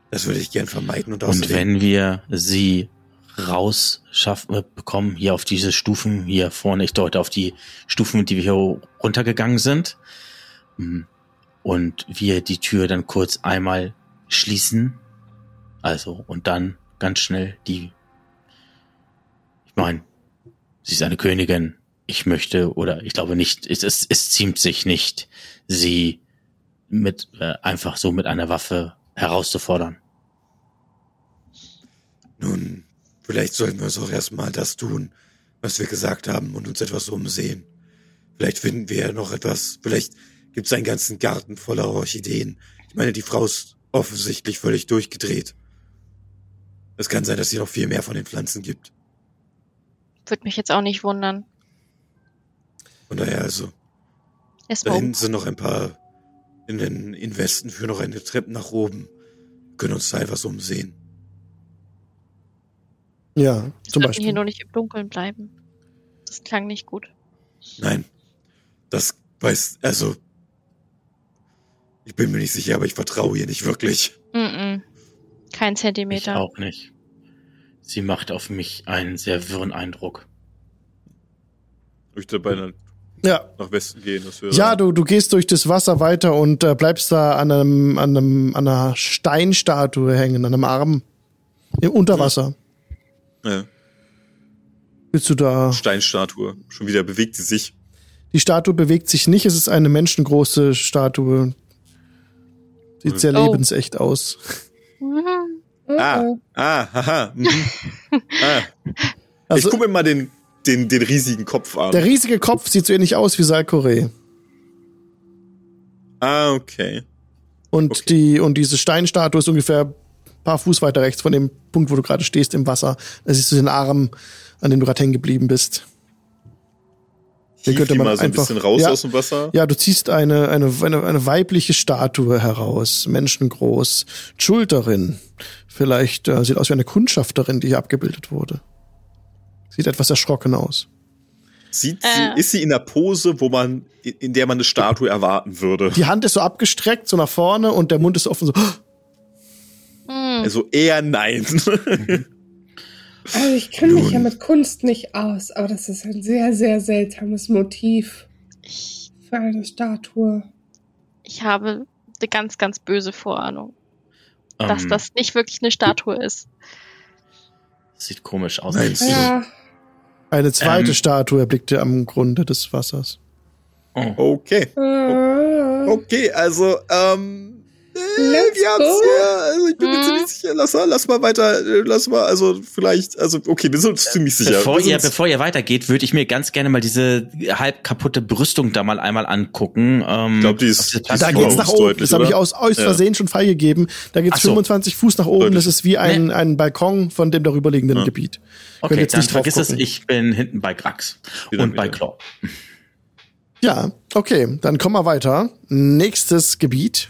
Das würde ich gern vermeiden und Und außerdem. wenn wir sie rausschaffen, äh, bekommen, hier auf diese Stufen, hier vorne, ich deute auf die Stufen, die wir hier runtergegangen sind, mm, und wir die Tür dann kurz einmal schließen, also, und dann ganz schnell die, ich meine, sie ist eine Königin, ich möchte, oder ich glaube nicht, es, es, es ziemt sich nicht, sie mit, äh, einfach so mit einer Waffe herauszufordern. Nun, vielleicht sollten wir uns auch erstmal das tun, was wir gesagt haben und uns etwas umsehen. Vielleicht finden wir ja noch etwas. Vielleicht gibt es einen ganzen Garten voller Orchideen. Ich meine, die Frau ist offensichtlich völlig durchgedreht. Es kann sein, dass sie noch viel mehr von den Pflanzen gibt. Würde mich jetzt auch nicht wundern. Von daher also, da Erstmal hinten um. sind noch ein paar in den in Westen führen noch eine Treppe nach oben. Wir können uns da etwas umsehen. Ja, Wir zum sollten Beispiel. hier nur nicht im Dunkeln bleiben. Das klang nicht gut. Nein, das weiß, also, ich bin mir nicht sicher, aber ich vertraue ihr nicht wirklich. Mm -mm. Kein Ich Zentimeter. auch nicht. Sie macht auf mich einen sehr wirren Eindruck. Ich dabei Ja, nach Westen gehen. Das wäre Ja, du, du gehst durch das Wasser weiter und äh, bleibst da an einem, an einem, an einer Steinstatue hängen, an einem Arm. Im Unterwasser. Ja, Willst du da. Steinstatue. Schon wieder bewegt sie sich. Die Statue bewegt sich nicht, es ist eine menschengroße Statue. Sieht sehr Oh. lebensecht aus. Mhm. Ah, ah, haha. Mhm. [laughs] ah. Also, ich gucke mir mal den, den, den riesigen Kopf an. der riesige Kopf sieht so ähnlich aus wie Salkore. ah, okay. Und Okay. die, und diese Steinstatue ist ungefähr ein paar Fuß weiter rechts von dem Punkt, wo du gerade stehst im Wasser. Da siehst du den Arm, an dem du gerade hängen geblieben bist. Hier könnte man mal so ein einfach- bisschen raus ja. aus dem Wasser. Ja, du ziehst eine, eine, eine, eine weibliche Statue heraus, menschengroß, Schulterin. Vielleicht äh, sieht aus wie eine Kundschafterin, die hier abgebildet wurde. Sieht etwas erschrocken aus. Sieht Äh. sie, ist sie in der Pose, wo man, in der man eine Statue erwarten würde? Die Hand ist so abgestreckt, so nach vorne und der Mund ist offen so. Hm. Also eher nein. [laughs] Also ich kenne mich ja mit Kunst nicht aus, aber das ist ein sehr, sehr seltsames Motiv Ich, für eine Statue. ich habe eine ganz, ganz böse Vorahnung, dass Ähm, das nicht wirklich eine Statue ist. Sieht komisch aus. Nein, sie- Ja, Eine zweite Ähm. Statue erblickte am Grunde des Wassers. Oh. okay. äh, Okay, also, ähm. Äh, Let's wir haben's go. ja, also ich bin mir Mhm. ziemlich sicher, lass mal, lass mal weiter, äh, lass mal, also vielleicht, also okay, wir sind uns ziemlich sicher. Bevor ihr, bevor ihr weitergeht, würde ich mir ganz gerne mal diese halb kaputte Brüstung da mal einmal angucken. Ähm, Ich glaub, die ist- die ist. Da geht's nach oben. deutlich, das habe ich aus, aus Ja. Versehen schon freigegeben. Da geht's so. 25 Fuß nach oben. Deutlich. Das ist wie ein, ein Balkon von dem darüberliegenden Ja. Gebiet. Okay, jetzt dann nicht drauf vergiss es, gucken. ich bin hinten bei Grax Wieder, und bei wieder. Claw. Ja, okay, dann kommen wir weiter. Nächstes Gebiet.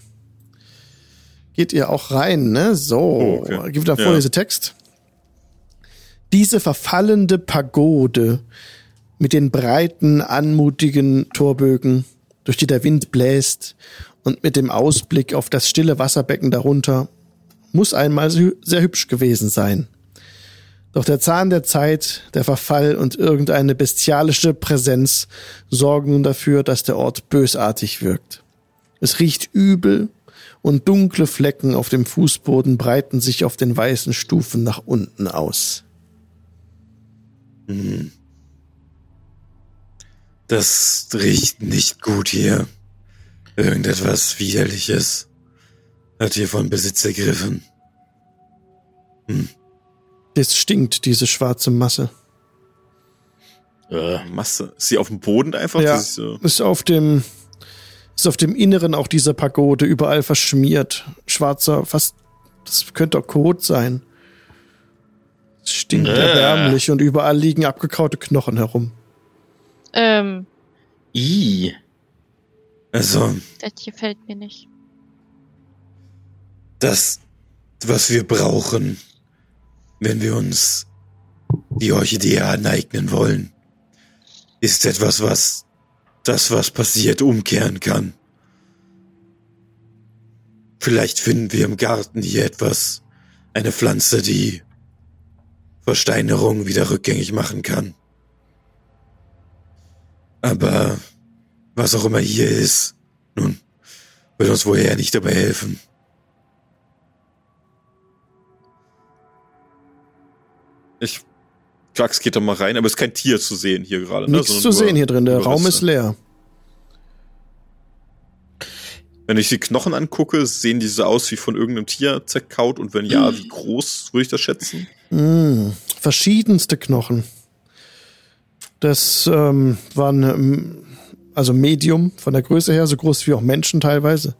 Geht ihr auch rein, ne? So, Oh, okay. gib da vor Ja. diese Text. Diese verfallende Pagode mit den breiten, anmutigen Torbögen, durch die der Wind bläst und mit dem Ausblick auf das stille Wasserbecken darunter, muss einmal sehr hübsch gewesen sein. Doch der Zahn der Zeit, der Verfall und irgendeine bestialische Präsenz sorgen nun dafür, dass der Ort bösartig wirkt. Es riecht übel und dunkle Flecken auf dem Fußboden breiten sich auf den weißen Stufen nach unten aus. Hm. Das riecht nicht gut hier. Irgendetwas Widerliches hat hier von Besitz ergriffen. Es stinkt, diese schwarze Masse. Äh, Masse. Ist sie auf dem Boden einfach? Ja. Ist so, Ist auf dem, ist auf dem Inneren auch dieser Pagode überall verschmiert. Schwarzer, fast, das könnte auch Kot sein. Es stinkt Äh. erbärmlich und überall liegen abgekaute Knochen herum. Ähm, I. Also, Das gefällt mir nicht. das, was wir brauchen, wenn wir uns die Orchidee aneignen wollen, ist etwas, was das, was passiert, umkehren kann. Vielleicht finden wir im Garten hier etwas, eine Pflanze, die Versteinerung wieder rückgängig machen kann. Aber was auch immer hier ist, nun, wird uns wohl eher nicht dabei helfen. Ich, Krax geht da mal rein, aber es ist kein Tier zu sehen hier gerade. Ne? Nichts sondern zu sehen hier drin. Der Raum ist leer. Wenn ich die Knochen angucke, sehen die so aus wie von irgendeinem Tier zerkaut und wenn ja, wie groß würde ich das schätzen? Mm, verschiedenste Knochen. Das ähm, waren also Medium von der Größe her, so groß wie auch Menschen teilweise.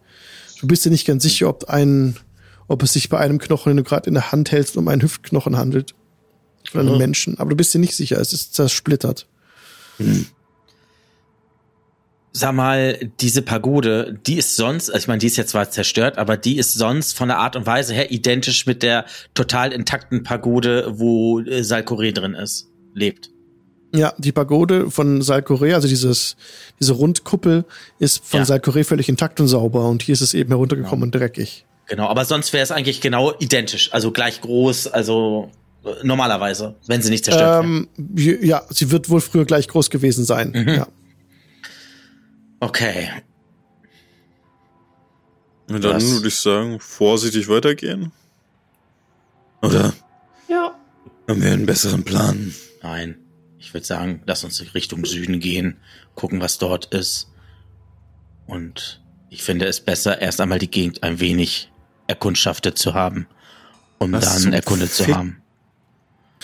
Du bist dir nicht ganz sicher, ob ein, ob es sich bei einem Knochen, den du gerade in der Hand hältst, um einen Hüftknochen handelt. Von einem Mhm. Menschen. Aber du bist dir nicht sicher, es ist zersplittert. Sag mal, diese Pagode, die ist sonst, also ich meine, die ist jetzt zwar zerstört, aber die ist sonst von der Art und Weise her identisch mit der total intakten Pagode, wo äh, Salkore drin ist, lebt. Ja, die Pagode von Salkore, also dieses, diese Rundkuppel, ist von Ja. Salkore völlig intakt und sauber und hier ist es eben heruntergekommen und dreckig. Genau, aber sonst wäre es eigentlich genau identisch, also gleich groß, also normalerweise, wenn sie nicht zerstört. Ähm, ja, sie wird wohl früher gleich groß gewesen sein. Mhm. Ja. Okay. Und dann Das- würde ich sagen, vorsichtig weitergehen. Oder Ja. haben wir einen besseren Plan? Nein. Ich würde sagen, lass uns Richtung Süden gehen, gucken, was dort ist. Und ich finde es besser, erst einmal die Gegend ein wenig erkundschaftet zu haben, um Was dann erkundet zu Fick? haben.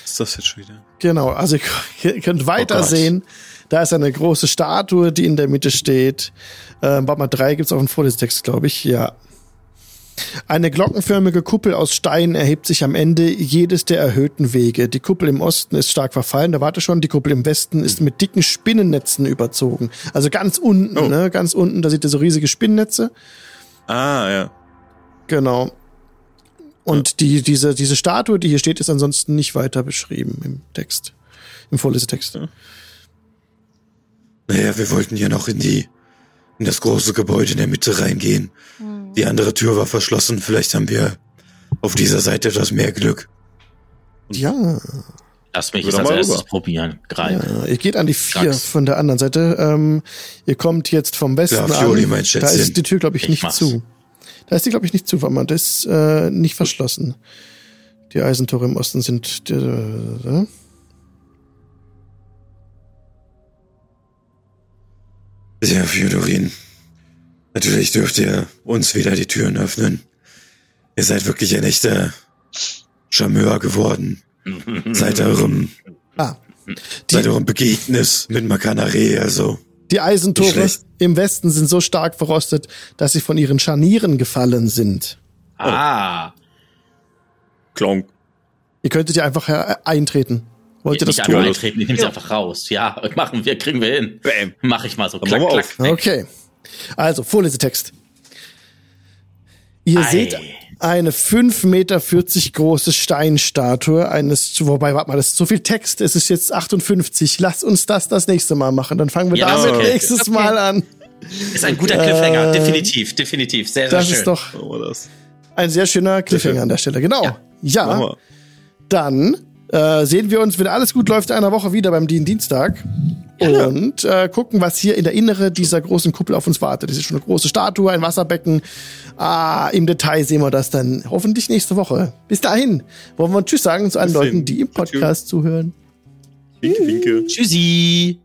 Was ist das jetzt schon wieder? Genau, also [laughs] ihr könnt weiter Gott. sehen. Da ist eine große Statue, die in der Mitte steht. Ähm, warte mal, drei gibt's auch einen Vorlesetext, glaube ich. Ja. Eine glockenförmige Kuppel aus Stein erhebt sich am Ende jedes der erhöhten Wege. Die Kuppel im Osten ist stark verfallen, da warte schon. Die Kuppel im Westen ist mit dicken Spinnennetzen überzogen. Also ganz unten, Oh. ne? Ganz unten, da seht ihr so riesige Spinnennetze. Ah, ja. Genau. Und die, diese, diese Statue, die hier steht, ist ansonsten nicht weiter beschrieben im Text. Im Vorlesetext. Naja, wir wollten ja noch in die, in das große Gebäude in der Mitte reingehen. Die andere Tür war verschlossen. Vielleicht haben wir auf dieser Seite etwas mehr Glück. Ja, Lass mich doch als mal erstes rüber. probieren. Greif. ja, ihr geht an die vier Sag's. von der anderen Seite. Ähm, ihr kommt jetzt vom Westen Ja, Fioli, an. mein Da ist die Tür, glaube ich, Ich nicht mach's. zu. Da ist die, glaube ich, nicht zu, weil man das ist äh, nicht verschlossen. Die Eisentore im Osten sind. Äh, äh, Ja, Fjodorin. Natürlich dürft ihr uns wieder die Türen öffnen. Ihr seid wirklich ein echter Charmeur geworden. [laughs] Seit eurem, ah, seit die, eurem Begegnis mit Makanare, also. Die Eisentore im Westen sind so stark verrostet, dass sie von ihren Scharnieren gefallen sind. Ah, Klonk. Ihr könntet ja einfach äh, eintreten. Wollt ihr das nicht tun? einfach eintreten, ich nehme sie einfach raus. Ja, [laughs] machen wir, kriegen wir hin. Bam. Mach ich mal so. Klack, klack. auf. weg. Okay. Also, Vorlesetext. Ihr Ei. seht eine 5,40 Meter große Steinstatue eines, wobei, warte mal, das ist so viel Text, es ist jetzt 58. Lass uns das das nächste Mal machen. Dann fangen wir Ja, damit okay. nächstes Okay. Mal an. Ist ein guter Cliffhanger, Äh, definitiv, definitiv. Sehr, sehr Das schön. ist doch das. ein sehr schöner Cliffhanger an der Stelle. Genau. Ja. Ja, dann äh, sehen wir uns, wenn alles gut läuft, in einer Woche wieder beim Dien Dienstag. Und äh, gucken, was hier in der Innere dieser großen Kuppel auf uns wartet. Das ist schon eine große Statue, ein Wasserbecken. Ah, im Detail sehen wir das dann hoffentlich nächste Woche. Bis dahin wollen wir Tschüss sagen zu allen. Leuten, die im Podcast zuhören. Winke, winke. Tschüssi.